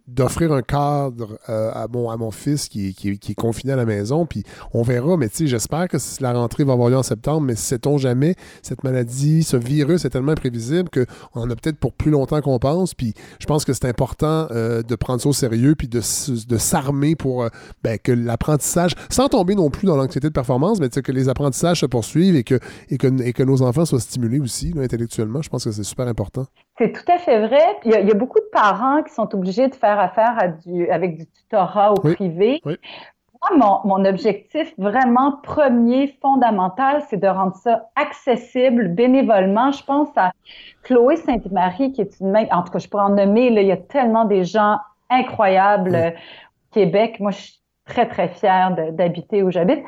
d'offrir un cadre euh, à, mon, fils qui, est confiné à la maison. Puis on verra, mais tu sais, j'espère que la rentrée va avoir lieu en septembre, mais sait-on jamais, cette maladie, ce virus est tellement imprévisible qu'on en a peut-être pour plus longtemps qu'on pense. Puis je pense que c'est important euh, de prendre ça au sérieux puis de, s'armer pour euh, ben, que l'apprentissage, sans tomber non plus dans l'anxiété de performance, mais que les apprentissages se poursuivent et que nos enfants soient stimulés aussi intellectuellement. Je pense que c'est super important. C'est tout à fait vrai. Il y, a, il y, a, beaucoup de parents qui sont obligés de faire affaire à du, avec du tutorat au privé. Moi, mon, mon, objectif vraiment premier, fondamental, c'est de rendre ça accessible bénévolement. Je pense à Chloé Sainte-Marie, qui est une en tout cas, je pourrais en nommer, là, il y a tellement des gens incroyables euh, au Québec. Moi, je suis très, très fière d'habiter où j'habite.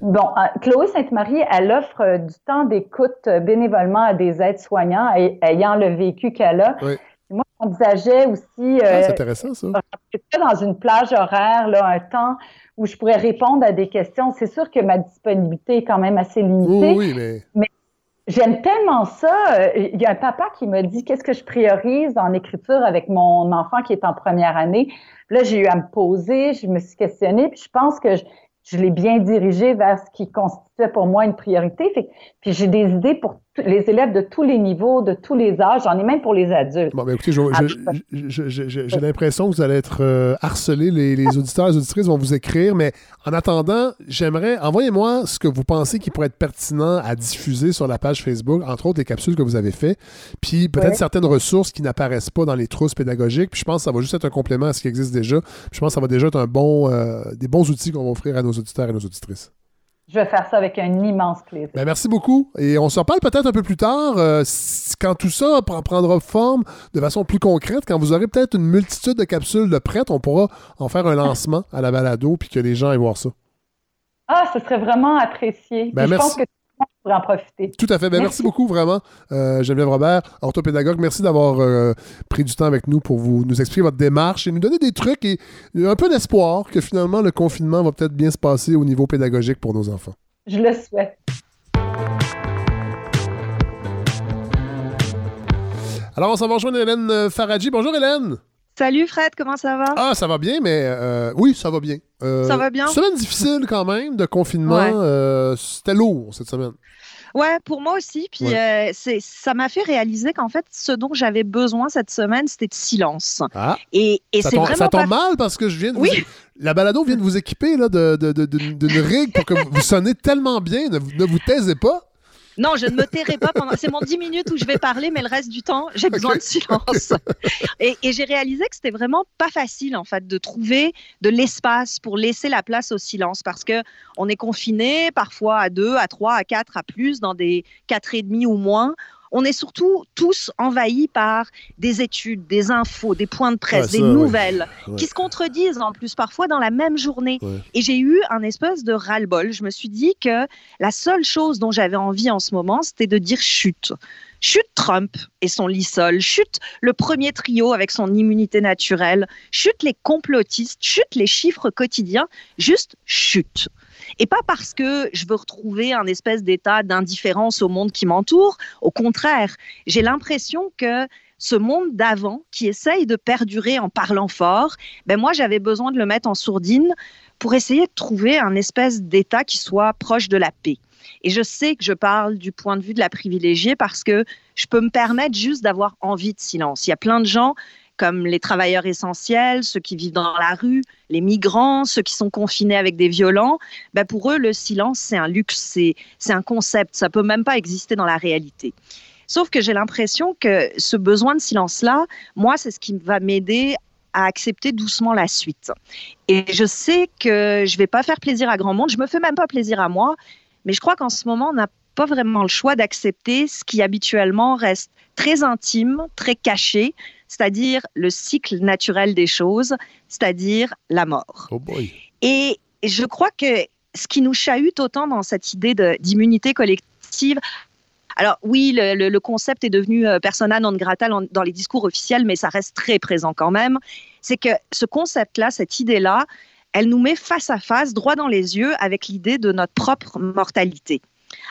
Bon, euh, Chloé Sainte-Marie, elle offre euh, du temps d'écoute euh, bénévolement à des aides-soignants ayant le vécu qu'elle a. Moi, j'envisageais aussi. Ah, c'est intéressant, ça. Dans une plage horaire, là, un temps où je pourrais répondre à des questions. C'est sûr que ma disponibilité est quand même assez limitée. Oui, mais. mais J'aime tellement ça. Il y a un papa qui m'a dit qu'est-ce que je priorise en écriture avec mon enfant qui est en première année? Là, j'ai eu à me poser, je me suis questionnée, puis je pense que je, l'ai bien dirigé vers ce qui constitue constituait pour moi une priorité. puis j'ai des idées pour les élèves de tous les niveaux, de tous les âges. J'en ai même pour les adultes. Bon, ben écoutez, j'ai l'impression que vous allez être euh, harcelés. Les, les *laughs* auditeurs, les auditrices vont vous écrire. Mais en attendant, j'aimerais, envoyez-moi ce que vous pensez qui pourrait être pertinent à diffuser sur la page Facebook, entre autres les capsules que vous avez fait, puis peut-être certaines ressources qui n'apparaissent pas dans les trousses pédagogiques. Puis je pense que ça va juste être un complément à ce qui existe déjà. Puis je pense que ça va déjà être un bon, euh, des bons outils qu'on va offrir à nos auditeurs et nos auditrices. Je vais faire ça avec un immense plaisir. Ben, merci beaucoup. Et on se reparle peut-être un peu plus tard, euh, quand tout ça prendra forme de façon plus concrète, quand vous aurez peut-être une multitude de capsules de prêtes, on pourra en faire un lancement à la balado, puis que les gens aillent voir ça. Ah, ce serait vraiment apprécié. Ben, je pense que en profiter. Tout à fait. Ben, merci. beaucoup, vraiment, euh, Geneviève Robert, orthopédagogue. Merci d'avoir euh, pris du temps avec nous pour vous, nous expliquer votre démarche et nous donner des trucs et un peu d'espoir que finalement le confinement va peut-être bien se passer au niveau pédagogique pour nos enfants. Je le souhaite. Alors, on s'en va rejoindre Hélène Faradji. Bonjour, Hélène. Salut Fred, comment ça va? Ah, ça va bien, mais euh, oui, ça va bien. Euh, ça va bien? Semaine difficile quand même de confinement. Euh, c'était lourd cette semaine. Ouais, pour moi aussi. Puis c'est, ça m'a fait réaliser qu'en fait, ce dont j'avais besoin cette semaine, c'était de silence. Ah. Et, et ça c'est tombe, vraiment ça tombe mal parce que je viens de oui. vous... La balado vient de vous équiper là, de, de, de, d'une rig pour que vous sonnez tellement bien. Ne, ne vous taisez pas. Non, je ne me tairai pas pendant. C'est mon 10 minutes où je vais parler, mais le reste du temps, j'ai besoin de silence. Et, et j'ai réalisé que c'était vraiment pas facile, en fait, de trouver de l'espace pour laisser la place au silence parce que on est confiné parfois à deux, à trois, à quatre, à plus, dans des quatre et demi ou moins on est surtout tous envahis par des études, des infos, des points de presse, des nouvelles qui se contredisent en plus parfois dans la même journée. Et j'ai eu un espèce de ras-le-bol. Je me suis dit que la seule chose dont j'avais envie en ce moment, c'était de dire chute. Chute Trump et son lissol, chute le premier trio avec son immunité naturelle, chute les complotistes, chute les chiffres quotidiens, juste chute. Et pas parce que je veux retrouver un espèce d'état d'indifférence au monde qui m'entoure. Au contraire, j'ai l'impression que ce monde d'avant qui essaye de perdurer en parlant fort, ben moi j'avais besoin de le mettre en sourdine pour essayer de trouver un espèce d'état qui soit proche de la paix. Et je sais que je parle du point de vue de la privilégiée parce que je peux me permettre juste d'avoir envie de silence. Il y a plein de gens comme les travailleurs essentiels, ceux qui vivent dans la rue, les migrants, ceux qui sont confinés avec des violents, ben pour eux, le silence, c'est un luxe, c'est, c'est un concept, ça peut même pas exister dans la réalité. Sauf que j'ai l'impression que ce besoin de silence-là, moi, c'est ce qui va m'aider à accepter doucement la suite. Et je sais que je vais pas faire plaisir à grand monde, je me fais même pas plaisir à moi, mais je crois qu'en ce moment, on n'a pas vraiment le choix d'accepter ce qui habituellement reste très intime, très caché, c'est-à-dire le cycle naturel des choses, c'est-à-dire la mort. Oh boy. Et je crois que ce qui nous chahute autant dans cette idée d'immunité collective, alors oui, le, le, concept est devenu euh, persona non grata dans les discours officiels, mais ça reste très présent quand même. C'est que ce concept-là, cette idée-là, elle nous met face à face, droit dans les yeux, avec l'idée de notre propre mortalité.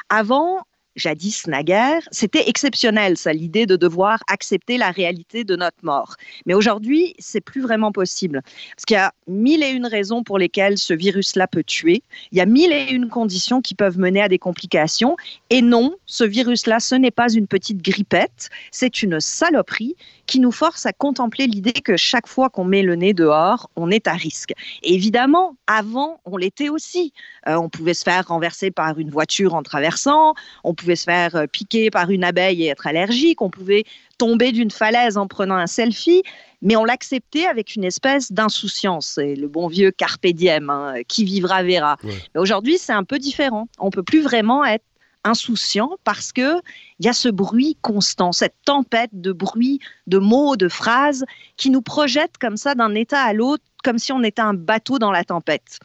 Avant, jadis naguère, c'était exceptionnel, ça, l'idée de devoir accepter la réalité de notre mort. Mais aujourd'hui, c'est plus vraiment possible. Parce qu'il y a mille et une raisons pour lesquelles ce virus-là peut tuer. Il y a mille et une conditions qui peuvent mener à des complications. Et non, ce virus-là, ce n'est pas une petite grippette, c'est une saloperie qui nous force à contempler l'idée que chaque fois qu'on met le nez dehors, on est à risque. Et évidemment, avant, on l'était aussi. Euh, on pouvait se faire renverser par une voiture en traversant, on pouvait se faire euh, piquer par une abeille et être allergique, on pouvait tomber d'une falaise en prenant un selfie, mais on l'acceptait avec une espèce d'insouciance. C'est le bon vieux carpe diem, hein, qui vivra verra. Aujourd'hui, c'est un peu différent. On peut plus vraiment être insouciant parce que il y a ce bruit constant, cette tempête de bruit, de mots, de phrases qui nous projette comme ça d'un état à l'autre, comme si on était un bateau dans la tempête.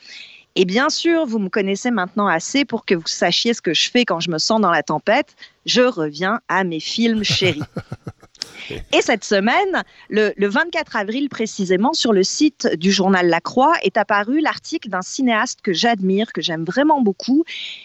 Et bien sûr, vous me connaissez maintenant assez pour que vous sachiez ce que je fais quand je me sens dans la tempête. Je reviens à mes films chéris. *laughs* Et cette semaine, le, 24 avril précisément, sur le site du journal La Croix, est apparu l'article d'un cinéaste que j'admire, que j'aime vraiment beaucoup,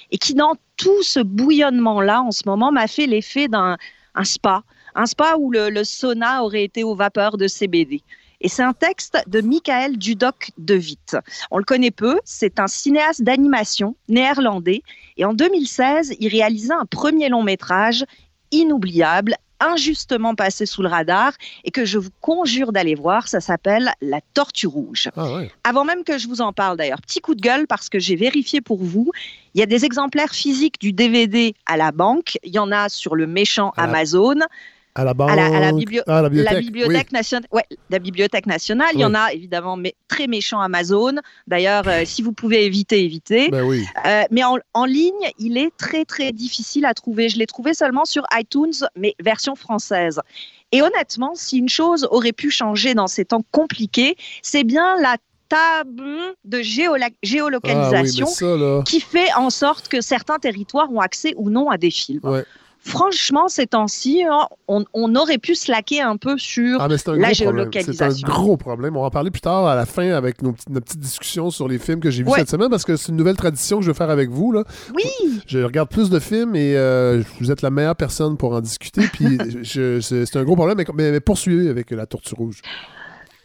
et qui, dans tout ce bouillonnement-là, en ce moment, m'a fait l'effet d'un spa, un spa où le, le sauna aurait été aux vapeurs de CBD. Et c'est un texte de Michael Dudok de Witt. On le connaît peu, c'est un cinéaste d'animation néerlandais. Et en 2016, il réalisa un premier long métrage inoubliable, injustement passé sous le radar et que je vous conjure d'aller voir. Ça s'appelle La Tortue Rouge. Ah ouais. Avant même que je vous en parle d'ailleurs, petit coup de gueule parce que j'ai vérifié pour vous. Il y a des exemplaires physiques du DVD à la banque. Il y en a sur le méchant la- Amazon. À la banque. À la, à la biblio- Ah, la la bibliothèque. bibliothèque nationale. Ouais, la bibliothèque nationale. Il y Oui. en a évidemment, mais très méchant Amazon. D'ailleurs, euh, si vous pouvez éviter, évitez. Oui. Ben oui. Euh, mais en, en ligne, il est très très difficile à trouver. Je l'ai trouvé seulement sur iTunes, mais version française. Et honnêtement, si une chose aurait pu changer dans ces temps compliqués, c'est bien la table de Ah oui, géolocalisation ça, qui fait en sorte que certains territoires ont accès ou non à des films. Ouais. Franchement, ces temps-ci, hein, on, on aurait pu slacker un peu sur Ah, un la gros problème. C'est un géolocalisation. gros problème. On va en parler plus tard à la fin avec nos, petites- nos petites discussions sur les films que j'ai vus Ouais. cette semaine parce que c'est une nouvelle tradition que je veux faire avec vous. Là. Oui, Je regarde plus de films et euh, vous êtes la meilleure personne pour en discuter. Puis *laughs* c'est c'est un gros problème, mais, mais, mais poursuivez avec la Tortue Rouge.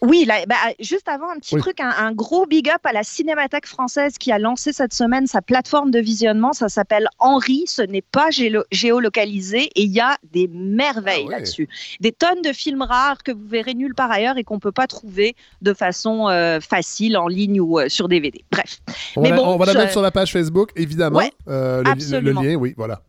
Oui, là, bah, juste avant, un petit Oui. truc, un, un gros big up à la Cinémathèque française qui a lancé cette semaine sa plateforme de visionnement. Ça s'appelle Henri. Ce n'est pas gélo- géolocalisé et il y a des merveilles Ah ouais. là-dessus. Des tonnes de films rares que vous verrez nulle part ailleurs et qu'on peut pas trouver de façon euh, facile en ligne ou euh, sur DVD. Bref. On Mais va, la- bon, on va la je- mettre sur la page Facebook, évidemment. Ouais, Euh, le, le- le absolument. lien, oui, voilà.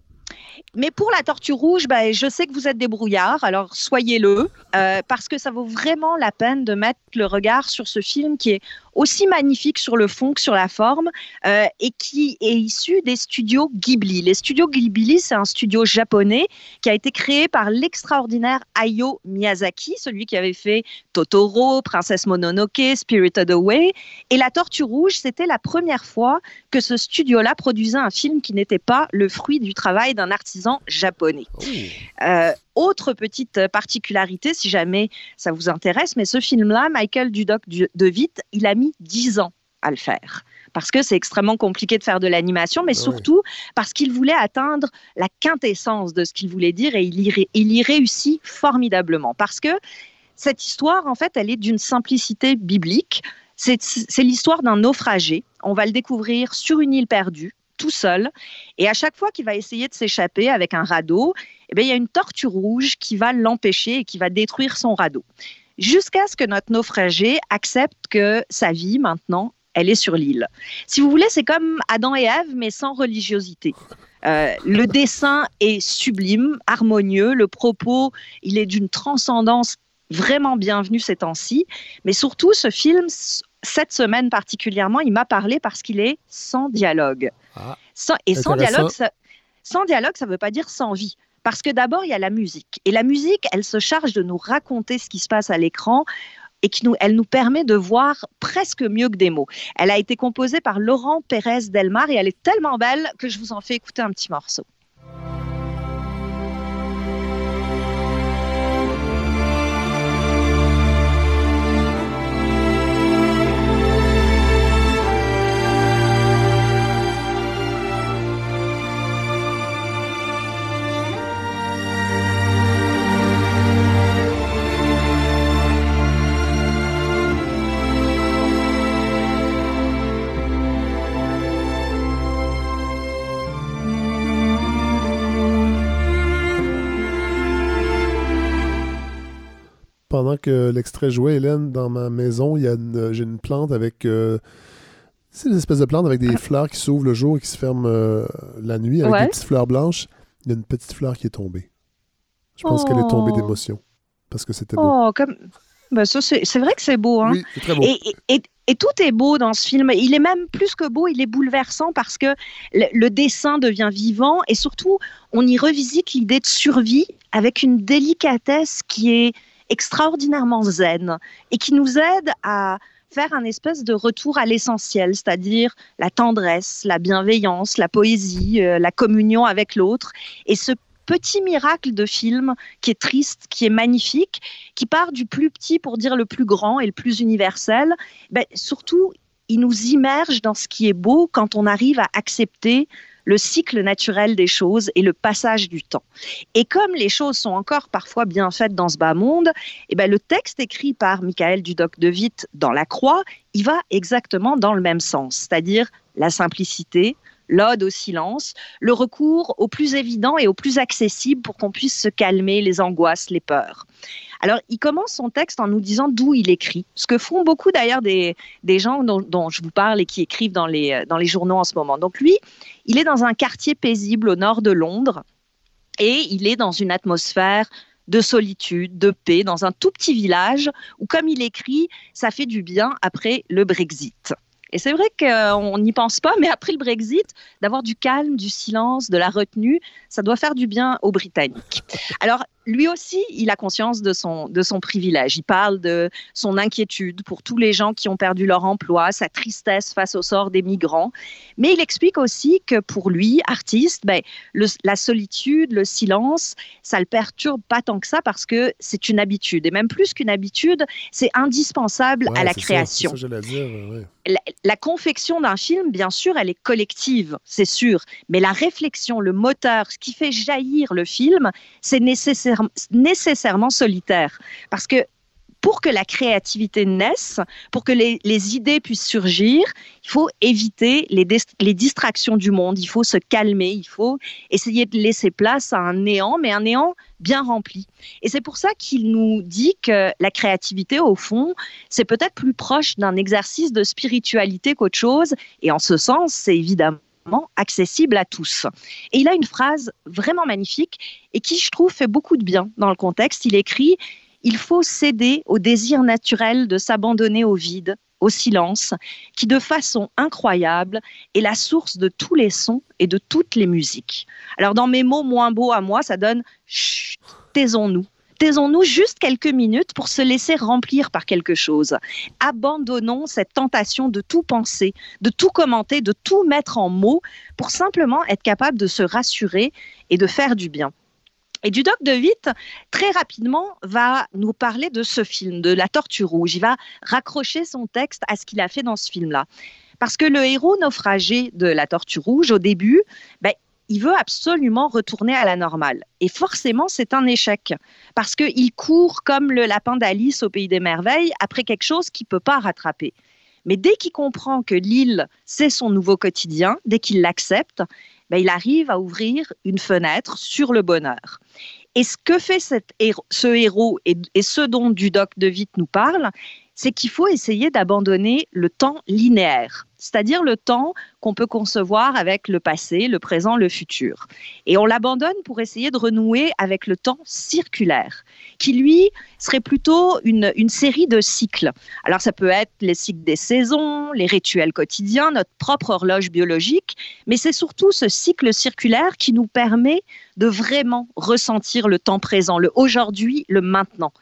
Mais pour la tortue rouge, ben, je sais que vous êtes des brouillards, alors soyez-le, euh, parce que ça vaut vraiment la peine de mettre le regard sur ce film qui est aussi magnifique sur le fond que sur la forme euh, et qui est issu des studios Ghibli. Les studios Ghibli, c'est un studio japonais qui a été créé par l'extraordinaire Hayao Miyazaki, celui qui avait fait Totoro, Princesse Mononoke, Spirited Away. Et La Tortue Rouge, c'était la première fois que ce studio-là produisait un film qui n'était pas le fruit du travail d'un artisan japonais. Oh. Euh, autre petite particularité, si jamais ça vous intéresse, mais ce film-là, Michael Dudok du- de Witt, il a mis 10 ans à le faire. Parce que c'est extrêmement compliqué de faire de l'animation, mais Ah surtout parce qu'il voulait atteindre la quintessence de ce qu'il voulait dire et il y, ré- il y réussit formidablement. Parce que cette histoire, en fait, elle est d'une simplicité biblique. C'est l'histoire d'un naufragé. On va le découvrir sur une île perdue, tout seul. Et à chaque fois qu'il va essayer de s'échapper avec un radeau, eh bien, il y a une tortue rouge qui va l'empêcher et qui va détruire son radeau. Jusqu'à ce que notre naufragé accepte que sa vie, maintenant, elle est sur l'île. Si vous voulez, c'est comme Adam et Ève, mais sans religiosité. Euh, le dessin est sublime, harmonieux, le propos, il est d'une transcendance vraiment bienvenue ces temps-ci. Mais surtout, ce film, cette semaine particulièrement, il m'a parlé parce qu'il est sans dialogue. Ah, Sans- et sans dialogue, ça, sans dialogue, ça ne veut pas dire sans vie. Parce que d'abord, il y a la musique. Et la musique, elle se charge de nous raconter ce qui se passe à l'écran et qui nous, elle nous permet de voir presque mieux que des mots. Elle a été composée par Laurent Pérez Delmar et elle est tellement belle que je vous en fais écouter un petit morceau. Pendant que l'extrait jouait, Hélène, dans ma maison, il y a une- j'ai une plante avec. euh, c'est une espèce de plante avec des fleurs qui s'ouvrent le jour et qui se ferment euh, la nuit avec Ouais. des petites fleurs blanches. Il y a une petite fleur qui est tombée. Je pense qu'elle est tombée Oh. d'émotion. Parce que c'était beau. Oh, comme... Ben, ça, c'est c'est vrai que c'est beau. Hein? Oui, c'est très beau. Et, et- et- et tout est beau dans ce film. Il est même plus que beau, il est bouleversant parce que le, le dessin devient vivant et surtout, on y revisite l'idée de survie avec une délicatesse qui est extraordinairement zen et qui nous aide à faire un espèce de retour à l'essentiel, c'est-à-dire la tendresse, la bienveillance, la poésie, euh, la communion avec l'autre. Et ce petit miracle de film qui est triste, qui est magnifique, qui part du plus petit pour dire le plus grand et le plus universel, ben, surtout, il nous immerge dans ce qui est beau quand on arrive à accepter le cycle naturel des choses et le passage du temps. Et comme les choses sont encore parfois bien faites dans ce bas monde, eh ben, le texte écrit par Michael Dudoc de Witt dans La Croix, il va exactement dans le même sens, c'est-à-dire la simplicité, l'ode au silence, le recours au plus évident et au plus accessible pour qu'on puisse se calmer les angoisses, les peurs. Alors, il commence son texte en nous disant d'où il écrit, ce que font beaucoup d'ailleurs des, des gens dont, je vous parle et qui écrivent dans les, dans les journaux en ce moment. Donc, lui, il est dans un quartier paisible au nord de Londres et il est dans une atmosphère de solitude, de paix, dans un tout petit village où, comme il écrit, ça fait du bien après le Brexit. Et c'est vrai qu'on n'y pense pas, mais après le Brexit, d'avoir du calme, du silence, de la retenue, ça doit faire du bien aux Britanniques. Alors, lui aussi, il a conscience de son, de son privilège. Il parle de son inquiétude pour tous les gens qui ont perdu leur emploi, sa tristesse face au sort des migrants. Mais il explique aussi que pour lui, artiste, ben, la solitude, le silence, ça le perturbe pas tant que ça parce que c'est une habitude. Et même plus qu'une habitude, c'est indispensable à la création. Ça, ça dire, la, la confection d'un film, bien sûr, elle est collective, c'est sûr. Mais la réflexion, le moteur, ce qui fait jaillir le film, c'est nécessaire nécessairement solitaire. Parce que pour que la créativité naisse, pour que les, idées puissent surgir, il faut éviter les, les, distractions du monde, il faut se calmer, il faut essayer de laisser place à un néant, mais un néant bien rempli. Et c'est pour ça qu'il nous dit que la créativité, au fond, c'est peut-être plus proche d'un exercice de spiritualité qu'autre chose, et en ce sens, c'est évidemment accessible à tous. Et il a une phrase vraiment magnifique et qui, je trouve, fait beaucoup de bien dans le contexte. Il écrit Il faut céder au désir naturel de s'abandonner au vide, au silence, qui de façon incroyable est la source de tous les sons et de toutes les musiques. Alors, dans mes mots moins beaux à moi, ça donne Chut, taisons-nous taisons-nous juste quelques minutes pour se laisser remplir par quelque chose. Abandonnons cette tentation de tout penser, de tout commenter, de tout mettre en mots pour simplement être capable de se rassurer et de faire du bien. Et Dudoc de Witt, très rapidement, va nous parler de ce film, de La Tortue Rouge. Il va raccrocher son texte à ce qu'il a fait dans ce film-là. Parce que le héros naufragé de La Tortue Rouge, au début, ben, il veut absolument retourner à la normale. Et forcément, c'est un échec, parce qu'il court comme le lapin d'Alice au pays des merveilles après quelque chose qu'il ne peut pas rattraper. Mais dès qu'il comprend que l'île, c'est son nouveau quotidien, dès qu'il l'accepte, ben, il arrive à ouvrir une fenêtre sur le bonheur. Et ce que fait ce héros et, et ce dont Dudoc de Witt nous parle, c'est qu'il faut essayer d'abandonner le temps linéaire, c'est-à-dire le temps qu'on peut concevoir avec le passé, le présent, le futur. Et on l'abandonne pour essayer de renouer avec le temps circulaire, qui lui serait plutôt une, série de cycles. Alors ça peut être les cycles des saisons, les rituels quotidiens, notre propre horloge biologique, mais c'est surtout ce cycle circulaire qui nous permet de vraiment ressentir le temps présent, le aujourd'hui, le maintenant.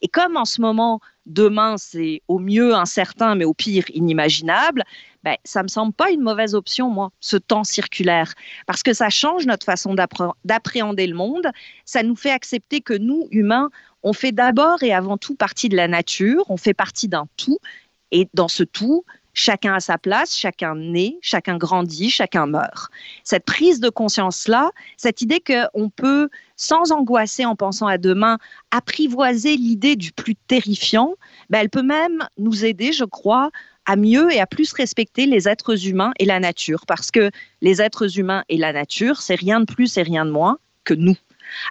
Et comme en ce moment, demain, c'est au mieux incertain, mais au pire inimaginable, ben, ça me semble pas une mauvaise option, moi, ce temps circulaire, parce que ça change notre façon d'appréhender le monde, ça nous fait accepter que nous, humains, on fait d'abord et avant tout partie de la nature, on fait partie d'un tout, et dans ce tout, chacun a sa place, chacun naît, chacun grandit, chacun meurt. Cette prise de conscience-là, cette idée qu'on peut, sans angoisser en pensant à demain, apprivoiser l'idée du plus terrifiant, ben elle peut même nous aider, je crois, à mieux et à plus respecter les êtres humains et la nature, parce que les êtres humains et la nature, c'est rien de plus et rien de moins que nous.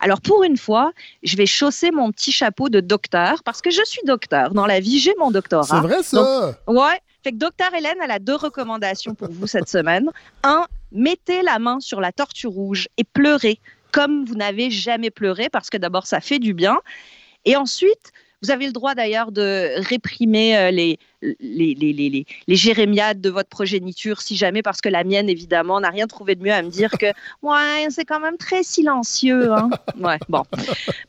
Alors pour une fois, je vais chausser mon petit chapeau de docteur parce que je suis docteur. Dans la vie, j'ai mon doctorat. C'est vrai ça? ouais. Fait que docteur Hélène, elle a deux recommandations pour vous cette semaine. Un, mettez la main sur la tortue rouge et pleurez comme vous n'avez jamais pleuré parce que d'abord ça fait du bien. Et ensuite, vous avez le droit d'ailleurs de réprimer euh, les, les, les, les, les, jérémiades de votre progéniture, si jamais, parce que la mienne, évidemment, n'a rien trouvé de mieux à me dire que, ouais, c'est quand même très silencieux. Hein. Ouais, bon.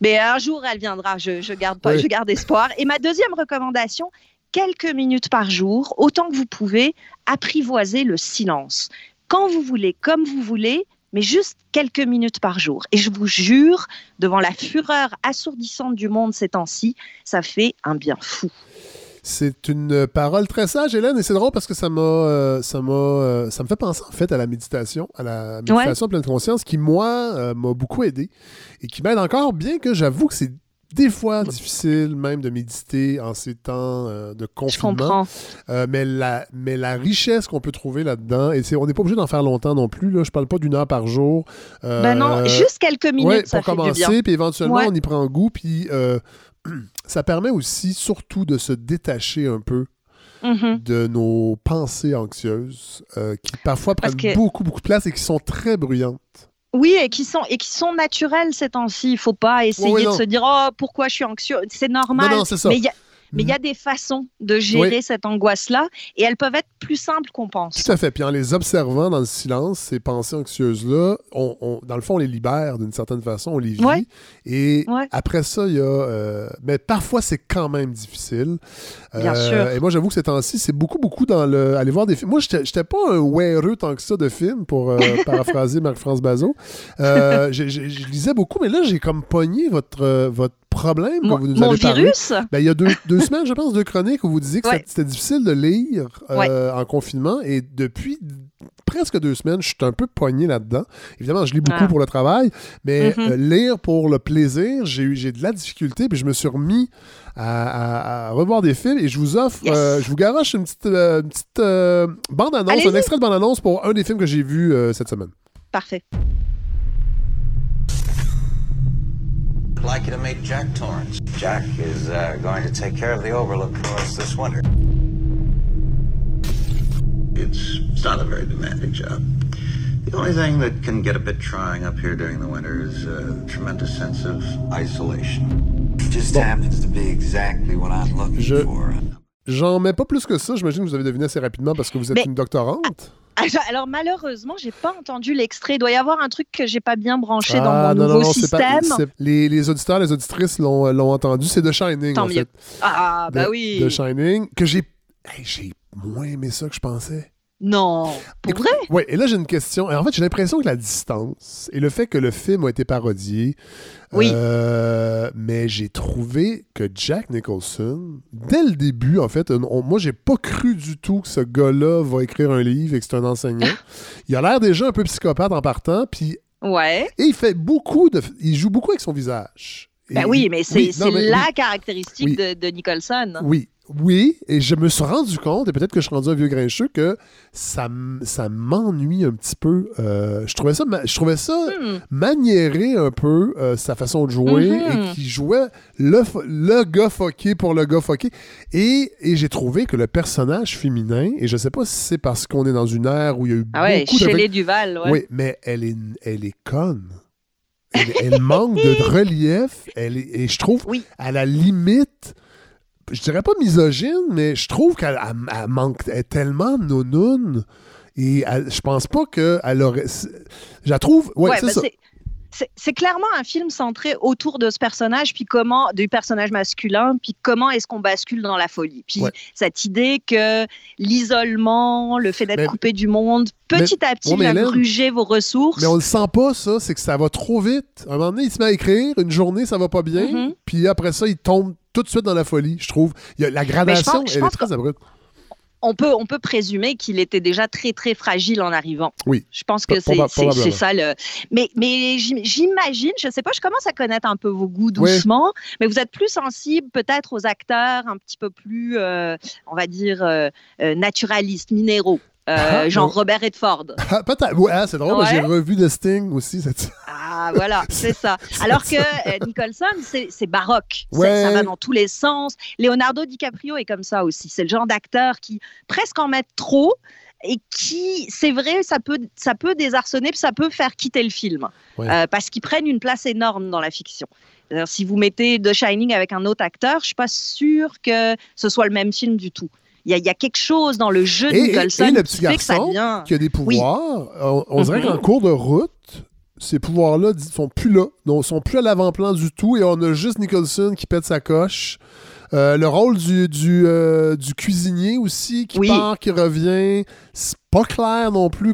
Mais un jour, elle viendra, je, je garde, pas, je garde espoir. Et ma deuxième recommandation, quelques minutes par jour, autant que vous pouvez, apprivoiser le silence. Quand vous voulez, comme vous voulez, mais juste quelques minutes par jour. Et je vous jure, devant la fureur assourdissante du monde ces temps-ci, ça fait un bien fou. C'est une parole très sage, Hélène, et c'est drôle parce que ça m'a, euh, ça m'a, euh, ça me fait penser en fait à la méditation, à la méditation pleine conscience, qui moi euh, m'a beaucoup aidé et qui m'aide encore, bien que j'avoue que c'est des fois difficile même de méditer en ces temps de confinement. mais, la, mais la richesse qu'on peut trouver là-dedans, et on n'est pas obligé d'en faire longtemps non plus, là, je parle pas d'une heure par jour. ben non, juste quelques minutes, ça pour fait commencer, puis éventuellement on y prend goût, puis *clears throat* ça permet aussi surtout de se détacher un peu Mhm. de nos pensées anxieuses euh, qui parfois Parce prennent que- beaucoup, beaucoup de place et qui sont très bruyantes. Oui, et qui sont et qui sont naturels ces temps-ci. Il faut pas essayer oui, de se dire oh pourquoi je suis anxieux? C'est normal. Non, non, c'est ça. Mais il y a mais il y Mhm. a des façons de gérer Oui. cette angoisse-là et elles peuvent être plus simples qu'on pense. Tout à fait. Puis en les observant dans le silence, ces pensées anxieuses-là, on, on- dans le fond, on les libère d'une certaine façon, on les vit. Ouais. Et Ouais. après ça, il y a. euh, mais parfois, c'est quand même difficile. Euh, Bien sûr. Et moi, j'avoue que ces temps-ci, c'est beaucoup, beaucoup dans le. Aller voir des films. Moi, j'étais pas un weareux tant que ça de films, pour euh, *laughs* paraphraser Marc-France Bazot. Euh, je lisais beaucoup, mais là, j'ai comme pogné votre, euh, votre problème que vous nous mon avez parlé. virus, Ben, il y a deux, deux *laughs* semaines, je pense, deux chroniques où vous disiez que Ouais. c'était- difficile de lire euh, Ouais. en confinement. Et depuis presque deux semaines, je suis un peu poigné là-dedans. Évidemment, je lis beaucoup Ah. pour le travail, mais Mhm. euh, lire pour le plaisir, j'ai eu j'ai de la difficulté. Puis je me suis remis à, à- à revoir des films et je vous offre, Yes. euh, je vous garoche une petite, une petite bande-annonce, un extrait de bande-annonce pour un des films que j'ai vu cette semaine. parfait. I'd like you to meet Jack Torrance. Jack is uh, going to take care of the overlook for us this winter. It's, it's not a very demanding job. The only thing that can get a bit trying up here during the winter is a tremendous sense of isolation. Just happens to be exactly what I'm looking Je- for. J'en mets pas plus que ça. J'imagine que vous avez deviné assez rapidement parce que vous êtes Mais- une doctorante. Alors, alors, malheureusement, j'ai pas entendu l'extrait. Il doit y avoir un truc que j'ai pas bien branché Ah, dans mon non, nouveau non, système. les, les auditeurs, les auditrices l'ont l'ont entendu. C'est The Shining, Tant en mieux. fait. Ah bah de, oui. de Shining, que j'ai hey, j'ai moins aimé ça que je pensais. Non, pour Écoute, vrai? Ouais, et là j'ai une question. En fait, j'ai l'impression que la distance et le fait que le film a été parodié, Oui. euh, mais j'ai trouvé que Jack Nicholson, dès le début, en fait, on- moi j'ai pas cru du tout que ce gars-là va écrire un livre et que c'est un enseignant. *laughs* il a l'air déjà un peu psychopathe en partant, puis Ouais. et il fait beaucoup de, il joue beaucoup avec son visage. Ben oui, mais c'est oui, la oui. caractéristique Oui. de, de Nicholson. Oui, oui, et je me suis rendu compte, et peut-être que je suis rendu un vieux grincheux, que ça, ça m'ennuie un petit peu. Euh, je trouvais ça, je trouvais ça Hmm. maniéré un peu, euh, sa façon de jouer, et qui jouait le, le gars fucké pour le gars fucké. Et, et j'ai trouvé que le personnage féminin, et je sais pas si c'est parce qu'on est dans une ère où il y a eu Ah ouais, beaucoup de... Shelley Duval, ouais. Oui, mais elle est, elle est conne. Elle, elle manque de *laughs* relief. Elle est- et je trouve, Oui. à la limite, je dirais pas misogyne, mais je trouve qu'elle elle- elle manque, elle est tellement nounoune. Et elle- je pense pas qu'elle aurait. Je la trouve. Ouais, Ouais, c'est ça. c'est- clairement un film centré autour de ce personnage, puis comment, du personnage masculin, puis comment est-ce qu'on bascule dans la folie. Puis Ouais. cette idée que l'isolement, le fait d'être coupé du monde, petit à petit, va gruger vos ressources. Mais on le sent pas, ça. C'est que ça va trop vite. À un moment donné, il se met à écrire. Une journée, ça va pas bien. Mhm. Puis après ça, il tombe tout de suite dans la folie, je trouve. Il y a, la gradation, je elle est pense très abrupte. on peut, on peut présumer qu'il était déjà très, très fragile en arrivant. Oui. Je pense que c'est ça le. Mais, mais j'im- j'imagine, je sais pas, je commence à connaître un peu vos goûts doucement, mais vous êtes plus sensible peut-être aux acteurs un petit peu plus, euh, on va dire, euh, euh, naturalistes, minéraux. Euh, Ah, genre non. Robert Redford. *laughs* Ah, Peut-être. Ouais, ah, c'est drôle, Ouais. j'ai revu The Sting aussi. Cette... Ah, voilà, *laughs* c'est ça. Alors que euh, Nicholson, c'est baroque. Ouais. Ça va dans tous les sens. Leonardo DiCaprio est comme ça aussi. C'est le genre d'acteur qui presque en met trop et qui, c'est vrai, ça peut, ça peut désarçonner, ça peut faire quitter le film. Ouais. Euh, parce qu'ils prennent une place énorme dans la fiction. Si vous mettez The Shining avec un autre acteur, je suis pas sûre que ce soit le même film du tout. Il y, a- il y a quelque chose dans le jeu de et- Nicholson et le qui petit fait que ça garçon vient. qui a des pouvoirs, on, on dirait Mhm. qu'en cours de route, ces pouvoirs-là ne sont plus là. Donc, ils sont plus à l'avant-plan du tout et on a juste Nicholson qui pète sa coche. Euh, le rôle du, du, euh, du cuisinier aussi qui Oui. part, qui revient, c'est pas clair non plus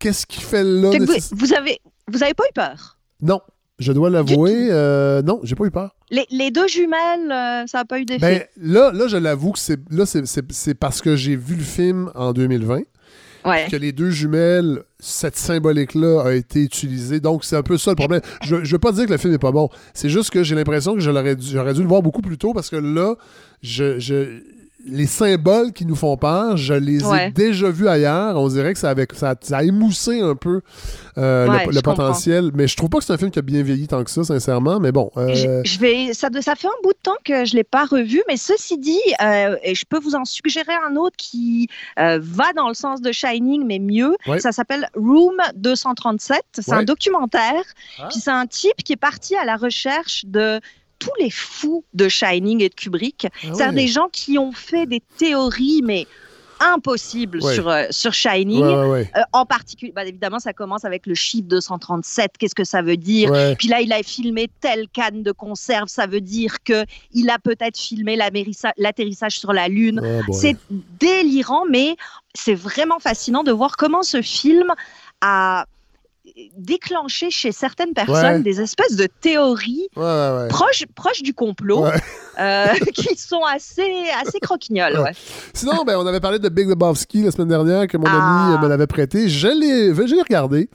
qu'est-ce qu'il fait là. Vous, vous avez, vous avez pas eu peur? Non. Je dois l'avouer, euh, non, j'ai pas eu peur. Les, les deux jumelles, euh, ça n'a pas eu d'effet? Ben, là, là, je l'avoue que c'est là, c'est- c'est c'est parce que j'ai vu le film en 2020 ouais. que les deux jumelles, cette symbolique-là a été utilisée. Donc, c'est un peu ça le problème. Je, je veux pas dire que le film n'est pas bon. C'est juste que j'ai l'impression que je l'aurais dû- j'aurais dû le voir beaucoup plus tôt parce que là, je, je- les symboles qui nous font peur, je les ai déjà vus ailleurs. On dirait que ça, avait, ça, ça a émoussé un peu euh, Ouais, le, comprends. potentiel. Mais je trouve pas que c'est un film qui a bien vieilli tant que ça, sincèrement. Mais bon. euh, Je, je vais, ça, ça fait un bout de temps que je ne l'ai pas revu, mais ceci dit, euh, je peux vous en suggérer un autre qui va dans le sens de Shining, mais mieux. Ouais. Ça s'appelle Room 237. C'est un documentaire. Ah. Puis c'est un type qui est parti à la recherche de tous les fous de Shining et de Kubrick. Ah C'est-à-dire ouais. des gens qui ont fait des théories, mais impossibles Ouais. sur, euh, sur Shining. ouais, ouais, ouais. Euh, en particulier, bah, évidemment, ça commence avec le chiffre 237. Qu'est-ce que ça veut dire? Puis là, il a filmé telle canne de conserve. Ça veut dire que il a peut-être filmé l'atterrissage sur la Lune. C'est délirant, mais c'est vraiment fascinant de voir comment ce film a déclenché chez certaines personnes Ouais. des espèces de théories Ouais, ouais, ouais. proches, proches du complot euh, *laughs* qui sont assez, assez croquignoles. Sinon, ben, on avait parlé de Big Lebowski la semaine dernière que mon Ah. ami euh, me l'avait prêté. Je l'ai, regardé.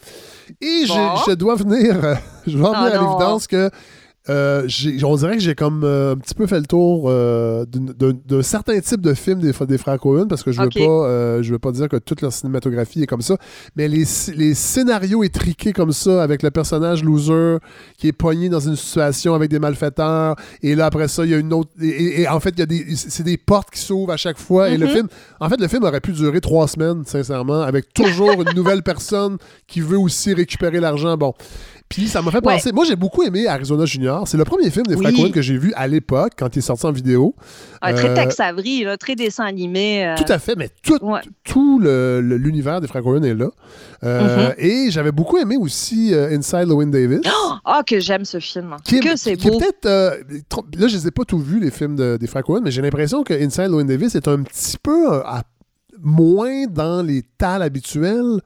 Et je- Bon. je, dois venir, *laughs* je dois Ah à l'évidence que euh, on dirait que j'ai comme euh, un petit peu fait le tour euh, d'un certain type de film des, des frères Cohen parce que je veux Ok. pas euh, je veux pas dire que toute leur cinématographie est comme ça mais les, les scénarios étriqués comme ça avec le personnage loser qui est poigné dans une situation avec des malfaiteurs et là après ça il y a une autre et, et- et en fait il y a des c'est des portes qui s'ouvrent à chaque fois et le Mhm. film en fait le film aurait pu durer trois semaines sincèrement avec toujours une nouvelle personne qui veut aussi récupérer l'argent bon puis ça m'a fait Ouais. penser. Moi, j'ai beaucoup aimé Arizona Junior. C'est le premier film des frères Oui. Coen que j'ai vu à l'époque, quand il est sorti en vidéo. Ah, très Euh, Tex Avery, là, très dessin animé. euh, Tout à fait, mais tout, Ouais. tout le- le- l'univers des frères Coen est là. Euh, Mhm. Et j'avais beaucoup aimé aussi euh, Inside Llewyn Davis. Oh, *gasps* que j'aime ce film. Qui est, que c'est beau. peut-être. là, je les ai pas tous vus, les films de- des frères Coen, mais j'ai l'impression que Inside Llewyn Davis est un petit peu à- moins dans les tales habituelles.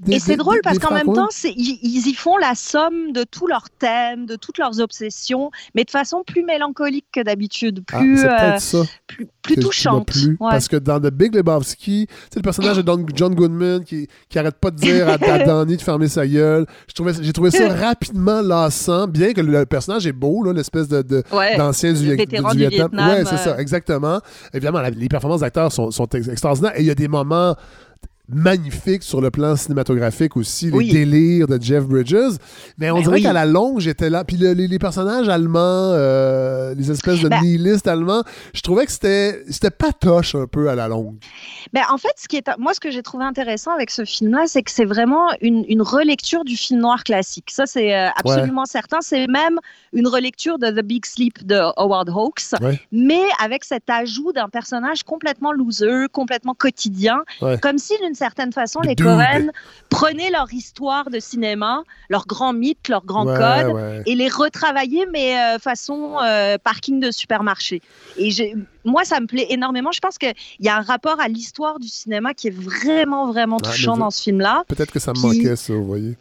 Des- Et c'est drôle parce qu'en même temps, ils, ils y font la somme de tous leurs thèmes, de toutes leurs obsessions, mais de façon plus mélancolique que d'habitude, Ah, plus, c'est euh, peut-être ça. plus, plus touchante. Ouais. Parce que dans The Big Lebowski, c'est le personnage de Don- John Goodman qui, qui arrête pas de dire à, à *laughs* Donnie de fermer sa gueule. Je trouvais- J'ai trouvé ça rapidement lassant, bien que le personnage est beau, l'espèce de, de- Ouais. d'ancien du, du du Vietnam. Vietnam, ouais, c'est euh. ça, exactement. Évidemment, la- les performances d'acteurs sont, sont ex- extraordinaires et il y a des moments magnifiques sur le plan cinématographique aussi, les Oui. délires de Jeff Bridges. Mais on Ben dirait oui. qu'à la longue, j'étais là. Puis le- les, les personnages allemands, euh, les espèces de Ben- nihilistes allemands, je trouvais que c'était c'était patoche un peu à la longue. Ben, en fait, ce qui est, moi, ce que j'ai trouvé intéressant avec ce film-là, c'est que c'est vraiment une, une relecture du film noir classique. Ça, c'est euh, absolument certain. C'est même une relecture de The Big Sleep de Howard Hawks, Ouais. mais avec cet ajout d'un personnage complètement loser, complètement quotidien, Ouais. comme si d'une certaine façon, Le les. Cohen prenaient leur histoire de cinéma, leurs grands mythes, leurs grands Ouais, codes, ouais. et les retravailler, mais euh, façon euh, parking de supermarché. Et moi, ça me plaît énormément. Je pense qu'il y a un rapport à l'histoire du cinéma qui est vraiment, vraiment touchant vous- dans ce film-là. Peut-être que ça me manquait, ça, vous voyez.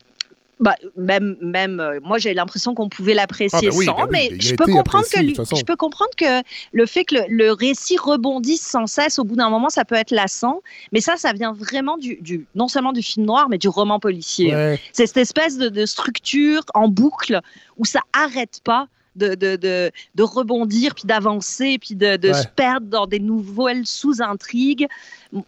Bah, même, même euh, moi, j'ai l'impression qu'on pouvait l'apprécier Ah, oui, sans, oui, mais je peux, comprendre que, lui- je peux comprendre que le fait que le, le récit rebondisse sans cesse, au bout d'un moment, ça peut être lassant. Mais ça, ça vient vraiment du, du non seulement du film noir, mais du roman policier. Ouais. C'est cette espèce de, de structure en boucle où ça arrête pas de, de, de, de rebondir, puis d'avancer, puis de, de Ouais. se perdre dans des nouvelles sous-intrigues.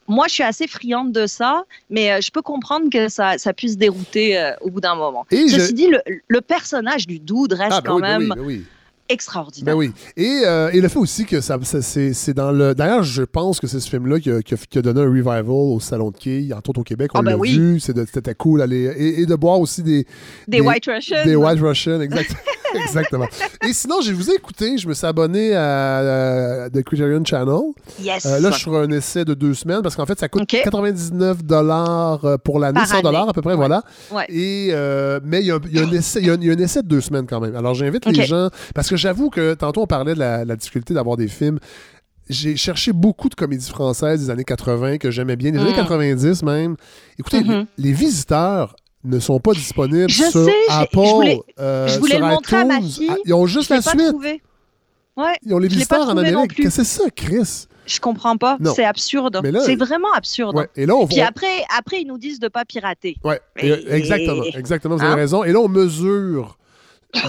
Moi, je suis assez friande de ça, mais euh, je peux comprendre que ça, ça puisse dérouter euh, au bout d'un moment. Et Ceci je- dit, le, le personnage du dude reste Ah, ben quand oui, ben même oui, ben oui. extraordinaire. Ben oui. Et, euh, et le fait aussi que ça, ça- c'est, c'est dans le. D'ailleurs, je pense que c'est ce film-là qui a, qui a- qui a donné un revival au Salon de Quilles, entre autres au Québec. On Ah, ben l'a oui. vu. C'est de- c'était cool. Aller, et, et de boire aussi des. Des White Russians. Des White Russians, exact- *laughs* *laughs* exactement. Et sinon, je vous ai écouté. Je me suis abonné à, à The Criterion Channel. Yes. Euh, là, je suis sur un essai de deux semaines parce qu'en fait, ça coûte OK. 99 euh, pour l'année, Par 100 année. à peu près, Ouais. voilà. Ouais. Et, euh, mais il y, a un- il y a un essai- il y a un- essai de deux semaines quand même. Alors, j'invite les gens, parce que j'avoue que tantôt, on parlait de la, la difficulté d'avoir des films. J'ai cherché beaucoup de comédies françaises des années 80 que j'aimais bien, des années Mm. 90 même. Écoutez, Mhm. les, les visiteurs ne sont pas disponibles Je sur sais, Apple. je voulais- euh, je voulais sur le montrer à ma iTunes. fille. Ah, Ils ont juste la suite. trouvé. Ouais, Ils ont les visiteurs en Amérique. Qu'est-ce que c'est ça, Chris? Je comprends pas. C'est absurde. C'est vraiment absurde. Ouais. Et là, on Puis après, après, ils nous disent de pas pirater. Ouais, et- exactement, *laughs* exactement, vous avez Hein? raison. Et là, on mesure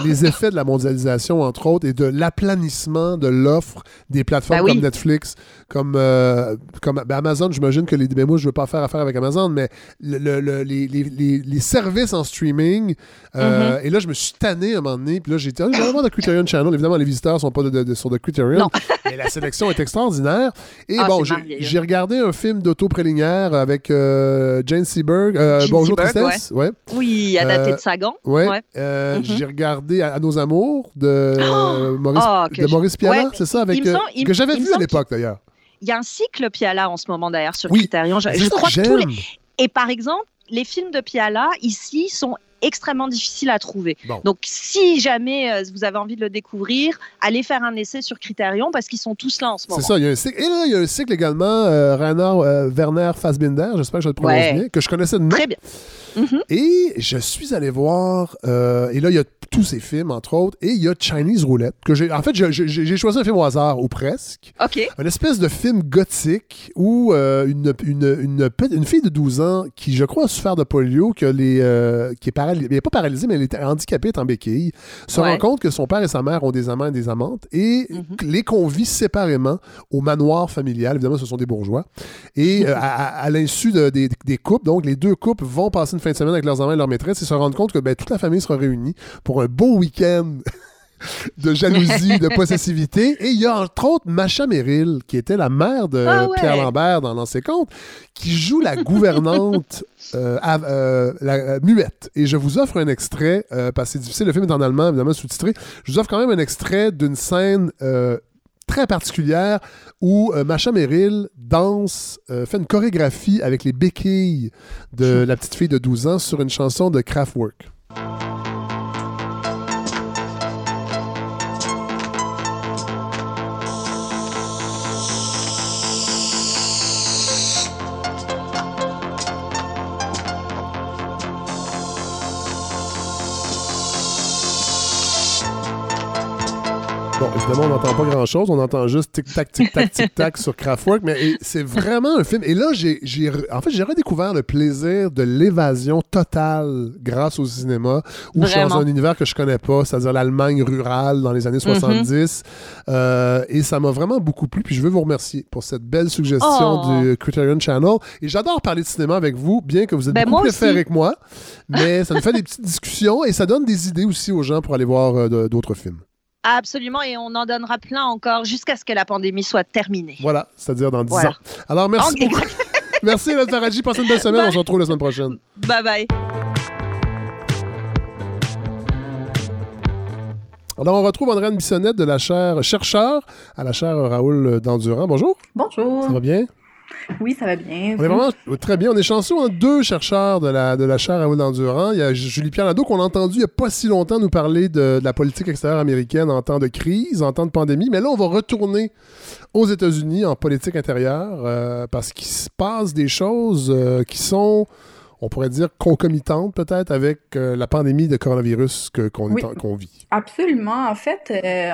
les effets de la mondialisation, entre autres, et de l'aplanissement de l'offre des plateformes Ben oui. comme Netflix, comme, euh, comme ben Amazon. J'imagine que les moi, je ne veux pas faire affaire avec Amazon, mais le- le- le- les, les- les- services en streaming. euh, Mhm. Et là, je me suis tanné à un moment donné. Puis là, j'ai dit, ah, je vais aller voir The Criterion Channel. Évidemment, les visiteurs ne sont pas de, de- de- sur The Criterion. Non. *laughs* mais la sélection est extraordinaire. Et Ah, bon, j'ai- regardé un film d'auto préliminaire avec euh, Jane Seberg. Bonjour Seberg, Tristesse. ouais. Oui, adapté de Sagan. Ouais. Ouais. Mhm. J'ai regardé à, à nos amours de euh, Maurice, que de Maurice Ouais, c'est ça, avec il me semble- il- que j'avais vu à l'époque d'ailleurs. Il y a un cycle Piala en ce moment d'ailleurs sur Oui. Criterion. Je, crois que tous les... Et par exemple, les films de Piala ici sont extrêmement difficiles à trouver. Bon. Donc, si jamais euh, vous avez envie de le découvrir, allez faire un essai sur Criterion parce qu'ils sont tous là en ce moment. C'est ça, il y a un cycle. Et là, il y a un cycle également, euh, Rainer euh, Werner Fassbinder, j'espère que je le prononce Ouais. bien, que je connaissais de nom. Très bien. Mhm. Et je suis allé voir, euh, et là, il y a tous ces films, entre autres, et il y a Chinese Roulette, que j'ai, en fait, j'ai- choisi un film au hasard, ou presque. OK. Un espèce de film gothique où euh, une, une, une, une fille de 12 ans qui, je crois, a souffert de polio, que les, euh, qui est paralysée, mais pas paralysée, mais elle est handicapée, est en béquille, se Ouais. rend compte que son père et sa mère ont des amants et des amantes et Mhm. les convie séparément au manoir familial. Évidemment, ce sont des bourgeois. Et *laughs* à, à- à l'insu de- des, des couples, donc les deux couples vont passer une fin de semaine avec leurs amants et leurs maîtresses et se rendre compte que ben, toute la famille sera réunie pour un beau week-end *laughs* de jalousie, de *laughs* possessivité. Et il y a entre autres Macha Merrill, qui était la mère de Ah ouais. Pierre Lambert dans L'ancien compte, qui joue la gouvernante *laughs* euh, euh, la, euh, muette. Et je vous offre un extrait, euh, parce que c'est difficile, le film est en allemand, évidemment sous-titré. Je vous offre quand même un extrait d'une scène très particulière où euh, Macha Merrill danse, euh, fait une chorégraphie avec les béquilles de la petite fille de 12 ans sur une chanson de Kraftwerk. Bon, évidemment, on n'entend pas grand-chose. On entend juste tic-tac, tic-tac, *laughs* tic-tac sur Kraftwerk. Mais c'est vraiment un film. Et là, j'ai, en fait, j'ai redécouvert le plaisir de l'évasion totale grâce au cinéma. Où je suis dans un univers que je connais pas, c'est-à-dire l'Allemagne rurale dans les années 70. Euh, et ça m'a vraiment beaucoup plu. Puis je veux vous remercier pour cette belle suggestion Oh. du Criterion Channel. Et j'adore parler de cinéma avec vous, bien que vous êtes Ben, beaucoup plus aussi. ferré que moi. Mais ça nous fait des petites discussions et ça donne des idées aussi aux gens pour aller voir euh, d'autres films. Absolument, et on en donnera plein encore jusqu'à ce que la pandémie soit terminée. Voilà, c'est-à-dire dans 10 Voilà. ans. Alors, merci beaucoup. *laughs* merci, Hélène Faradji. Passez une belle semaine. On se retrouve la semaine prochaine. Bye bye. Alors, on retrouve Andréane Bissonnette de la chaire chercheur à la chaire Raoul d'Endurant. Bonjour. Bonjour. Ça va bien? Oui, ça va bien. On est vraiment très bien. On est chanceux. On a deux chercheurs de la, de la chaire Raoul. Il y a Julie-Pierre Lando qu'on a entendu il n'y a pas si longtemps nous parler de, de la politique extérieure américaine en temps de crise, en temps de pandémie. Mais là, on va retourner aux États-Unis en politique intérieure euh, parce qu'il se passe des choses euh, qui sont, on pourrait dire, concomitantes peut-être avec euh, la pandémie de coronavirus qu'on Oui. vit. Absolument. En fait, euh,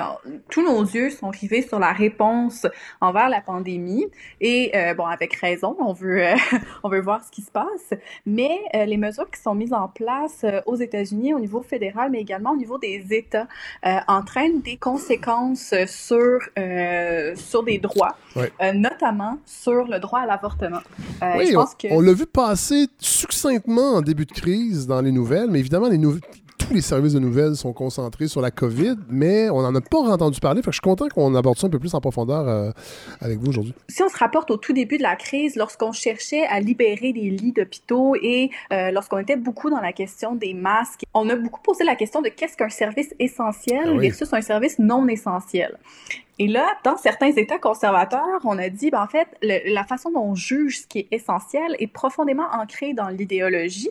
tous nos yeux sont rivés sur la réponse envers la pandémie. Et euh, bon, avec raison, on veut, *laughs* on veut voir ce qui se passe. Mais les mesures qui sont mises en place aux États-Unis au niveau fédéral, mais également au niveau des États, entraînent des conséquences sur, sur des droits, notamment sur le droit à l'avortement. Oui, je on, pense que... on l'a vu passer succinctement en début de crise dans les nouvelles, mais évidemment, les tous les services de nouvelles sont concentrés sur la COVID, mais on n'en a pas entendu parler. Fait que je suis content qu'on aborde ça un peu plus en profondeur euh, avec vous aujourd'hui. si on se rapporte au tout début de la crise, lorsqu'on cherchait à libérer des lits d'hôpitaux et euh, lorsqu'on était beaucoup dans la question des masques, on a beaucoup posé la question de qu'est-ce qu'un service essentiel Ah oui. versus un service non essentiel. Et là, dans certains États conservateurs, on a dit, ben, en fait, le- la façon dont on juge ce qui est essentiel est profondément ancrée dans l'idéologie.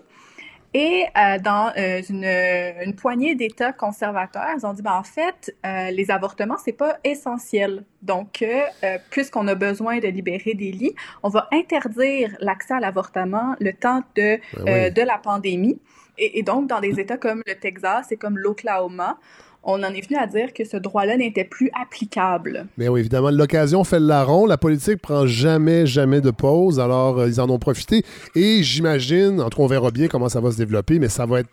Et euh, dans euh, une, une, poignée d'États conservateurs, ils ont dit, ben, en fait, euh, les avortements, c'est pas essentiel. Donc, puisqu'on a besoin de libérer des lits, on va interdire l'accès à l'avortement le temps de, ben de la pandémie. Et, et, donc, dans des États comme le Texas et comme l'Oklahoma, on en est venu à dire que ce droit-là n'était plus applicable. Mais oui, évidemment, l'occasion fait le larron. La politique prend jamais, jamais de pause. Alors, euh, ils en ont profité. Et j'imagine, en tout cas, on verra bien comment ça va se développer, mais ça va être.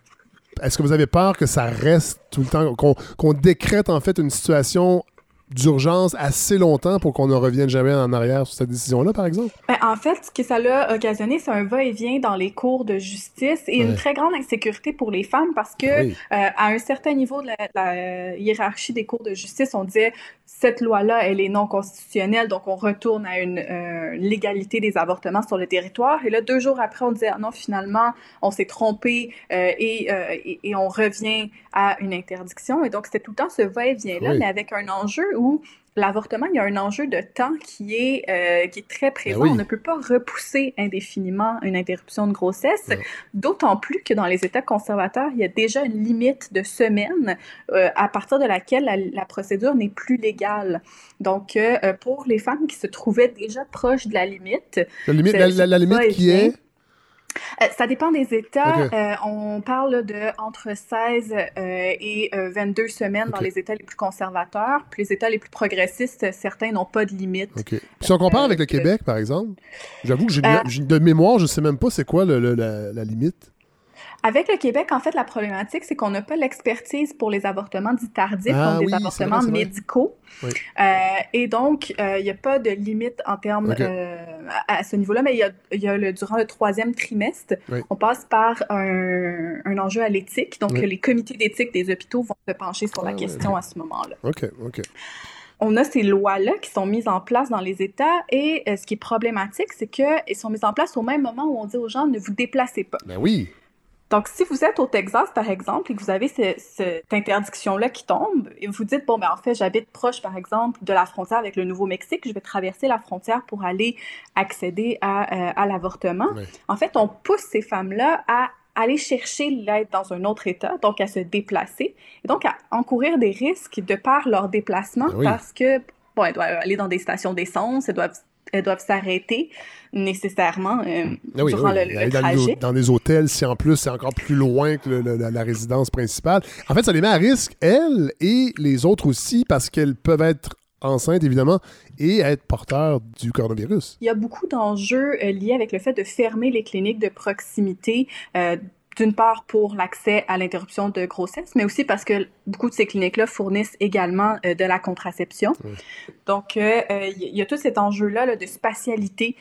Est-ce que vous avez peur que ça reste tout le temps, qu'on décrète en fait une situation d'urgence assez longtemps pour qu'on ne revienne jamais en arrière sur cette décision-là, par exemple? Ben, en fait, ce que ça l'a occasionné, c'est un va-et-vient dans les cours de justice et une très grande insécurité pour les femmes parce que euh, à un certain niveau de la, hiérarchie des cours de justice, on disait cette loi-là, elle est non constitutionnelle, donc on retourne à une euh, légalité des avortements sur le territoire. Et là, deux jours après, on disait ah non, finalement, on s'est trompé euh, et, et, et, on revient à une interdiction. Et donc, c'était tout le temps ce va-et-vient-là, mais avec un enjeu où l'avortement, il y a un enjeu de temps qui est, euh, qui est très ben présent. On ne peut pas repousser indéfiniment une interruption de grossesse, d'autant plus que dans les États conservateurs, il y a déjà une limite de semaines euh, à partir de laquelle la, procédure n'est plus légale. Donc, euh, pour les femmes qui se trouvaient déjà proches de la limite... La limite, la limite qui est... Euh, ça dépend des États. Euh, on parle de entre 16 euh, et 22 semaines dans les États les plus conservateurs. Puis les États les plus progressistes, certains n'ont pas de limite. Si on compare avec le Québec, par exemple, j'avoue que j'ai de mémoire, je sais même pas c'est quoi la limite. Avec le Québec, en fait, la problématique, c'est qu'on n'a pas l'expertise pour les avortements dits tardifs, ah donc des avortements médicaux. Euh, et donc, euh, il n'y a pas de limite en termes euh, à, ce niveau-là, mais il y a, le, durant le troisième trimestre, on passe par un, un enjeu à l'éthique. Donc, les comités d'éthique des hôpitaux vont se pencher sur la ah question à ce moment-là. OK, OK on a ces lois-là qui sont mises en place dans les États et ce qui est problématique, c'est qu'elles sont mises en place au même moment où on dit aux gens ne vous déplacez pas. Ben oui. Donc, si vous êtes au Texas, par exemple, et que vous avez cette interdiction-là qui tombe, et vous dites, bon, ben, en fait, j'habite proche, par exemple, de la frontière avec le Nouveau-Mexique, je vais traverser la frontière pour aller accéder à, euh, à l'avortement. En fait, on pousse ces femmes-là à aller chercher l'aide dans un autre État, donc à se déplacer, et donc à encourir des risques de par leur déplacement, ben parce que, bon, elles doivent aller dans des stations d'essence, elles doivent elles doivent s'arrêter nécessairement euh, ah durant le, trajet. Dans des, hôtels, si en plus c'est encore plus loin que la, résidence principale. En fait, ça les met à risque, elles et les autres aussi, parce qu'elles peuvent être enceintes, évidemment, et être porteurs du coronavirus. Il y a beaucoup d'enjeux euh, liés avec le fait de fermer les cliniques de proximité. Euh, d'une part pour l'accès à l'interruption de grossesse, mais aussi parce que beaucoup de ces cliniques-là fournissent également euh, de la contraception. Donc, euh, euh, il y a tout cet enjeu-là de spatialité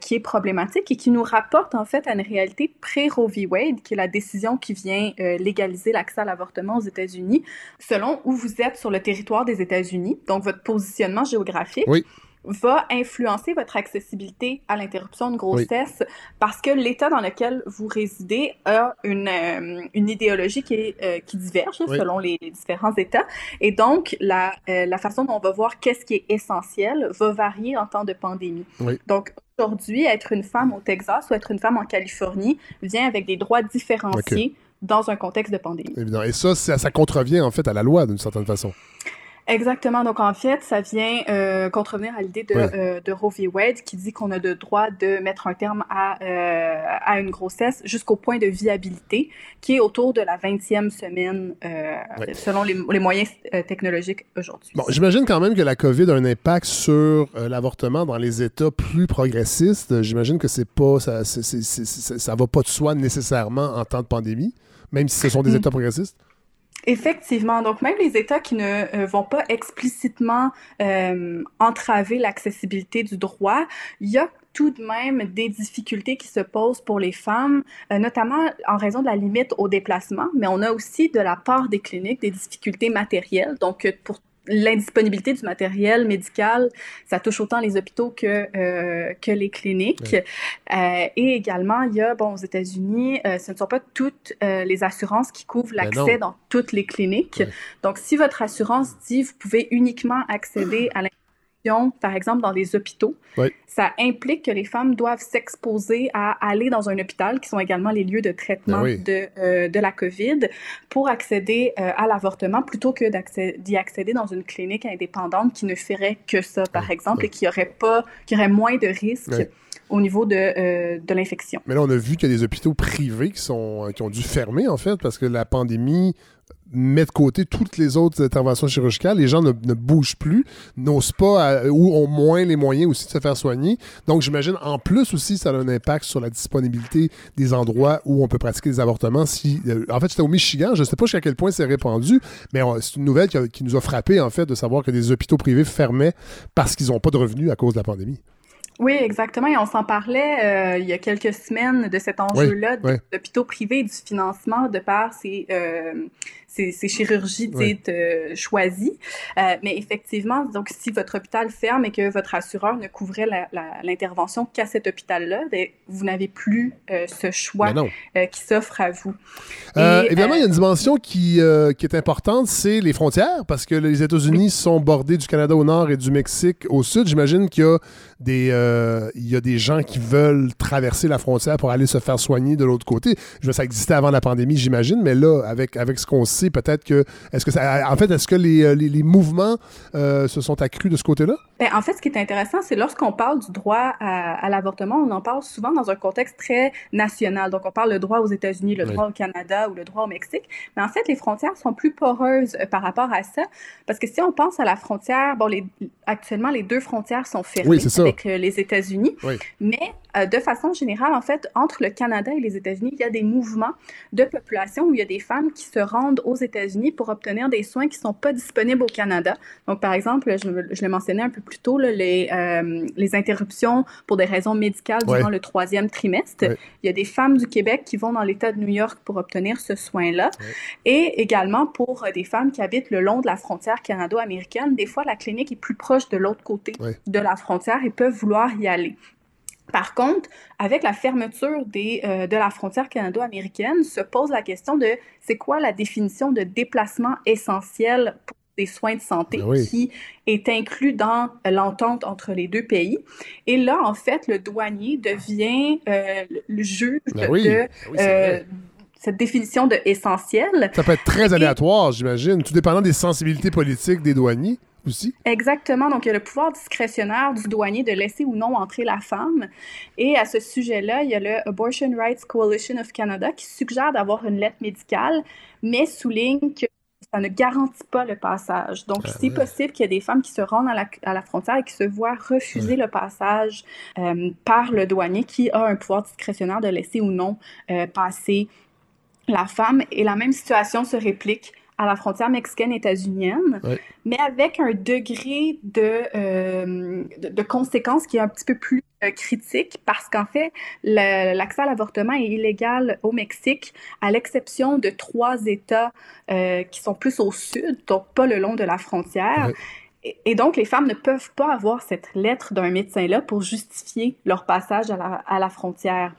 qui est problématique et qui nous rapporte en fait à une réalité pré-Roe v. Wade, qui est la décision qui vient légaliser l'accès à l'avortement aux États-Unis, selon où vous êtes sur le territoire des États-Unis, donc votre positionnement géographique. Oui va influencer votre accessibilité à l'interruption de grossesse parce que l'État dans lequel vous résidez a une, euh, une idéologie qui, est, euh, qui diverge selon les, différents États. Et donc, la, euh, la façon dont on va voir qu'est-ce qui est essentiel va varier en temps de pandémie. Donc, aujourd'hui, être une femme au Texas ou être une femme en Californie vient avec des droits différenciés. dans un contexte de pandémie. Évidemment. Et ça, ça, ça contrevient en fait à la loi d'une certaine façon. Exactement. Donc, en fait, ça vient euh, contrevenir à l'idée de, euh, de Roe v. Wade qui dit qu'on a le droit de mettre un terme à, euh, à une grossesse jusqu'au point de viabilité, qui est autour de la 20e semaine, euh, selon les, les moyens technologiques aujourd'hui. Bon, j'imagine quand même que la COVID a un impact sur l'avortement dans les États plus progressistes. J'imagine que c'est pas ça, c'est, ça va pas de soi nécessairement en temps de pandémie, même si ce sont des mm. États progressistes. Effectivement. Donc, même les États qui ne euh, vont pas explicitement euh, entraver l'accessibilité du droit, il y a tout de même des difficultés qui se posent pour les femmes, euh, notamment en raison de la limite au déplacement, mais on a aussi de la part des cliniques des difficultés matérielles. Donc, pour l'indisponibilité du matériel médical, ça touche autant les hôpitaux que, euh, que les cliniques. Euh, et également, il y a, bon, aux États-Unis, euh, ce ne sont pas toutes euh, les assurances qui couvrent ben l'accès dans toutes les cliniques. Donc, si votre assurance dit vous pouvez uniquement accéder à par exemple dans les hôpitaux, ça implique que les femmes doivent s'exposer à aller dans un hôpital, qui sont également les lieux de traitement Ben de, euh, de la COVID, pour accéder euh, à l'avortement plutôt que d'y accéder dans une clinique indépendante qui ne ferait que ça, par exemple, et qui aurait pas, qui aurait moins de risques. Au niveau de, euh, de l'infection. Mais là, on a vu qu'il y a des hôpitaux privés qui, sont, qui ont dû fermer, en fait, parce que la pandémie met de côté toutes les autres interventions chirurgicales. Les gens ne, ne bougent plus, n'osent pas à- ou ont moins les moyens aussi de se faire soigner. Donc, j'imagine, en plus aussi, ça a un impact sur la disponibilité des endroits où on peut pratiquer des avortements. Si, euh, en fait, c'était au Michigan. Je ne sais pas jusqu'à quel point c'est répandu, mais c'est une nouvelle qui, a- qui nous a frappé, en fait, de savoir que des hôpitaux privés fermaient parce qu'ils n'ont pas de revenus à cause de la pandémie. Oui, exactement. Et on s'en parlait euh, il y a quelques semaines de cet enjeu-là Oui, privés du financement de par ces, euh, ces, ces chirurgies dites euh, choisies. Euh, mais effectivement, donc si votre hôpital ferme et que votre assureur ne couvrait l'intervention qu'à cet hôpital-là, ben, vous n'avez plus euh, ce choix qui s'offre à vous. Et, évidemment, il y a une dimension qui, qui est importante, c'est les frontières, parce que les États-Unis sont bordés du Canada au nord et du Mexique au sud. J'imagine qu'il y a des, euh, il y a des gens qui veulent traverser la frontière pour aller se faire soigner de l'autre côté. Je veux, ça existait avant la pandémie, j'imagine, mais là, avec, avec ce qu'on sait, peut-être que, est-ce que ça, en fait, est-ce que les, euh, mouvements euh, se sont accrus de ce côté-là? Ben, en fait, ce qui est intéressant, c'est lorsqu'on parle du droit à, à l'avortement, on en parle souvent dans un contexte très national. Donc, on parle le droit aux États-Unis, le Oui. droit au Canada ou le droit au Mexique. Mais en fait, les frontières sont plus poreuses euh, par rapport à ça. Parce que si on pense à la frontière, bon, les, actuellement, les deux frontières sont fermées Oui, avec euh, les États-Unis. Oui. Mais euh, de façon générale, en fait, entre le Canada et les États-Unis, il y a des mouvements de population où il y a des femmes qui se rendent aux États-Unis pour obtenir des soins qui ne sont pas disponibles au Canada. Donc, par exemple, je, je le mentionnais un peu plus tôt, là, les, euh, les interruptions pour des raisons médicales durant Ouais. le troisième trimestre. Ouais. Il y a des femmes du Québec qui vont dans l'État de New York pour obtenir ce soin-là. Et également pour euh, des femmes qui habitent le long de la frontière canado-américaine. Des fois, la clinique est plus proche de l'autre côté de la frontière et peuvent vouloir y aller. Par contre, avec la fermeture des, euh, de la frontière canado-américaine, se pose la question de c'est quoi la définition de déplacement essentiel pour des soins de santé Ben oui. qui est inclus dans euh, l'entente entre les deux pays. Et là, en fait, le douanier devient euh, le- juge Ben oui, de ben oui, euh, cette définition de essentiel. Ça peut être très aléatoire, j'imagine, tout dépendant des sensibilités politiques des douaniers aussi. Exactement. Donc, il y a le pouvoir discrétionnaire du douanier de laisser ou non entrer la femme. Et à ce sujet-là, il y a le Abortion Rights Coalition of Canada qui suggère d'avoir une lettre médicale, mais souligne que ça ne garantit pas le passage. Donc, Ah c'est ouais. possible qu'il y ait des femmes qui se rendent à la, à la frontière et qui se voient refuser le passage euh, par le douanier qui a un pouvoir discrétionnaire de laisser ou non euh, passer la femme. Et la même situation se réplique à la frontière mexicaine-états-unienne, mais avec un degré de, euh, de, de conséquence qui est un petit peu plus euh, critique parce qu'en fait, l'accès à l'avortement est illégal au Mexique, à l'exception de trois États euh, qui sont plus au sud, donc pas le long de la frontière. Et- donc, les femmes ne peuvent pas avoir cette lettre d'un médecin-là pour justifier leur passage à la, à la frontière.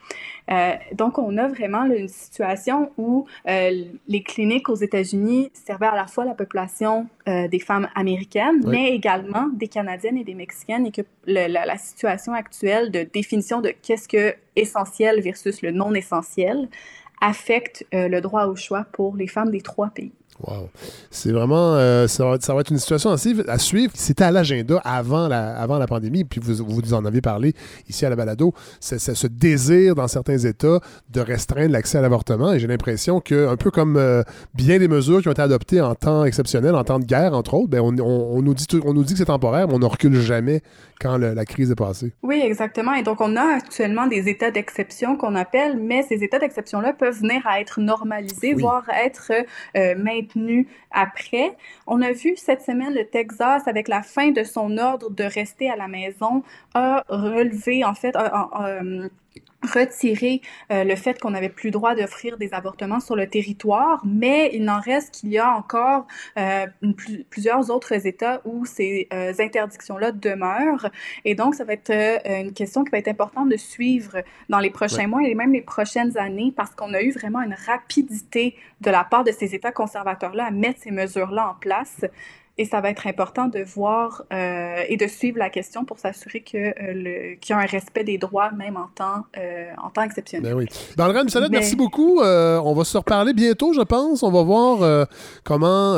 Euh, donc, on a vraiment là, une situation où euh, les cliniques aux États-Unis servaient à la fois la population euh, des femmes américaines, Oui. mais également des Canadiennes et des Mexicaines, et que le- la, la situation actuelle de définition de qu'est-ce que essentiel versus le non essentiel affecte le droit au choix pour les femmes des trois pays. Wow. C'est vraiment, euh, ça, va, ça va être une situation à suivre. C'était à l'agenda avant la, avant la pandémie, puis vous, vous en avez parlé ici à la balado. C'est ce désir dans certains États de restreindre l'accès à l'avortement. Et j'ai l'impression que, un peu comme euh, bien des mesures qui ont été adoptées en temps exceptionnel, en temps de guerre, entre autres, ben, on, on- on nous dit, on nous dit que c'est temporaire, mais on ne recule jamais quand le- la crise est passée. Oui, exactement. Et donc, on a actuellement des états d'exception qu'on appelle, mais ces états d'exception-là peuvent venir à être normalisés, Oui. voire être euh, maintenus après. On a vu cette semaine le Texas, avec la fin de son ordre de rester à la maison, a relevé, en fait, a- retiré euh, le fait qu'on n'avait plus le droit d'offrir des avortements sur le territoire, mais il n'en reste qu'il y a encore euh, plus- plusieurs autres États où ces euh, interdictions-là demeurent. Et donc, ça va être une question qui va être importante de suivre dans les prochains Ouais. mois et même les prochaines années parce qu'on a eu vraiment une rapidité de la part de ces États conservateurs-là à mettre ces mesures-là en place. Et ça va être important de voir euh, et de suivre la question pour s'assurer que euh, qu'il y a un respect des droits même en temps euh, en temps exceptionnel. Ben oui. Dans le Mais... merci beaucoup. on va se reparler bientôt, je pense. On va voir comment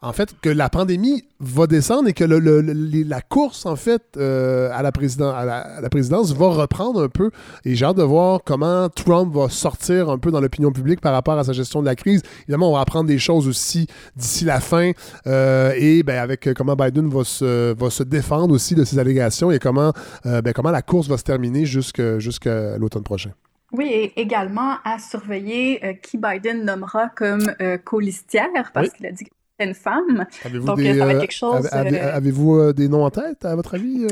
en fait que la pandémie va descendre et que le, la course en fait à la, président, à la, présidence va reprendre un peu. Et j'ai hâte de voir comment Trump va sortir un peu dans l'opinion publique par rapport à sa gestion de la crise. Évidemment, on va apprendre des choses aussi d'ici la fin et ben, avec euh, comment Biden va se, va se défendre aussi de ces allégations et comment, euh, ben, comment la course va se terminer jusqu'à l'automne prochain. Oui, et également à surveiller euh, qui Biden nommera comme colistière, parce qu'il a dit que c'était une femme. Donc, ça va être quelque chose. Avez-vous des noms en tête, à votre avis?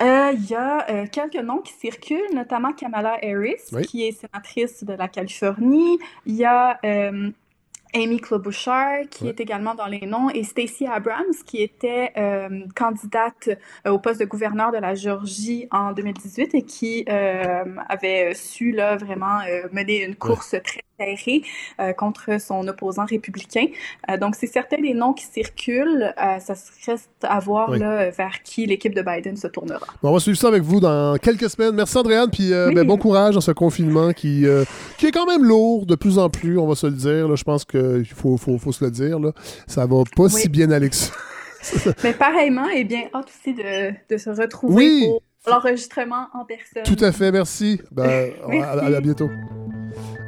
Il y a quelques noms qui circulent, notamment Kamala Harris, qui est sénatrice de la Californie. Il y a Amy Klobuchar, qui est également dans les noms, et Stacey Abrams, qui était euh, candidate euh, au poste de gouverneur de la Géorgie en 2018 et qui euh, avait su là, vraiment mener une course très serrée contre son opposant républicain. donc, c'est certains des noms qui circulent. ça reste à voir là, vers qui l'équipe de Biden se tournera. Bon, on va suivre ça avec vous dans quelques semaines. Merci, Andréane, puis ben, bon courage dans ce confinement qui, qui est quand même lourd de plus en plus, on va se le dire. Là. Je pense que il faut, faut, se le dire, là, ça va pas si bien aller que ça. Mais pareillement, et bien hâte aussi de, se retrouver pour l'enregistrement en personne. Tout à fait, merci. Ben, *laughs* À, bientôt.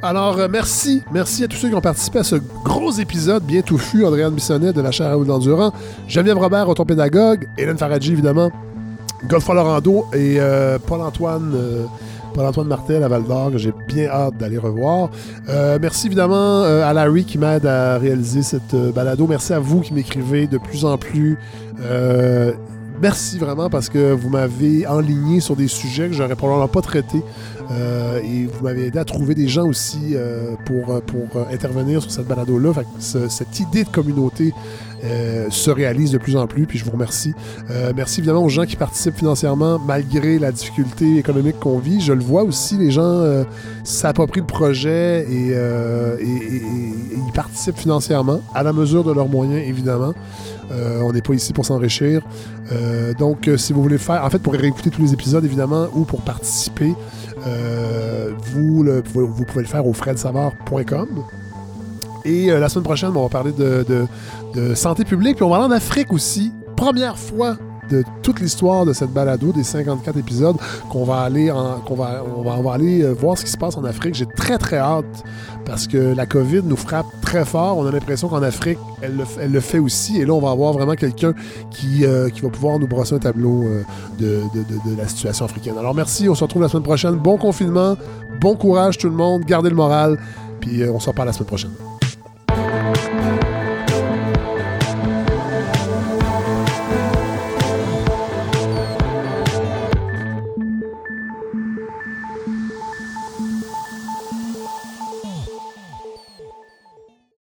Alors, euh, merci. Merci à tous ceux qui ont participé à ce gros épisode bien touffu. Andréane Bissonnet de la chaire Raoul Endurant, Geneviève Robert, pédagogue, Hélène Faradji, évidemment, Godfrey Lorando et euh, Paul-Antoine... Euh, Paul-Antoine Martel à Val d'Or, que j'ai bien hâte d'aller revoir. Euh, merci évidemment euh, à Larry qui m'aide à réaliser cette euh, balado. Merci à vous qui m'écrivez de plus en plus. merci vraiment parce que vous m'avez enligné sur des sujets que j'aurais probablement pas traités. et vous m'avez aidé à trouver des gens aussi pour, pour intervenir sur cette balado-là. cette idée de communauté euh, se réalise de plus en plus, puis je vous remercie. Euh, merci évidemment aux gens qui participent financièrement malgré la difficulté économique qu'on vit. Je le vois aussi, les gens euh, s'approprient le projet et, ils participent financièrement à la mesure de leurs moyens, évidemment. on n'est pas ici pour s'enrichir. donc, si vous voulez faire, en fait, pour réécouter tous les épisodes, évidemment, ou pour participer, vous, vous, pouvez le faire au fredsavard.com. Et la semaine prochaine, on va parler de, santé publique. Puis on va aller en Afrique aussi. Première fois de toute l'histoire de cette balado, des 54 épisodes, qu'on va aller qu'on va, on va, aller euh, voir ce qui se passe en Afrique. J'ai très très hâte parce que la COVID nous frappe très fort. On a l'impression qu'en Afrique, elle le, fait aussi. Et là, on va avoir vraiment quelqu'un qui, euh, va pouvoir nous brosser un tableau euh, de, de, la situation africaine. Alors merci, on se retrouve la semaine prochaine. Bon confinement, bon courage tout le monde, gardez le moral, puis on se reparle la semaine prochaine.